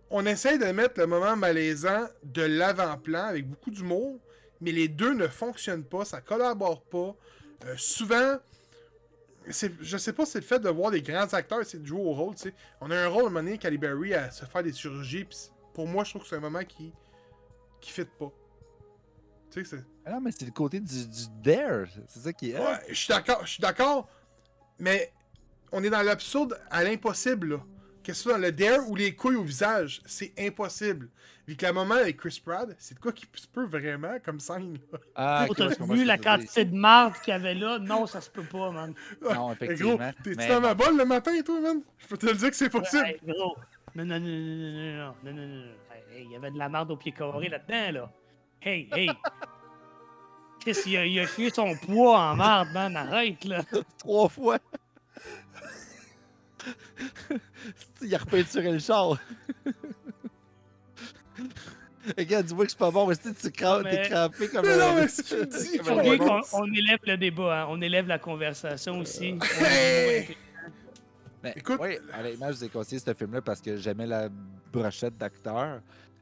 on essaye de mettre le moment malaisant de l'avant-plan avec beaucoup d'humour, mais les deux ne fonctionnent pas, ça collabore pas. Euh, souvent, je sais pas si c'est le fait de voir des grands acteurs essayer de jouer au rôle, tu sais. On a un rôle à un moment donné, Cali Berry, à se faire des chirurgies, pis pour moi, je trouve que c'est un moment qui qui fit pas. Tu sais, c'est... Ah Non, mais c'est le côté du, du dare. C'est ça qui est. Ouais, je suis d'accord, je suis d'accord, mais on est dans l'absurde à l'impossible, là. Qu'est-ce que c'est le dare ou les couilles au visage? C'est impossible. Vu que la moment avec Chris Pratt, c'est quoi qui se peut vraiment comme scène. Là? Ah, t'as vu la quantité de marde qu'il y avait là? Non, ça se peut pas, man. Ah, non, effectivement. Gros, t'es-tu dans ma bolle le matin et tout, man? Je peux te le dire que c'est possible. Hey, gros. Non, non, non, non, non, non, non, non, hey, il y avait de la marde au pied carré là-dedans, là. Hey, hey. Chris, il a, il a son poids en marde, man. Arrête, là. Trois fois il a repeinturé le char. Regarde, dis-moi que c'est pas bon, mais si tu cra- Mais- t'es crampé comme Mais non, un- mais si tu me dis, comme faut bien qu'on on élève le débat, hein. On élève la conversation aussi. Hey! Mais, Écoute- oui, honnêtement, je vous ai conseillé ce film-là parce que j'aimais la brochette d'acteurs.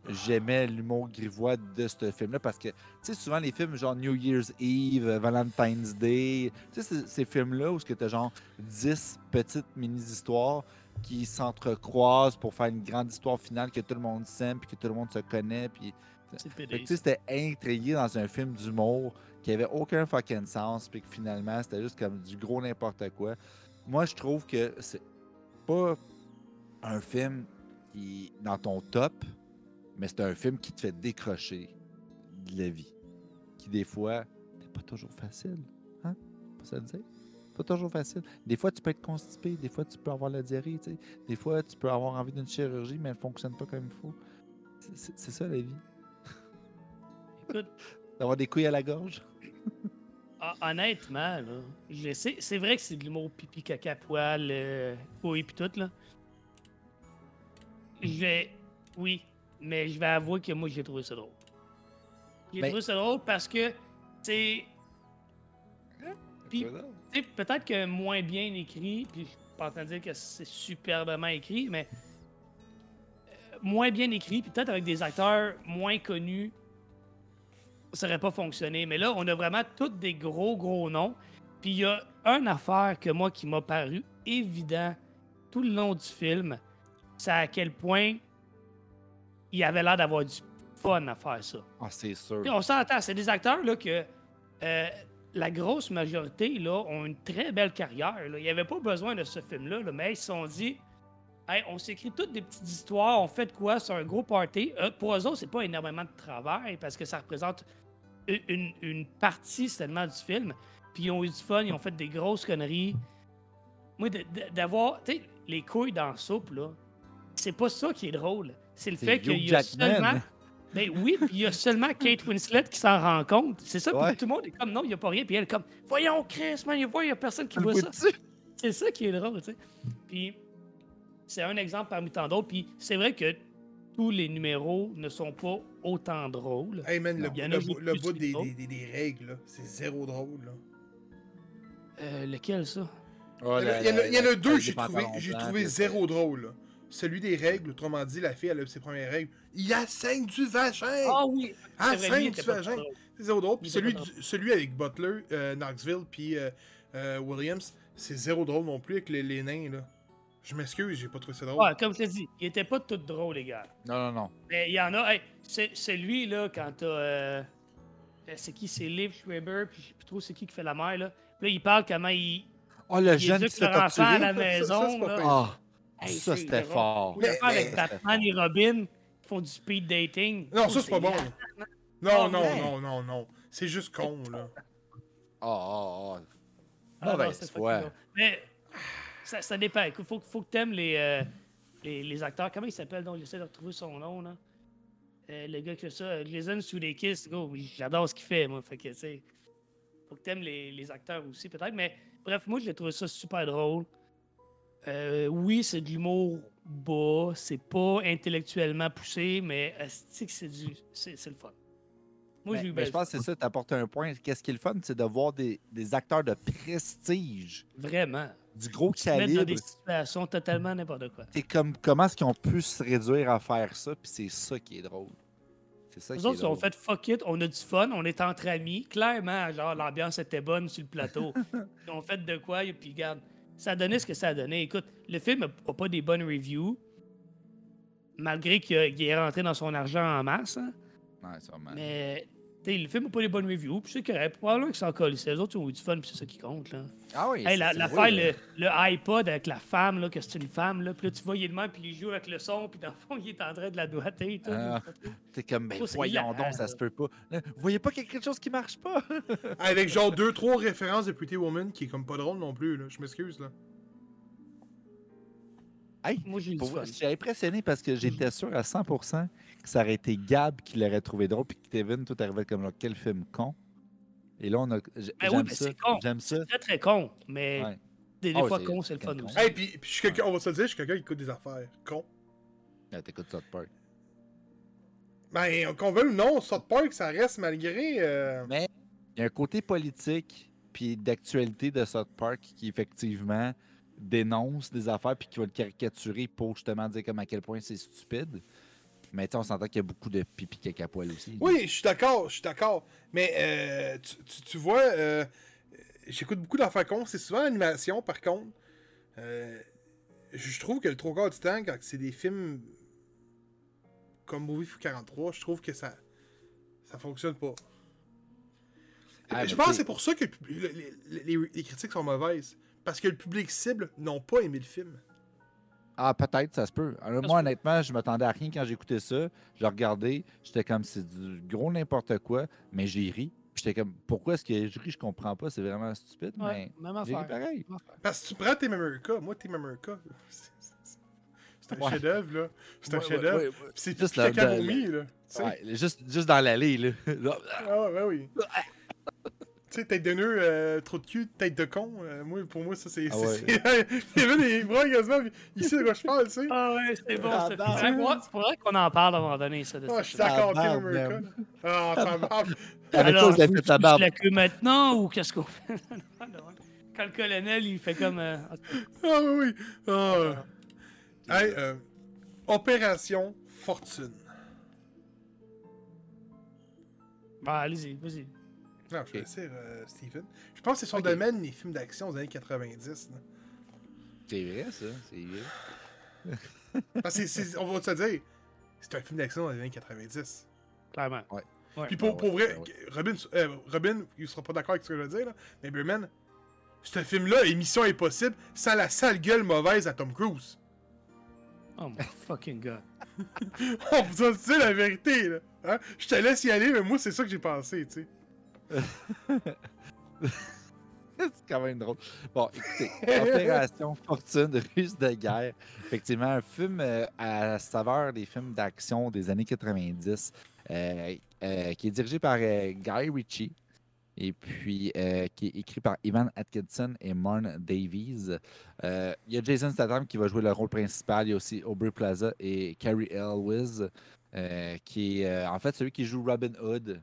J'aimais l'humour grivois de ce film-là parce que, tu sais, souvent les films genre New Year's Eve, euh, Valentine's Day, tu sais, ces- ces films-là où tu as genre 10 petites mini-histoires qui s'entrecroisent pour faire une grande histoire finale que tout le monde s'aime puis que tout le monde se connaît. Puis, c'était intrigué dans un film d'humour qui avait aucun fucking sens, puis que finalement, c'était juste comme du gros n'importe quoi. Moi, je trouve que c'est pas un film qui est dans ton top, mais c'est un film qui te fait décrocher de la vie. Qui, des fois, n'est pas toujours facile. Hein? Pas ça le dire? Pas toujours facile. Des fois, tu peux être constipé, des fois, tu peux avoir la diarrhée. Des fois, tu peux avoir envie d'une chirurgie, mais elle ne fonctionne pas comme il faut. C'est- ça, la vie. Écoute, D'avoir des couilles à la gorge. hon- honnêtement, c'est vrai que c'est de l'humour pipi, caca, poil, euh, oui, pis tout, là. Je vais... Oui, mais je vais avouer que moi, j'ai trouvé ça drôle. J'ai Ben- trouvé ça drôle parce que, c'est... Puis, peut-être que moins bien écrit, puis je suis pas en train de dire que c'est superbement écrit, mais moins bien écrit, puis peut-être avec des acteurs moins connus, ça aurait pas fonctionné. Mais là, on a vraiment tous des gros, gros noms. Puis il y a une affaire que moi qui m'a paru évident tout le long du film, c'est à quel point il avait l'air d'avoir du fun à faire ça. Ah, c'est sûr. Puis on s'entend, c'est des acteurs là, que euh, la grosse majorité là, ont une très belle carrière. là. Il n'y avait pas besoin de ce film-là, là, mais ils se sont dit Hey, on s'écrit toutes des petites histoires, on fait de quoi C'est un gros party. Euh, pour eux autres, c'est pas énormément de travail parce que ça représente une, une partie seulement du film. Puis ils ont eu du fun, ils ont fait des grosses conneries. Moi, d'avoir, tu sais, les couilles dans la soupe, là, c'est pas ça qui est drôle. C'est le fait qu'il y a Jackman. seulement. Ben oui, puis il y a seulement Kate Winslet qui s'en rend compte. C'est ça, puis Ouais. tout le monde est comme non, il n'y a pas rien. Puis elle est comme Voyons, Chris, man, il n'y a personne qui voit ça. C'est ça qui est drôle, tu sais. Puis c'est un exemple parmi tant d'autres. Puis c'est vrai que tous les numéros ne sont pas autant drôles. Hey man, le, bout- le bout que des, des, des- des règles, là, c'est zéro drôle. Là. Euh, lequel ça? Oh, il y en a, la- y en a- la- il y en a la- deux, les j'ai trouvé, j'ai trouvé zéro drôle. là. Celui des règles, autrement dit, la fille, elle a ses premières règles. Il y a cinq du vagin! Ah oui Ah, lui, cinq du vagin! C'est zéro drôle. Puis celui, du- celui avec Butler, euh, Knoxville, puis euh, euh, Williams, c'est zéro drôle non plus avec les, les nains. là. Je m'excuse, j'ai pas trouvé ça drôle. Ouais, comme je t'ai dit, il était pas tout drôle, les gars. Non, non, non. Mais il y en a. Hey, c'est celui, là, quand t'as. c'est qui C'est Liv Schreiber, puis je sais plus trop c'est qui qui fait la mère, là. Puis là, il parle comment il. Oh, le il jeune qui éduque se fait leur enfant à la Ça, ça, maison, là. Ah, Hey, ça, c'était fort. L'affaire Mais- avec mais- Batman et Robin qui font du speed dating. Non, Oh, ça, c'est pas bon. Ah, Non, non, non, non, non. C'est juste con, là. Ah, ah, ah. Ah, non, Mauvaise c'est foi. Mais ça, ça dépend. Il faut, faut que t'aimes les, euh, les, les acteurs. Comment il s'appelle donc? J'essaie de retrouver son nom, là. Euh, le gars qui fait ça, euh, Jason Sudeikis, gros, j'adore ce qu'il fait, moi. Fait que, tu sais, faut que t'aimes les, les acteurs aussi, peut-être. Mais bref, moi, j'ai trouvé ça super drôle. Euh, oui, c'est de l'humour bas, c'est pas intellectuellement poussé, mais c'est du, c'est le fun. Moi, Mais- j'ai eu mais bien je pense que c'est ça, tu apportes un point. Qu'est-ce qui est le fun, c'est de voir des, des acteurs de prestige, vraiment. du gros Se mettre dans calibre. des situations totalement n'importe quoi. C'est comme comment est-ce qu'ils ont pu se réduire à faire ça, puis c'est ça qui est drôle. C'est ça Nous qui est autres, on drôle. fait fuck it, on a du fun, on est entre amis. Clairement, genre, l'ambiance était bonne sur le plateau. Puis on fait de quoi, et puis regarde, ça a donné ce que ça a donné. Écoute, le film n'a pas des bonnes reviews, malgré qu'il est rentré dans son argent en masse. hein. Ouais, sûrement. Mais, tu sais, le film n'a pas des bonnes reviews, puis c'est correct. Probablement qu'ils s'en collent. Les autres, ils ont eu du fun, puis c'est ça qui compte, là. Ah oui, Hey, L'affaire, le, le iPod avec la femme, là, que c'est une femme, là, puis là, tu vois, il est de même, puis il joue avec le son, puis dans le fond, il est en train de la doigter. et tout. Ah. T'es comme, ben voyons donc, ça se peut pas. Là, Vous voyez pas qu'il y a quelque chose qui marche pas? Avec genre deux, trois références de Pretty Woman qui est comme pas drôle non plus, là. Je m'excuse, là. Hey, Moi, j'ai suis impressionné parce que j'étais sûr à 100% que ça aurait été Gab qui l'aurait trouvé drôle, puis que Kevin, tout arrivait comme genre, quel film con? Et là, on a. Ben oui, J'aime mais ça. c'est con. J'aime ça. très très con, mais Ouais. des, des Ah fois con, c'est le fun con. aussi. Hey, puis, puis je suis quelqu'un, on va se le dire, je suis quelqu'un qui écoute des affaires. Con. Ah, T'écoutes South Park. Ben, qu'on veuille ou non, South Park, ça reste malgré. euh, Mais il y a un côté politique puis d'actualité de South Park qui effectivement dénonce des affaires puis qui va le caricaturer pour justement dire comme à quel point c'est stupide. Mais on s'entend qu'il y a beaucoup de pipi caca poil aussi. Oui, je suis d'accord, je suis d'accord. Mais euh, tu, tu- tu vois, euh, j'écoute beaucoup d'affaires cons. C'est souvent l'animation, par contre. Euh, je je trouve que le trois quarts du temps, quand c'est des films comme Movie 43, je trouve que ça ça fonctionne pas. Ah, je mais pense que c'est pour ça que les- les critiques sont mauvaises. Parce que le public cible n'ont pas aimé le film. Ah, peut-être, ça se peut. Alors, Ça moi, se peut. honnêtement, je m'attendais à rien quand j'écoutais ça. Je regardais, j'étais comme, c'est du gros n'importe quoi, mais j'ai ri. Puis J'étais comme, pourquoi est-ce que je ris, je comprends pas, c'est vraiment stupide, Ouais, même mais j'ai ri affaire. pareil. Même affaire. Parce que tu prends Team America, moi Team America, c'est- un Ouais. chef-d'œuvre, là. C'est un Ouais, chef-d'œuvre. ouais, C'est Juste la- là. Ouais. Juste, juste dans l'allée, là. Ah ouais, ouais, oui. Tu sais, tête de nœud, euh, trop de cul, tête de con. euh, moi, pour moi, ça, c'est. Ah c'est- ouais. c'est- Il y avait des bras quasiment. Ici, de quoi je parle, tu sais. Ah ouais, c'est bon. Ah, ça. bah, Faudrait qu'on- en parle à un moment donné, ça. De Ah, ça. je suis d'accord, Team America. Ah, ça barbe. Avec Alors, ça, vous avez je fait la pousse barbe. la queue maintenant ou qu'est-ce qu'on fait? Quand le colonel, il fait comme. euh, Ah oui, oui. Ah. Hey, euh, Opération Fortune. Bah, allez-y, vas-y. Non, je vais laisser euh, Steven. Je pense que c'est son domaine, les films d'action des années 90. là. C'est vrai, ça. C'est vrai. Parce que c'est- c'est- on va te dire, c'est un film d'action des années 90. Clairement. Ouais. Ouais. Puis pour, ouais, pour vrai, ouais. Robin, euh, Robin, il sera pas d'accord avec ce que je veux dire, là, mais Birdman, ce film-là est Mission Impossible sans la sale gueule mauvaise à Tom Cruise. Oh my fucking god. On vous a dit la vérité, là. Hein? Je te laisse y aller, mais moi, c'est ça que j'ai pensé, tu sais. c'est quand même drôle. Bon, écoutez, Opération Fortune, Russe de guerre. Effectivement, un film euh, à saveur des films d'action des années 90, euh, euh, qui est dirigé par euh, Guy Ritchie. Et puis, qui est écrit par Ivan Atkinson et Marn Davies. Il y a Jason Statham qui va jouer le rôle principal. Il y a aussi Aubrey Plaza et Carrie Elwes, qui est en fait celui qui joue Robin Hood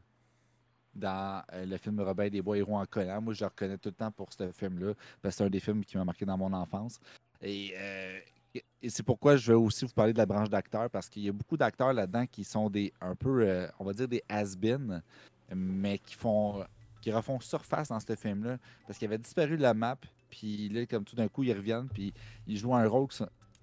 dans euh, le film Robin des Bois Héros en collant. Moi, je le reconnais tout le temps pour ce film-là, parce que c'est un des films qui m'a marqué dans mon enfance. Et, euh, c'est pourquoi je vais aussi vous parler de la branche d'acteurs, parce qu'il y a beaucoup d'acteurs là-dedans qui sont des un peu, euh, on va dire, des has-been, mais qui font qui refont surface dans ce film-là, parce qu'il avait disparu de la map, puis là, comme tout d'un coup, ils reviennent, puis ils jouent un rôle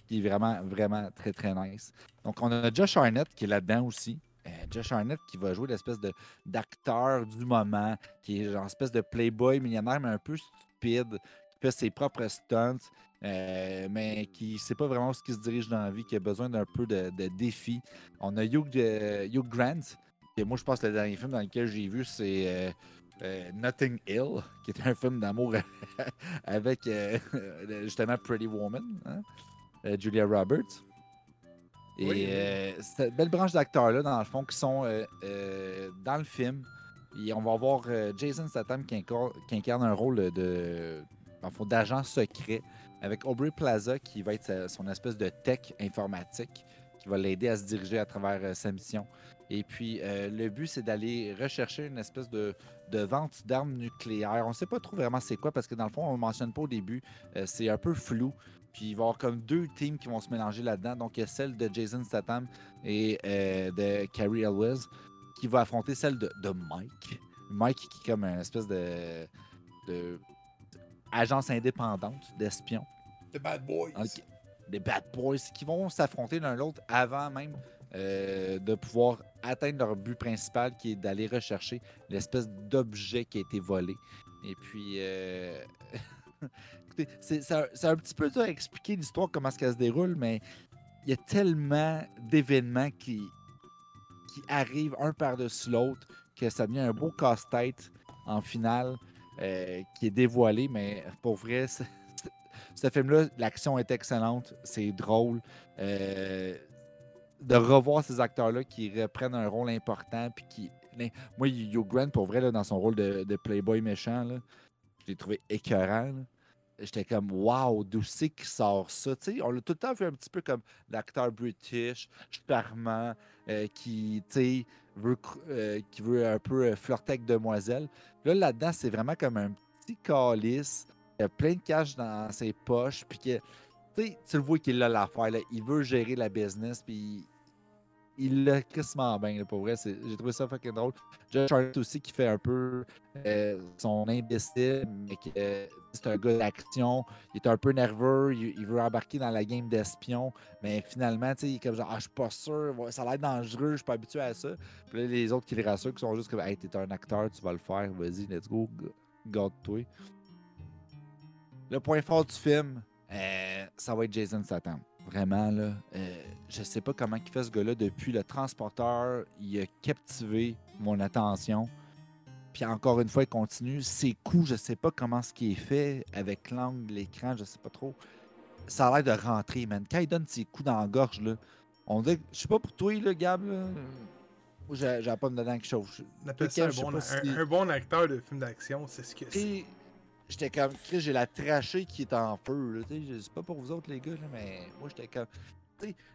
qui est vraiment, vraiment très, très nice. Donc, on a Josh Arnett qui est là-dedans aussi. Euh, Josh Arnett qui va jouer l'espèce d'acteur du moment, qui est genre espèce de playboy millionnaire, mais un peu stupide, qui fait ses propres stunts, euh, mais qui sait pas vraiment ce qui se dirige dans la vie, qui a besoin d'un peu de, de défi. On a Hugh, euh, Hugh Grant, et moi je pense que le dernier film dans lequel j'ai vu, c'est euh, Notting Hill, qui est un film d'amour avec justement Pretty Woman, hein, Julia Roberts. Et Oui, oui. euh, cette belle branche d'acteurs-là, dans le fond, qui sont euh, euh, dans le film. Et on va voir euh, Jason Statham qui incarne, qui incarne un rôle de fond, d'agent secret avec Aubrey Plaza qui va être son espèce de tech informatique qui va l'aider à se diriger à travers sa mission. Et puis, le but, c'est d'aller rechercher une espèce de, de vente d'armes nucléaires. On ne sait pas trop vraiment c'est quoi parce que dans le fond, on ne le mentionne pas au début. C'est un peu flou. Puis il va y avoir comme deux teams qui vont se mélanger là-dedans. Donc, il y a celle de Jason Statham et euh, de Carrie Elwes qui va affronter celle de, de Mike. Mike qui est comme une espèce de, de agence indépendante d'espion. The Bad Boys. Des bad boys qui vont s'affronter l'un l'autre avant même euh, de pouvoir atteindre leur but principal qui est d'aller rechercher l'espèce d'objet qui a été volé. Et puis, euh, écoutez, c'est un, petit peu dur à expliquer l'histoire, comment est-ce qu'elle se déroule, mais il y a tellement d'événements qui, qui arrivent un par-dessus l'autre que ça devient un beau casse-tête en finale euh, qui est dévoilé, mais pour vrai, ce film-là, l'action est excellente, c'est drôle. Euh, de revoir ces acteurs-là qui reprennent un rôle important, puis qui. Moi, Hugh Grant, pour vrai, là, dans son rôle de, de Playboy méchant, là, je l'ai trouvé écœurant. J'étais comme, waouh, d'où c'est qui sort ça? On l'a tout le temps vu un petit peu comme l'acteur british, charmant, euh, qui, veut, euh, qui veut un peu euh, flirter avec demoiselle. Là, là-dedans, c'est vraiment comme un petit calice. Il a plein de cash dans ses poches. Puis que, tu le vois qu'il a l'affaire. Il veut gérer la business. Puis il l'a crissement bien. là, pour vrai, j'ai trouvé ça fucking drôle. Josh Hartnett aussi qui fait un peu euh, son imbécile, mais que euh, c'est un gars d'action. Il est un peu nerveux. Il, veut embarquer dans la game d'espion. Mais finalement, il est comme genre, ah, je suis pas sûr. Ça a l'air dangereux. Je suis pas habitué à ça. Puis là, les autres qui les rassurent, qui sont juste comme, hey, t'es un acteur, tu vas le faire. Vas-y, let's go. Garde-toi. Le point fort du film, euh, ça va être Jason Statham. Vraiment, là. euh, je sais pas comment il fait ce gars-là depuis le transporteur. Il a captivé mon attention. Puis encore une fois, il continue. Ses coups, je sais pas comment ce qui est fait avec l'angle de l'écran, je sais pas trop. Ça a l'air de rentrer, man. Quand il donne ses coups dans la gorge, là, on dit, je sais pas pour toi, là, Gab, là. Moi, j'ai j'ai pas me donner quelque chose. On appelle ça un bon, pas un- si- un bon acteur de film d'action, c'est ce que c'est. J'étais comme, Chris, j'ai la trachée qui est en feu. C'est pas pour vous autres, les gars, là, mais moi, j'étais comme.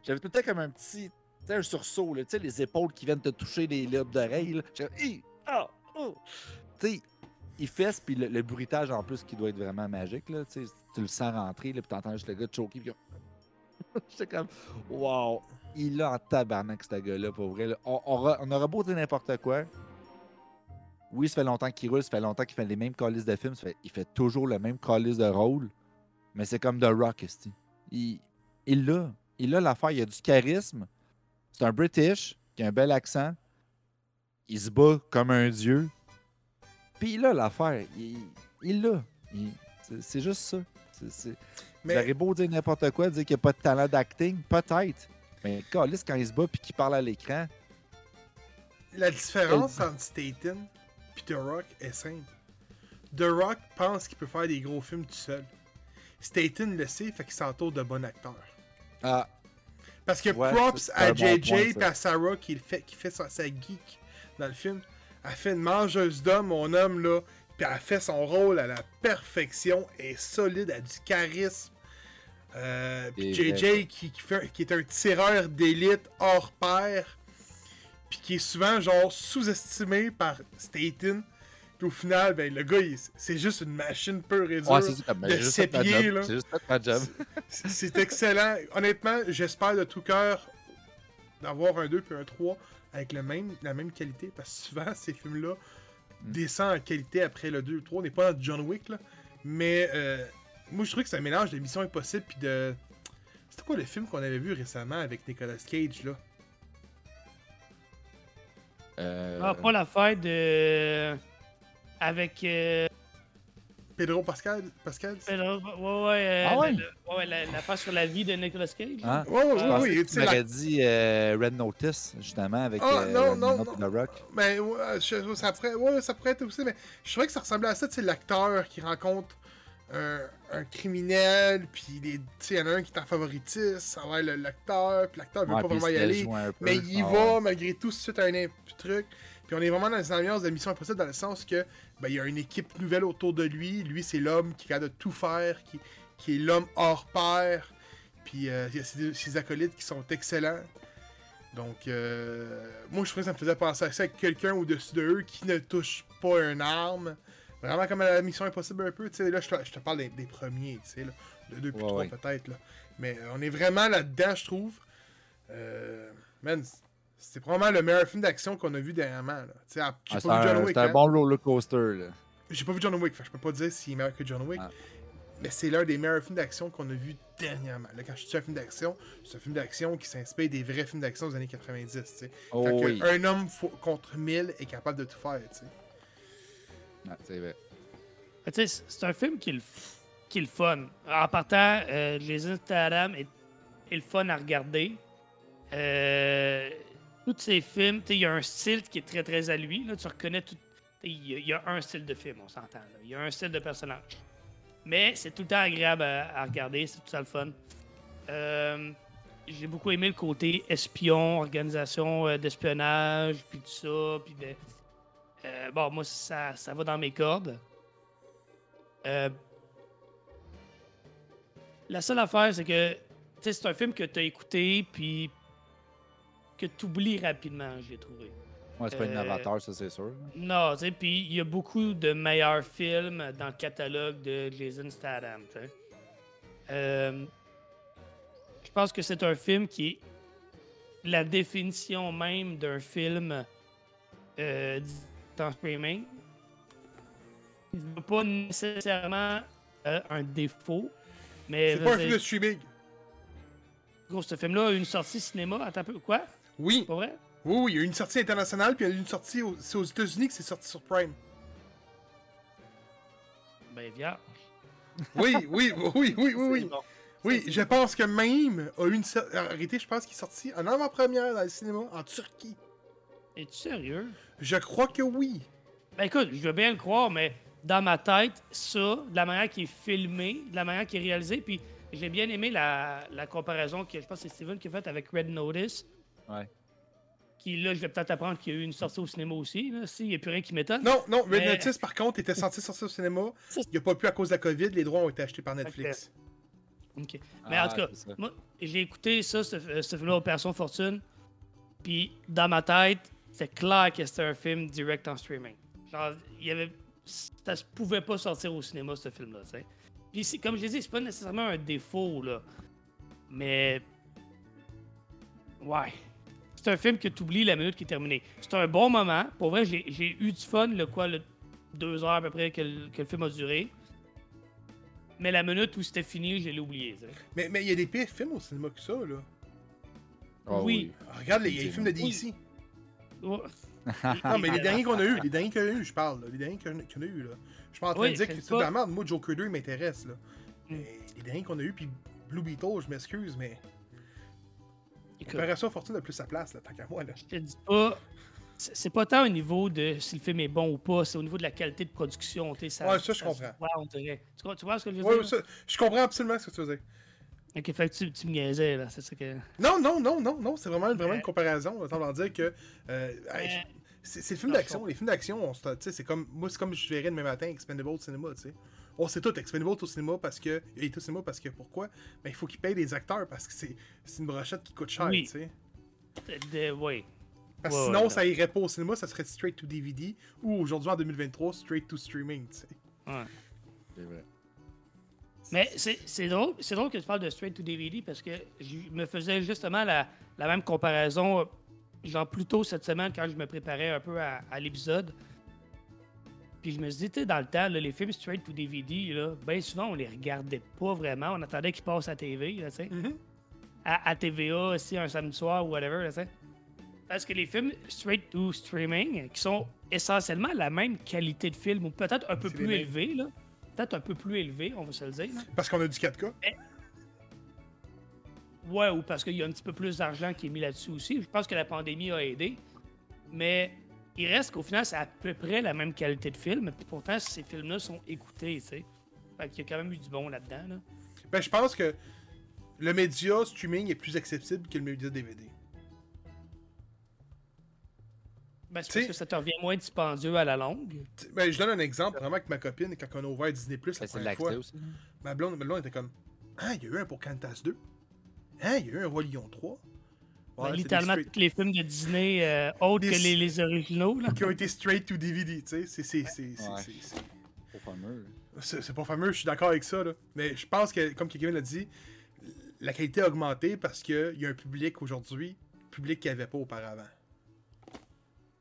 J'avais tout le temps comme un petit. Un sursaut, là, les épaules qui viennent te toucher les lobes d'oreilles. J'étais comme! Ah! Oh! Il fesse, puis le, bruitage en plus qui doit être vraiment magique. Là, tu le sens rentrer, là, puis t'entends juste le gars choquer. Puis... J'étais comme, wow! il a en tabarnak, ce gars-là, pour vrai. On, on, aura- on aurait beau dire n'importe quoi. Oui, ça fait longtemps qu'il roule, ça fait longtemps qu'il fait les mêmes calices de films, ça fait- il fait toujours le même calice de rôle. Mais c'est comme The Rock, esti. Il il l'a. Il a l'affaire, il a du charisme. C'est un British qui a un bel accent. Il se bat comme un dieu. Puis il a l'affaire. Il l'a. C'est- juste ça. Mais aurez beau dire n'importe quoi, dire qu'il n'y a pas de talent d'acting, peut-être. Mais Callis, quand il se bat puis qu'il parle à l'écran, la différence entre Staten The Rock est simple. The Rock pense qu'il peut faire des gros films tout seul. Staten le sait, fait qu'il s'entoure de bons acteurs. ah, Parce que Ouais, props à bon JJ et à Sarah qui, fait, qui fait sa, sa geek dans le film. Elle fait une mangeuse d'hommes, mon homme, là. Puis elle fait son rôle à la perfection. Elle est solide, elle a du charisme. Euh, puis JJ qui, qui, fait, qui est un tireur d'élite hors pair. Puis qui est souvent, genre, sous-estimé par Staten. Puis au final, ben, le gars, c'est juste une machine pure et dure. ouais, c'est. Ben, de ses pieds. J'ai juste ma job. C'est c'est excellent. Honnêtement, j'espère de tout cœur d'avoir un 2 puis un 3 avec le même, la même qualité. Parce que souvent, ces films-là Mm. descendent en qualité après le 2 ou le 3. On n'est pas dans John Wick, là. Mais euh, moi, je trouve que c'est un mélange de Mission Impossible puis de. C'était quoi le film qu'on avait vu récemment avec Nicolas Cage, là? Ah, pas l'affaire de. Avec. euh, Pedro Pascal Pascal? Pedro- ouais, ouais, euh, Ah ouais? le- ouais, la- l'affaire sur la vie de Nicolas Cage. hein? Ouais, ouais, pensais oui. que tu la- m'aurais dit euh, Red Notice, justement, avec Ah, euh, non, non, non. The Rock. Ben, ouais, je- ça, pourrait, ouais, ça pourrait être aussi, mais je trouvais que ça ressemblait à ça, tu sais, l'acteur qui rencontre un, un criminel, puis il y en a un qui est en favoritisme, ça va être le- l'acteur, puis l'acteur veut Ouais, pas vraiment y aller, mais il y Ah, va ouais. malgré tout suite à un truc. Puis on est vraiment dans les ambiances de Mission Impossible dans le sens que ben, il y a une équipe nouvelle autour de lui. Lui, c'est l'homme qui capable de tout faire, qui, qui est l'homme hors pair. Puis euh, il y a ses, ses acolytes qui sont excellents. Donc, euh, moi, je trouvais que ça me faisait penser à ça avec quelqu'un au-dessus d'eux qui ne touche pas une arme. Vraiment comme à la Mission Impossible un peu. Tu sais, là, je te, je te parle des, des premiers, tu sais, là. Le 2 puis Ouais, 3 ouais. peut-être, là. Mais euh, on est vraiment là-dedans, je trouve. Euh, man, c'est probablement le meilleur film d'action qu'on a vu dernièrement. là. Tu sais, J'ai Ah, c'est pas vu John un, Wick. c'est un hein. bon roller coaster. Là. J'ai pas vu John Wick, fait je peux pas dire s'il est meilleur que John Wick. Ah. Mais c'est l'un des meilleurs films d'action qu'on a vu dernièrement. Là, quand je dis un film d'action, c'est un film d'action qui s'inspire des vrais films d'action des années 90. tu sais. Oh fait que oui. un homme contre mille est capable de tout faire. tu sais. C'est vrai. C'est un film qui est le, qui est le fun. En partant, euh, Jason Statham est, est le fun à regarder. Euh, tous ces films, il y a un style qui est très très à lui. Là, tu reconnais tout. Il y, a- un style de film, on s'entend. Il y a un style de personnage. Mais c'est tout le temps agréable à, à regarder, c'est tout ça le fun. Euh, J'ai beaucoup aimé le côté espion, organisation euh, d'espionnage, puis tout ça. Puis de, euh, bon, moi, ça, ça va dans mes cordes. Euh, la seule affaire, c'est que c'est un film que tu as écouté, puis que tu oublies rapidement, j'ai trouvé. Ouais, c'est pas Euh, innovateur, ça, c'est sûr. Non, tu sais, puis il y a beaucoup de meilleurs films dans le catalogue de Jason Statham, tu sais. Euh, je pense que c'est un film qui est la définition même d'un film euh, en streaming. Il veut pas nécessairement euh, un défaut, mais C'est pas un film de streaming. gros, ce film-là a eu une sortie cinéma. Attends un peu, quoi? Oui, Pas vrai? oui, oui, il y a eu une sortie internationale, puis il y a eu une sortie au- c'est aux États-Unis que c'est sorti sur Prime. Ben, viens. Oui, oui, oui, oui, oui, oui. Bon. Oui, c'est je pense que même a eu une. Arrêtez, je pense qu'il est sorti en avant-première dans le cinéma en Turquie. Es-tu sérieux? Je crois que oui. Ben écoute, je veux bien le croire, mais dans ma tête, ça, de la manière qui est filmé, de la manière qui est réalisé, puis j'ai bien aimé la, la comparaison que je pense que c'est Steven qui a faite avec Red Notice. Ouais. Qui là, je vais peut-être apprendre qu'il y a eu une sortie au cinéma aussi. là. Si, il n'y a plus rien qui m'étonne. Non, non, Red Mais- Notice, par contre, était censé sortir au cinéma. Il n'a pas pu à cause de la COVID. Les droits ont été achetés par Netflix. Ok. Mais en Ah, tout cas, moi, j'ai écouté ça, ce, ce film-là, Opération Fortune. Puis dans ma tête, c'est clair que c'était un film direct en streaming. Genre, il y avait. Ça se pouvait pas sortir au cinéma, ce film-là, tu sais. Puis c'est- comme je l'ai dit, c'est pas nécessairement un défaut, là. Mais. Ouais. C'est un film que tu oublies la minute qui est terminée. C'est un bon moment. Pour vrai, j'ai eu du fun, le quoi, le deux heures à peu près que le, que le film a duré. Mais la minute où c'était fini, je l'ai oublié. tu sais. Mais mais il y a des pires films au cinéma que ça, là. Ah Oui. Ah, Regarde les, les films de DC. Non, mais les derniers qu'on a eu, les derniers qu'on a eu, je parle, là, les derniers qu'on a eu, là. Je suis pas en train Oui, de dire que c'est de la merde. Moi, Joker 2, il m'intéresse, là. Mm. Les derniers qu'on a eu, puis Blue Beetle, je m'excuse, mais. Opération Fortune a plus sa place, là, tant qu'à moi, là. je te dis pas. C'est pas tant au niveau de si le film est bon ou pas, c'est au niveau de la qualité de production. tu sais, Ça, Ouais, ça, je comprends. voit, on dirait. Tu, vois- tu vois ce que je veux Ouais, dire? ça, je comprends absolument ce que tu veux dire. Ok, fait que tu, tu me niaisais, là. C'est ça que. Non, non, non, non, non, c'est vraiment, vraiment Ouais. une comparaison. Autant leur dire que. euh, hey, c'est c'est le film d'action. Les films d'action, on se- tu sais, c'est comme. Moi, c'est comme je verrais demain matin Expendable au cinéma, tu sais. On sait tout, Expendable au cinéma parce que. Il est au cinéma parce que pourquoi? Ben, il faut qu'ils payent des acteurs parce que c'est c'est une brochette qui coûte cher, Oui. tu sais. De, de- ouais. Parce que Ouais, sinon, ouais, ça irait pas au cinéma, ça serait straight to DVD ou aujourd'hui en 2023, straight to streaming, tu sais. ouais. C'est vrai. Mais c'est drôle, drôle que tu parles de straight to DVD parce que je me faisais justement la, la même comparaison, euh, genre plus tôt cette semaine quand je me préparais un peu à, à l'épisode. Puis je me suis dit, tu sais, dans le temps, là, les films straight to DVD, là, bien souvent, on les regardait pas vraiment. On attendait qu'ils passent à TV, tu sais. Mhm. À, à TVA, aussi, un samedi soir ou whatever, tu sais. Parce que les films straight to streaming, qui sont essentiellement la même qualité de film, ou peut-être un peu plus élevé, là. Peut-être un peu plus élevé, on va se le dire. là. Parce qu'on a du 4K. Ouais, ou parce qu'il y a un petit peu plus d'argent qui est mis là-dessus aussi. Je pense que la pandémie a aidé. Mais il reste qu'au final, c'est à peu près la même qualité de film. Pourtant, ces films-là sont écoutés, tu sais. Fait qu'il y a quand même eu du bon là-dedans. Là. Ben, je pense que le média streaming est plus accessible que le média DVD. Ben, c'est parce que ça te revient moins dispendieux à la longue. Ben, je donne un exemple vraiment avec ma copine, quand on a ouvert Disney Plus la Ben, première fois. aussi. Ma blonde, ma blonde était comme Ah, il y a eu un pour Cantas 2. Hein, il y a eu un Roi Lion 3. Ben, Ouais, littéralement, tous les films de Disney, euh, autres Des- que les, les originaux. Là. qui ont été straight to DVD, tu sais. C'est- c'est- c'est- c'est- Ouais. c'est- c'est- Trop fameux. C'est c'est pas fameux, je suis d'accord avec ça, là. Mais je pense que, comme Kevin l'a dit, la qualité a augmenté parce qu'il y a un public aujourd'hui, public qu'il n'y avait pas auparavant.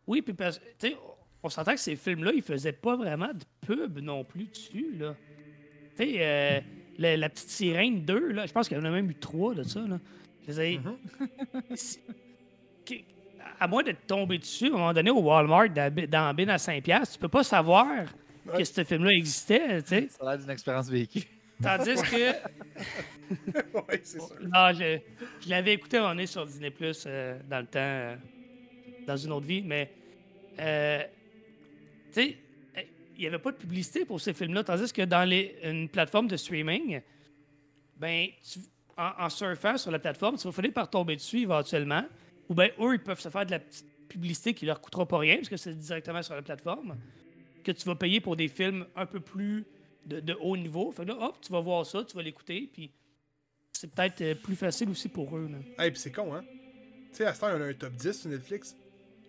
Oui, puis parce tu sais, on s'entend que ces films-là, ils faisaient pas vraiment de pub non plus dessus, là. Tu sais, euh, la, la petite sirène 2, là, je pense qu'il y en a même eu trois de ça, là. Si- que- à moins d'être tombé dessus, à un moment donné, au Walmart, dans, la bin à 5$, tu peux pas savoir Ouais. que ce film-là existait, tu sais. Ça a l'air d'une expérience vécue. Tandis que... ouais, c'est sûr. Non, je, je l'avais écouté on est sur Disney Plus euh, dans le temps, euh, dans une autre vie, mais euh, tu sais, il n'y avait pas de publicité pour ces films-là, tandis que dans les, une plateforme de streaming, ben, tu- en, surfant sur la plateforme, tu vas finir par tomber dessus éventuellement, ou bien eux, ils peuvent se faire de la petite publicité qui leur coûtera pas rien, parce que c'est directement sur la plateforme, que tu vas payer pour des films un peu plus de, haut niveau. Là, hop, tu vas voir ça, tu vas l'écouter, puis c'est peut-être euh, plus facile aussi pour eux. Là. Hey, pis c'est con, hein? Tu sais, à ce temps, on a un top 10 sur Netflix.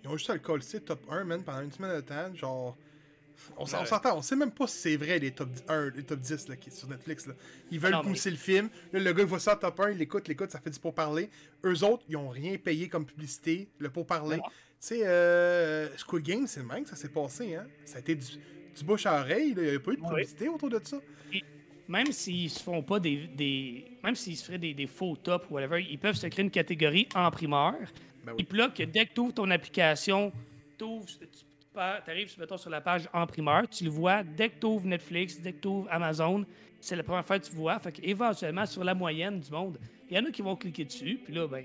Ils ont juste à le coller top 1, man, pendant une semaine de temps. Genre. On s'en- on s'entend, on sait même pas si c'est vrai les top 1, les top 10 là, qui sur Netflix. Là. Ils veulent Non, mais- pousser le film. Là, le gars, il voit ça en top 1, il l'écoute, l'écoute, ça fait du pourparler. Eux autres, ils ont rien payé comme publicité, le pourparler. Tu sais, euh, Squid Game, c'est le même que ça s'est passé, hein? Ça a été du, du bouche à oreille, là. il n'y a pas eu de Oui. publicité autour de ça. Même s'ils se font pas des. des même s'ils se feraient des, des faux tops ou whatever, ils peuvent se créer une catégorie en primeur. Ben oui. Et puis là, que dès que tu ouvres ton application, tu arrives mettons, sur la page en primeur, tu le vois. Dès que tu ouvres Netflix, dès que tu ouvres Amazon, c'est la première fois que tu vois. Fait qu'éventuellement, sur la moyenne du monde, il y en a qui vont cliquer dessus. Puis là, ben.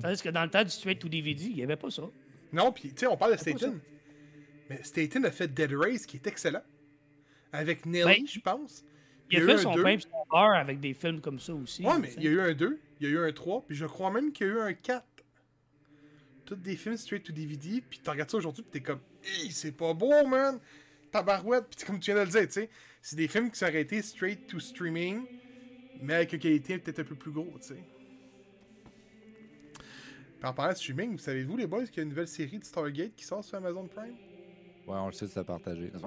Tandis que dans le temps du straight to DVD, il n'y avait pas ça. Non, puis tu sais, on parle de Staten. Mais Staten a fait Dead Race qui est excellent. Avec Nelly, Ben, je pense. Il a eu fait son pain et son beurre avec des films comme ça aussi. Ouais, mais il y a eu un 2, il y a eu un 3, puis je crois même qu'il y a eu un 4. Tous des films straight to DVD, puis tu regardes ça aujourd'hui, puis t'es comme, c'est pas beau, man! Tabarouette, puis comme tu viens de le dire, tu sais, c'est des films qui sont arrêtés straight to streaming, mais avec une qualité peut-être un peu plus gros, tu sais. En parlant de streaming, vous savez-vous, les boys, qu'il y a une nouvelle série de Stargate qui sort sur Amazon Prime? Ouais, on le sait, c'est partagé.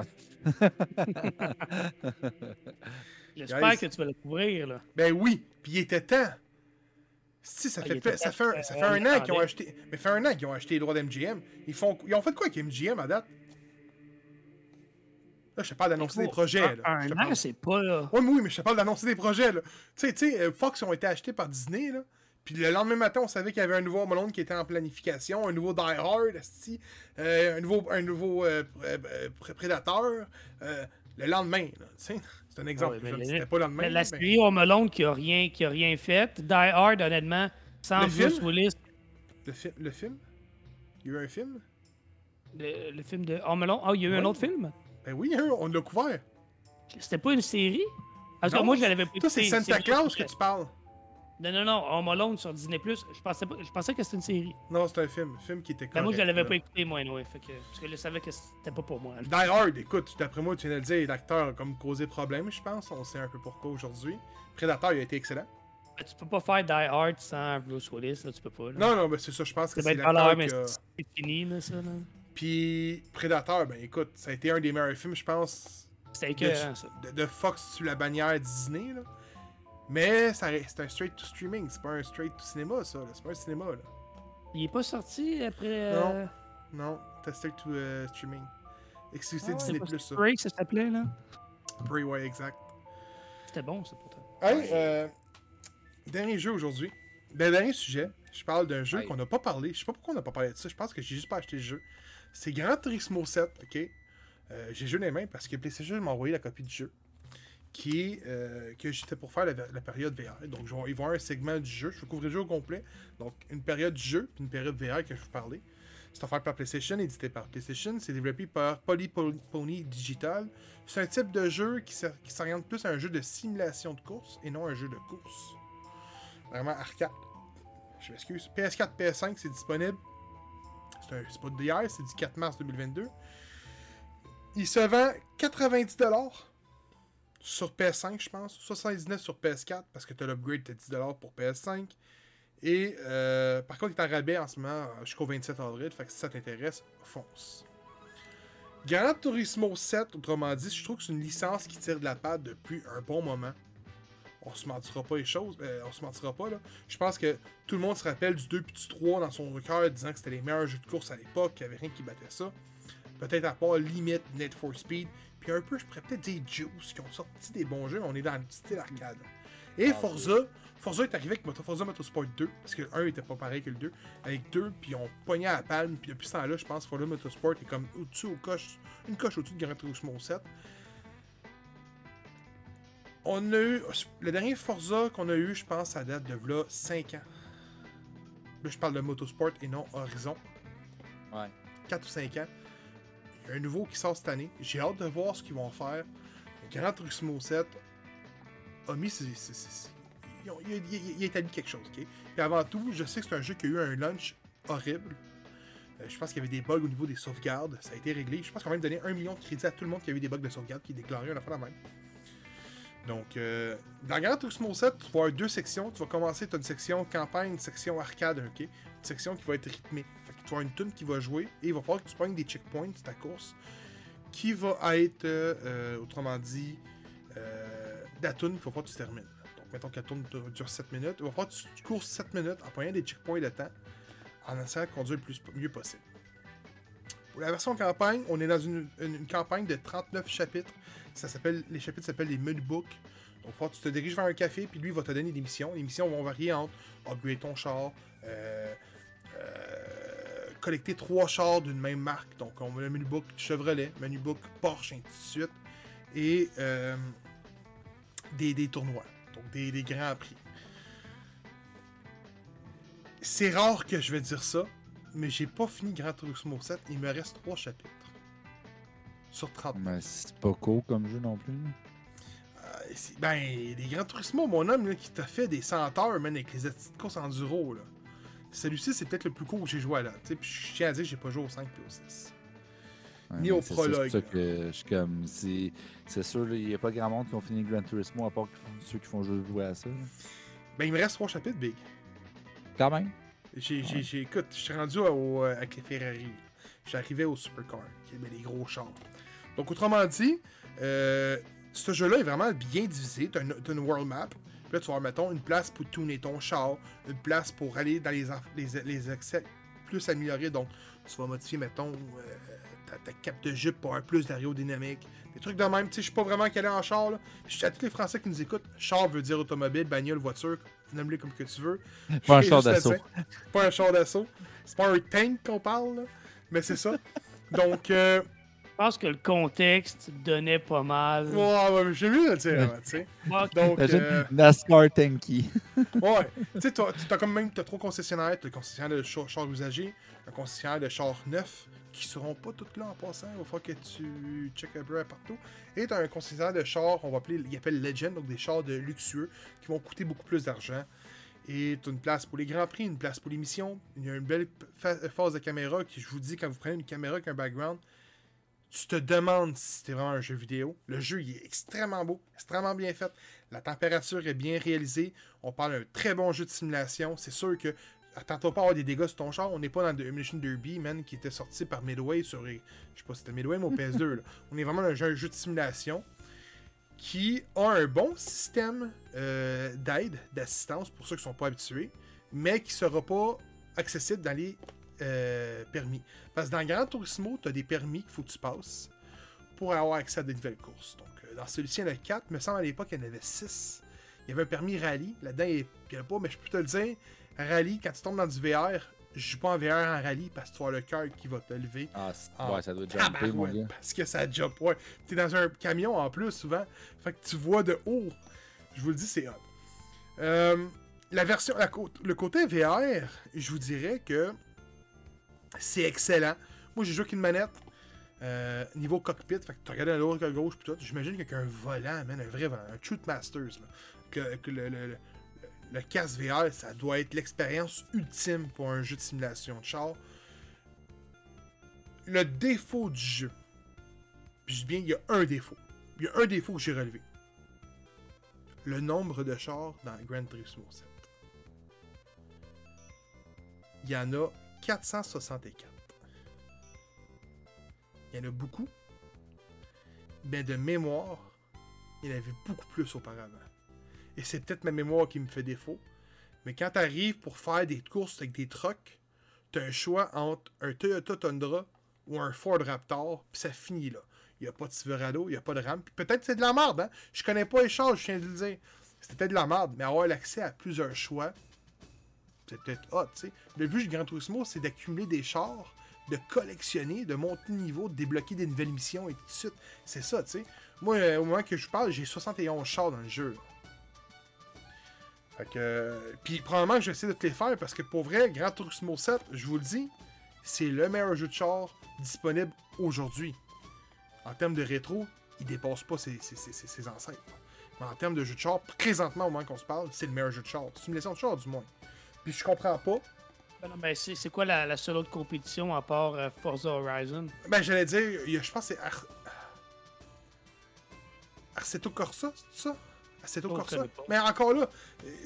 J'espère Guys. que tu vas le couvrir, là. Ben oui, puis il était temps. Si, ça Ah, fait, était ça fait, un- ça euh, fait un an qu'ils ont acheté. Mais ça fait un an qu'ils ont acheté les droits d'MGM. Ils, font... Ils ont fait quoi avec MGM à date? Là, je te parle d'annoncer des projets. Un, là. un an, parle- c'est pas. là. Ouais, mais oui, mais je te parle d'annoncer des projets, là. Tu sais, tu sais, euh, Fox ont été achetés par Disney, là. Puis le lendemain matin, on savait qu'il y avait un nouveau Home Alone qui était en planification, un nouveau Die Hard, euh, un nouveau, un nouveau euh, Pré- Prédateur. euh, le lendemain. C'est un exemple. Ouais, c'était pas le lendemain. La série Home Alone qui a rien, qui a rien fait. Die Hard, honnêtement, sans Le Bruce film? Willis. le, fi- le film? Il y a eu un film? Le, le film de Home Alone. Ah, il y a eu Ouais. un autre film? Ben oui, on l'a couvert. C'était pas une série? Parce que Non, moi, je l'avais pas Toi, c'est. Santa Claus que tu parles. Non, non, non. Home Alone sur Disney+. Je pensais, pas, je pensais que c'était une série. Non, c'est un film. Un film qui était Mais moi, je correct, l'avais pas écouté, moi, anyway, fait que, parce que je savais que c'était pas pour moi. Die Hard, écoute, d'après moi, tu viens de le dire, l'acteur a comme causé problème, je pense. On sait un peu pourquoi aujourd'hui. Predator, il a été excellent. Tu peux pas faire Die Hard sans Bruce Willis, là, tu peux pas. Là. Non, non, mais c'est ça, je pense que c'est l'acteur mais a... c'est fini, là, ça. Là. Puis Predator, ben écoute, ça a été un des meilleurs films, je pense, C'était de, ça. de, de Fox sous la bannière Disney, là. Mais c'est un straight to streaming, c'est pas un straight to cinéma, ça, là. C'est pas un cinéma, là. Il est pas sorti après. Non. euh, Non, c'est straight to euh, streaming. Exclusivité ah, Disney+, Plus, ça. Stray, ça s'appelait, là. Prey, ouais, exact. C'était bon, ça, pourtant. Hey, euh, dernier jeu aujourd'hui. Ben, dernier sujet. Je parle d'un jeu qu'on n'a pas parlé. Je sais pas pourquoi on n'a pas parlé de ça. Je pense que j'ai juste pas acheté le jeu. C'est Gran Turismo 7, ok? Euh, j'ai dans les mains parce que PlayStation m'a envoyé la copie du jeu. Qui est, euh, que j'étais pour faire la, période VR. Donc, je vais y voir un segment du jeu. Je vais couvrir le jeu au complet. Donc, une période du jeu, puis une période VR que je vous parler. C'est offert par PlayStation, édité par PlayStation. C'est développé par Polypony Digital. C'est un type de jeu qui s'or- qui s'oriente plus à un jeu de simulation de course et non un jeu de course. Vraiment arcade. Je m'excuse. PS4, PS5, c'est disponible. C'est pas d'hier, c'est du 4 mars 2022. Il se vend 90$ sur PS5, je pense. 79$ sur PS4 parce que tu as l'upgrade, tu 10$ pour PS5. Et euh, par contre, il est en rabais en ce moment euh, jusqu'au 27 avril. Fait que si ça t'intéresse, fonce. Gran Turismo 7, autrement dit, je trouve que c'est une licence qui tire de la patte depuis un bon moment. On se mentira pas les choses, euh, on se mentira pas là. Je pense que tout le monde se rappelle du 2 puis du 3 dans son cœur disant que c'était les meilleurs jeux de course à l'époque, qu'il n'y avait rien qui battait ça. Peut-être à part Limit, Net for Speed, puis un peu, je pourrais peut-être dire Juice, qui ont sorti des bons jeux, mais on est dans le style arcade. Et Ah, Forza, Forza est arrivé avec Forza Motorsport 2, parce que le 1 était pas pareil que le 2, avec 2, puis on pognait à la palme, puis depuis ce temps-là, je pense Forza Motorsport est comme au-dessus, au coche, une coche au-dessus de Gran Turismo 7. On a eu, le dernier Forza qu'on a eu, je pense, ça date de là 5 ans. Là, je parle de Motorsport et non Horizon. Ouais. 4 ou 5 ans. Il y a un nouveau qui sort cette année. J'ai hâte de voir ce qu'ils vont faire. Gran Turismo 7 a mis il, a, établi quelque chose. ok? Et avant tout, je sais que c'est un jeu qui a eu un launch horrible. Euh, je pense qu'il y avait des bugs au niveau des sauvegardes. Ça a été réglé. Je pense qu'on a même donné un million de crédits à tout le monde qui a eu des bugs de sauvegarde qui déclaraient un affaire la même. Donc, euh, dans Gran Turismo 7, tu vas avoir deux sections. Tu vas commencer, tu as une section campagne, une section arcade, ok? Une section qui va être rythmée. Tu vas une tune qui va jouer et il va falloir que tu pognes des checkpoints ta course qui va être, euh, autrement dit, euh, la tune qu'il va falloir que tu termines. Donc, mettons que la tune dure- dure 7 minutes. Il va falloir que tu, tu cours 7 minutes en pognant des checkpoints de temps en essayant de conduire le plus, mieux possible. Pour la version campagne, on est dans une, campagne de 39 chapitres. Ça s'appelle, les chapitres s'appellent les menu books. Donc, tu te diriges vers un café, puis lui va te donner des missions. Les missions vont varier entre upgrader ton char, euh, collecter trois chars d'une même marque. Donc, on a le menu book Chevrolet, menu book Porsche, ainsi de suite. Et euh, des, des tournois, donc des, des grands prix. C'est rare que je vais dire ça, mais j'ai pas fini Gran Turismo 7. Il me reste trois chapitres. Sur 30. Mais c'est pas cool comme jeu non plus. Euh, ben, les Gran Turismo, mon homme, là, qui t'a fait des 100 heures, man, avec les petites courses enduro, là. Celui-ci, c'est peut-être le plus court que j'ai joué à là. Je tiens à dire, j'ai pas joué au 5 et au 6. Ouais, Ni au prologue. C'est que je suis comme. C'est sûr, il n'y a pas grand monde qui ont fini Gran Turismo à part ceux qui font juste jouer à ça. là. Ben, il me reste trois chapitres, Big. Quand même. J'ai, j'ai, Ouais. j'ai- écoute, je suis rendu au, euh, avec les Ferrari. J'arrivais au Supercar, qui ben, les gros chars. Donc, autrement dit, euh, ce jeu-là est vraiment bien divisé. Tu as, une world map. Là, tu vas avoir, mettons, une place pour tuner ton char, une place pour aller dans les, les, les accès plus améliorés. Donc, tu vas modifier, mettons, euh, ta, ta cape de jupe pour un plus d'aérodynamique. Des trucs de même. Tu sais, je suis pas vraiment calé en char. Là. Je suis à tous les Français qui nous écoutent. Char veut dire automobile, bagnole, voiture. Nomme-les comme que tu veux. Pas un char d'assaut. Pas un char d'assaut. C'est pas un tank qu'on parle, là. mais c'est ça. Donc, euh, pense que le contexte donnait pas mal. Ouais, ouais j'ai de le dire, tu sais. Donc, euh... NASCAR Tanky. ouais, tu sais, t'as quand même as trois concessionnaires. T'as le concessionnaire de chars char usagés, un concessionnaire de chars neufs, qui seront pas toutes là en passant, il faut que tu check un peu partout. Et t'as un concessionnaire de chars, on va appeler, il appelle Legend, donc des chars de luxueux, qui vont coûter beaucoup plus d'argent. Et tu as une place pour les grands prix, une place pour les missions. Il y a une belle phase de caméra qui, je vous dis, quand vous prenez une caméra avec un background, tu te demandes si c'était vraiment un jeu vidéo. Le jeu il est extrêmement beau, extrêmement bien fait. La température est bien réalisée. On parle d'un très bon jeu de simulation. C'est sûr que attends-toi pas à avoir des dégâts sur ton char. On n'est pas dans Demolition Derby, man, qui était sorti par Midway sur. Je sais pas si c'était Midway, mais au PS2. On est vraiment dans un jeu, de simulation qui a un bon système euh, d'aide, d'assistance pour ceux qui ne sont pas habitués, mais qui ne sera pas accessible dans les euh, permis. Parce que dans Gran Turismo, tu as des permis qu'il faut que tu passes pour avoir accès à de nouvelles courses. Donc, euh, dans celui-ci, il y en a 4. me semble à l'époque, il y en avait 6. Il y avait un permis rallye. Là-dedans, il n'y en a pas, mais je peux te le dire, rallye, quand tu tombes dans du VR, je joue pas en VR en rallye parce que tu as le cœur qui va te lever. Ah, ouais, ça doit jumper, mon gars. Parce que ça jump, ouais. T'es dans un camion en plus, souvent. Fait que tu vois de haut. Je vous le dis, c'est hot. Euh, la version, le côté VR, je vous dirais que c'est excellent. Moi, j'ai joué avec une manette. Euh, niveau cockpit, fait que tu regardes à l'autre à gauche, puis tout. J'imagine qu'il y a un volant, man, un vrai volant, un Truth Masters. Là, que, le, le, le VR, ça doit être l'expérience ultime pour un jeu de simulation de char. Le défaut du jeu, puis je dis bien, il y a un défaut. Il y a un défaut que j'ai relevé. Le nombre de chars dans Grand Turismo 7. Il y en a 464. Il y en a beaucoup. Mais de mémoire, il y en avait beaucoup plus auparavant et c'est peut-être ma mémoire qui me fait défaut, mais quand tu arrives pour faire des courses avec des trucks, tu as un choix entre un Toyota Tundra ou un Ford Raptor, puis ça finit là. Il n'y a pas de Silverado, il n'y a pas de RAM. Peut-être c'est de la merde, hein? Je connais pas les choses, je viens de le dire. C'était de la merde, mais avoir l'accès à plusieurs choix, c'est peut-être hot, tu sais. Le but du Grand Turismo, c'est d'accumuler des chars, de collectionner, de monter le niveau, de débloquer des nouvelles missions et tout de suite. C'est ça, tu sais. Moi, euh, au moment que je parle, j'ai 71 chars dans le jeu. Fait que. Puis probablement que je vais essayer de te les faire parce que pour vrai, Grand Turismo 7, je vous le dis, c'est le meilleur jeu de char disponible aujourd'hui. En termes de rétro, il dépasse pas ses, ancêtres. Mais en termes de jeu de char, présentement, au moment qu'on se parle, c'est le meilleur jeu de char. Simulation de char, du moins. Puis je comprends pas. Ben non, ben c'est quoi la, seule autre compétition à part euh, Forza Horizon? Ben j'allais dire, je pense que c'est Ar... Arceto Corsa, c'est ça? Comme ça. Mais encore là,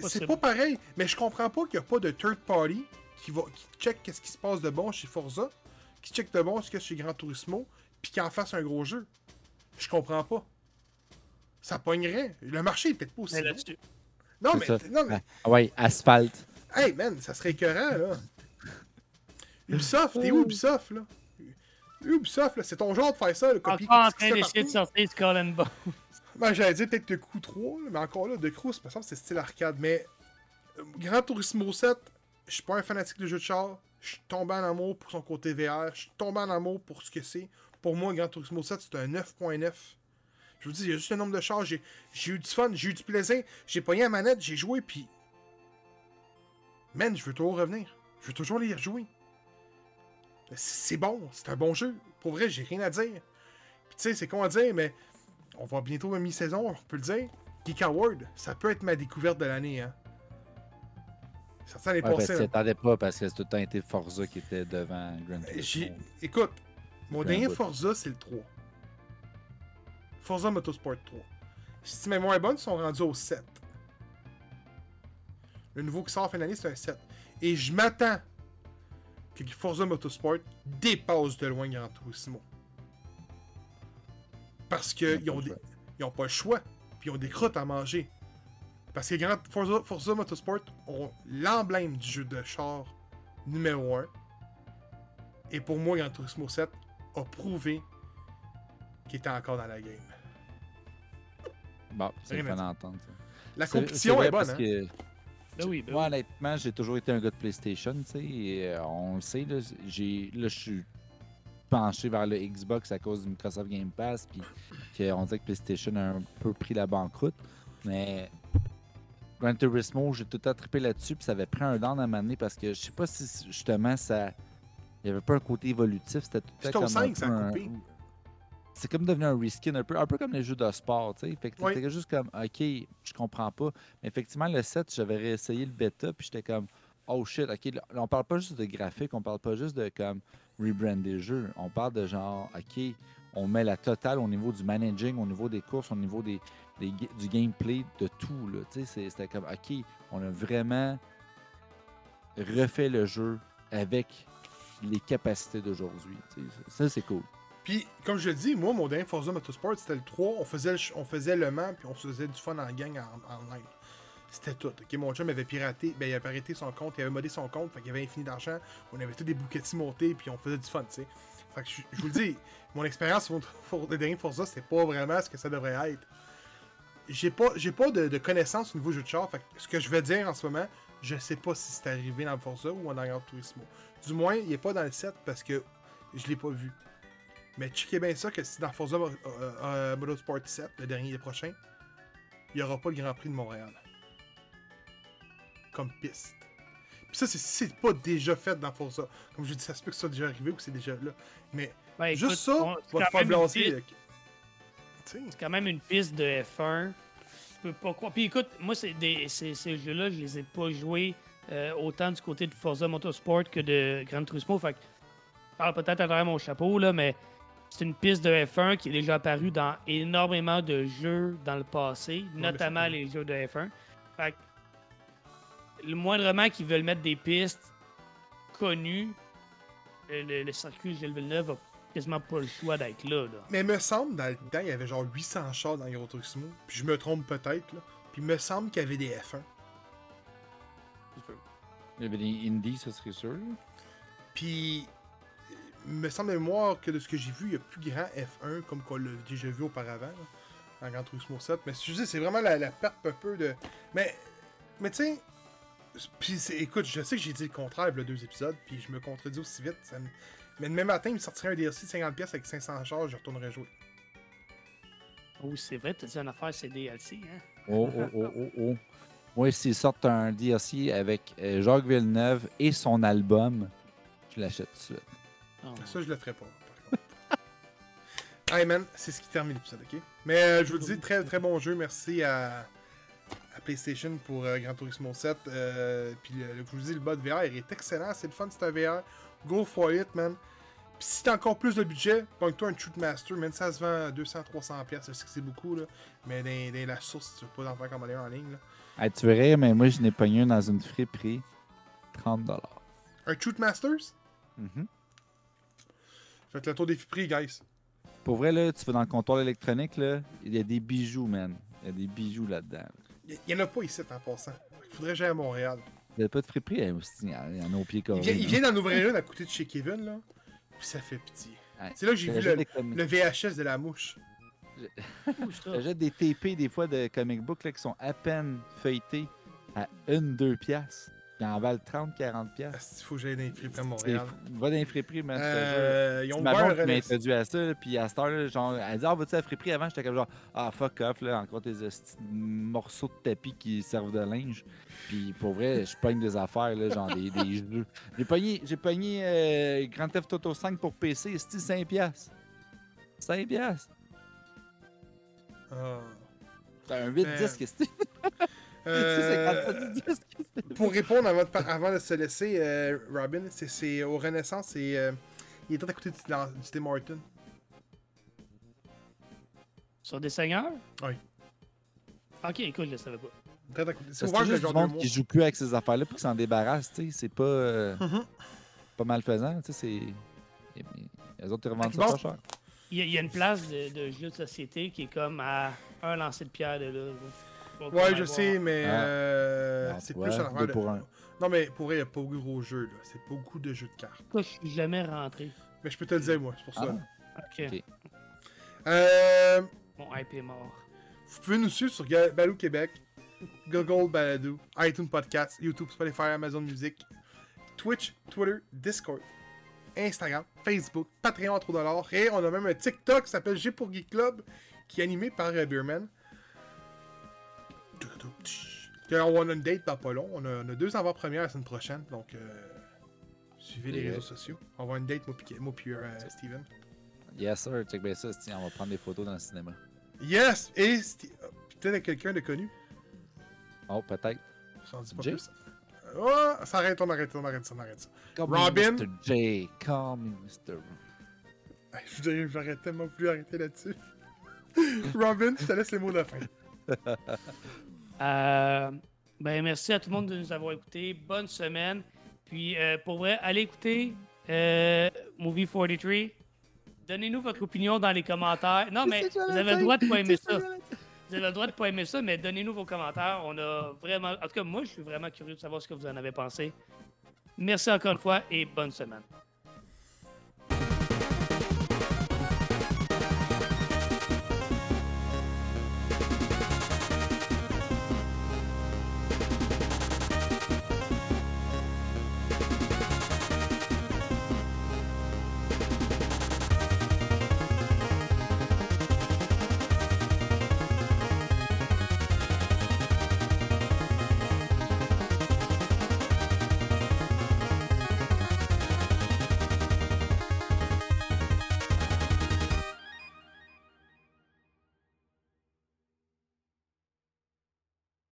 c'est pas pareil. Mais je comprends pas qu'il n'y a pas de third party qui va qui check qu'est-ce qui se passe de bon chez Forza, qui check de bon ce qu'il y a chez Gran Turismo, puis qui en fasse un gros jeu. Je comprends pas. Ça pognerait. Le marché est peut-être pas aussi. Mais non, mais, non, mais. Ah ouais, asphalte. Hey man, ça serait écœurant, là. Ubisoft, t'es où Ubisoft, là? Ubisoft, là, c'est ton genre de faire ça, le copier. Encore en train d'essayer de sortir Skull and Bones. Ben, j'allais dire peut-être de Crew 3, mais encore là, de Crew, c'est style arcade. Mais euh, Grand Turismo 7, je suis pas un fanatique de jeu de char. Je suis tombé en amour pour son côté VR. Je suis tombé en amour pour ce que c'est. Pour moi, Grand Turismo 7, c'est un 9.9. Je vous dis, il y a juste un nombre de chars. J'ai eu du fun, j'ai eu du plaisir. J'ai pogné la manette, j'ai joué, puis. Man, je veux toujours revenir. Je veux toujours les rejouer. C'est bon, c'est un bon jeu. Pour vrai, j'ai rien à dire. Puis tu sais, c'est con à dire, mais on va bientôt à mi-saison, on peut le dire. Geek Award, ça peut être ma découverte de l'année. Hein. Ça les ouais, passé. t'attendais pas parce que c'est tout le temps été Forza qui était devant Grand Turismo. Écoute, mon dernier Forza, c'est le 3. Forza Motorsport 3. Si mes moins bonnes sont rendus au 7. Le nouveau qui sort en fin d'année, c'est un 7. Et je m'attends que Forza Motorsport dépasse de loin Grand Turismo. Parce qu'ils ont, des, ils ont pas le choix. Puis ils ont des crottes à manger. Parce que Grand Forza, Forza Motorsport ont l'emblème du jeu de char numéro 1. Et pour moi, Gran Turismo 7 a prouvé qu'il était encore dans la game. Bon, c'est fun à entendre. ça. La compétition est bonne, parce hein? que Ben oui, ben Moi, oui. honnêtement, j'ai toujours été un gars de PlayStation, tu sais. et, euh, on le sait, là, j'ai, là, je suis penché vers le Xbox à cause du Microsoft Game Pass, puis qu'on dirait que PlayStation a un peu pris la banqueroute. Mais Gran Turismo, j'ai tout attrapé là-dessus, puis ça avait pris un down à m'amener parce que je sais pas si justement ça. Il n'y avait pas un côté évolutif, c'était tout C'est ton comme un 5, ça a un- coupé. C'est comme devenu un reskin, un peu, un peu comme les jeux de sport, tu sais. Fait que Oui. t'étais juste comme, OK, je comprends pas. Mais effectivement, le 7, j'avais réessayé le bêta, puis j'étais comme, oh shit, OK, là, on parle pas juste de graphique, on parle pas juste de comme rebrander le jeu. On parle de genre, OK, on met la totale au niveau du managing, au niveau des courses, au niveau des, des du gameplay, de tout, là. Tu sais, c'était comme, OK, on a vraiment refait le jeu avec les capacités d'aujourd'hui. Ça, c'est cool. Puis, comme je le dis, moi, mon dernier Forza Motorsport, c'était le 3. On faisait le, on faisait le Mans, puis on se faisait du fun en gang en, en ligne. C'était tout. Mon chum avait piraté, ben, il avait arrêté son compte, il avait modé son compte, fait qu'il avait infini d'argent. On avait tous des bouquetis montés, puis on faisait du fun, tu sais. Fait que je, vous le dis, mon expérience pour le dernier Forza, c'était pas vraiment ce que ça devrait être. J'ai pas, pas de, connaissances au niveau jeu de char, fait que ce que je vais dire en ce moment, je sais pas si c'est arrivé dans le Forza ou dans Gran Turismo. Du moins, il est pas dans le 7 parce que je l'ai pas vu. Mais checkez bien ça que si dans Forza euh, euh, Motorsport 7, le dernier, le prochain, il n'y aura pas le Grand Prix de Montréal. Comme piste. Puis ça, c'est pas déjà fait dans Forza. Comme je dis, ça se peut que ça soit déjà arrivé ou que c'est déjà là. Mais écoute, juste ça, on- va te faire sais. C'est quand même une piste de F1. Tu peux pas croire. Puis écoute, moi, c'est des, ces, ces jeux-là, je les ai pas joués euh, autant du côté de Forza Motorsport que de Gran Turismo. Fait que je parle peut-être à travers mon chapeau, là, mais c'est une piste de F1 qui est déjà apparue dans énormément de jeux dans le passé, notamment les jeux de F1. Fait que le moindrement qu'ils veulent mettre des pistes connues, le, le- le circuit Gilles Villeneuve a quasiment pas le choix d'être là. là. Mais me semble, dans le temps, il y avait genre 800 chars dans Euro Turismo. Puis je me trompe peut-être, là. Puis me semble qu'il y avait des F1. Il y avait des indies, ça serait sûr. Puis, me semble mémoire que de ce que j'ai vu, il y a plus grand F1 comme qu'on l'a déjà vu auparavant là, dans Gran Turismo 7. Mais je dis, c'est vraiment la, la perte un peu de. Mais, mais tu sais, puis écoute, je sais que j'ai dit le contraire le deux épisodes, puis je me contredis aussi vite. ça me- Mais demain matin, il me sortirait un DLC de 50$ avec 500 chars, je retournerais jouer. Oh, c'est vrai, t'as dit une affaire, c'est DLC, hein? Oh, oh, oh, oh, oh. Moi, s'ils sortent un DLC avec euh, Jacques Villeneuve et son album, je l'achète tout de suite. Oh. Ça, je le ferai pas, par contre. hey man, c'est ce qui termine l'épisode, ok? Mais euh, je vous dis, très très bon jeu. Merci à, à PlayStation pour euh, Gran Turismo 7. Euh, puis le, le- je vous dis, le mode VR est excellent. C'est le fun, c'est un VR. Go for it, man. Puis si t'as encore plus de budget, pogne-toi un Shoot Master. Même ça se vend à 200-300$. piastres. Je sais que c'est beaucoup, là. Mais dans, dans la source, tu veux pas en faire comme aller en ligne, là. Hey, tu verrais, mais moi, je n'ai pogné un dans une friperie. 30 Un Shoot Masters? Mhm. Faites le tour des prix, guys. Pour vrai, là, tu vas dans le comptoir électronique, là, il y a des bijoux, man. Il y a des bijoux là-dedans. Il y, en a pas ici, en passant. Il faudrait que j'aille à Montréal. Il n'y a pas de friperie, hein, aussi, il y en il y en a au pied vient, il là. vient d'en ouvrir une à côté de chez Kevin, là. Puis ça fait pitié. Ouais. C'est là que j'ai vu le, VHS de la mouche. Ça? J'achète des TP des fois de comic book là, qui sont à peine feuilletés à 1-2 piastres. Ils en valent 30-40 piastres. Il faut que j'aille dans les friperies à Montréal. Va dans les friperies, man. Euh, ils ont ma ouvert qui m'a introduit à ça, puis à cette heure, là, genre, elle dit Ah, vas-tu à la friperie avant? J'étais comme genre Ah, fuck off, là, encore tes morceaux de tapis qui servent de linge. Puis pour vrai, je pogne des affaires, là, genre des, des jeux. J'ai pogné, j'ai pogné euh, Grand Theft Auto 5 pour PC, c'est 5$. piastres. 5$. piastres. Ah. T'as un 8 Mais- disques, c'est Euh, 57 disques. c'est- pour répondre avant de, par- avant de se laisser, euh, Robin, c'est- au Renaissance, c'est euh, il est tout à côté du, du Tim Horton. Sur des seigneurs? Oui. Ok, écoute, je le savais pas. Très à côté. C'est juste du monde qui joue plus avec ces affaires-là puis qui s'en débarrasse, tu sais, c'est pas, euh, Mhm. pas malfaisant, tu sais, c'est... Les autres, ils revendent ça pas cher. Il y, a, il y a une place de, de jeux de société qui est comme à un lancer de pierre de là. là. Ouais, je sais, mais Ah. euh, c'est ouais, plus un affaire de. pour un. Non, mais pour vrai, il n'y a pas beaucoup de gros jeux, là. C'est pas beaucoup de jeux de cartes. Pourquoi je suis jamais rentré? Mais je peux te le dire, moi, c'est pour ça. Ah, Ok. Euh, Mon hype est mort. vous pouvez nous suivre sur Balou Québec, Google Balado, iTunes Podcast, YouTube, Spotify, Amazon Music, Twitch, Twitter, Discord, Instagram, Facebook, Patreon à 3$. Et on a même un TikTok qui s'appelle G pour Geek Club, qui est animé par euh, Beerman. On a une date dans pas long. On a, on a deux avant-premières la semaine prochaine, donc euh, suivez les Et- réseaux sociaux. On va avoir une date, moi puis moi puis, euh, Steven. Yes, sir. Check bien ça. On va prendre des photos dans le cinéma. Yes! Et Sti- euh, peut-être quelqu'un de connu. Oh, peut-être. J'en dis pas Jay? plus. Oh, ça arrête, on arrête, on arrête ça, on arrête ça. Call me Robin? Mr. J. Call me Mr. Je dirais, j'aurais tellement voulu arrêter là-dessus. Robin, je te laisse les mots de la fin. Euh, ben, merci à tout le monde de nous avoir écoutés. Bonne semaine. Puis, euh, pour vrai, allez écouter euh, Movie 43. Donnez-nous votre opinion dans les commentaires. Non, mais vous avez le droit de pas aimer ça. Vous avez le droit de pas aimer ça, mais donnez-nous vos commentaires. On a vraiment. En tout cas, moi, je suis vraiment curieux de savoir ce que vous en avez pensé. Merci encore une fois et bonne semaine.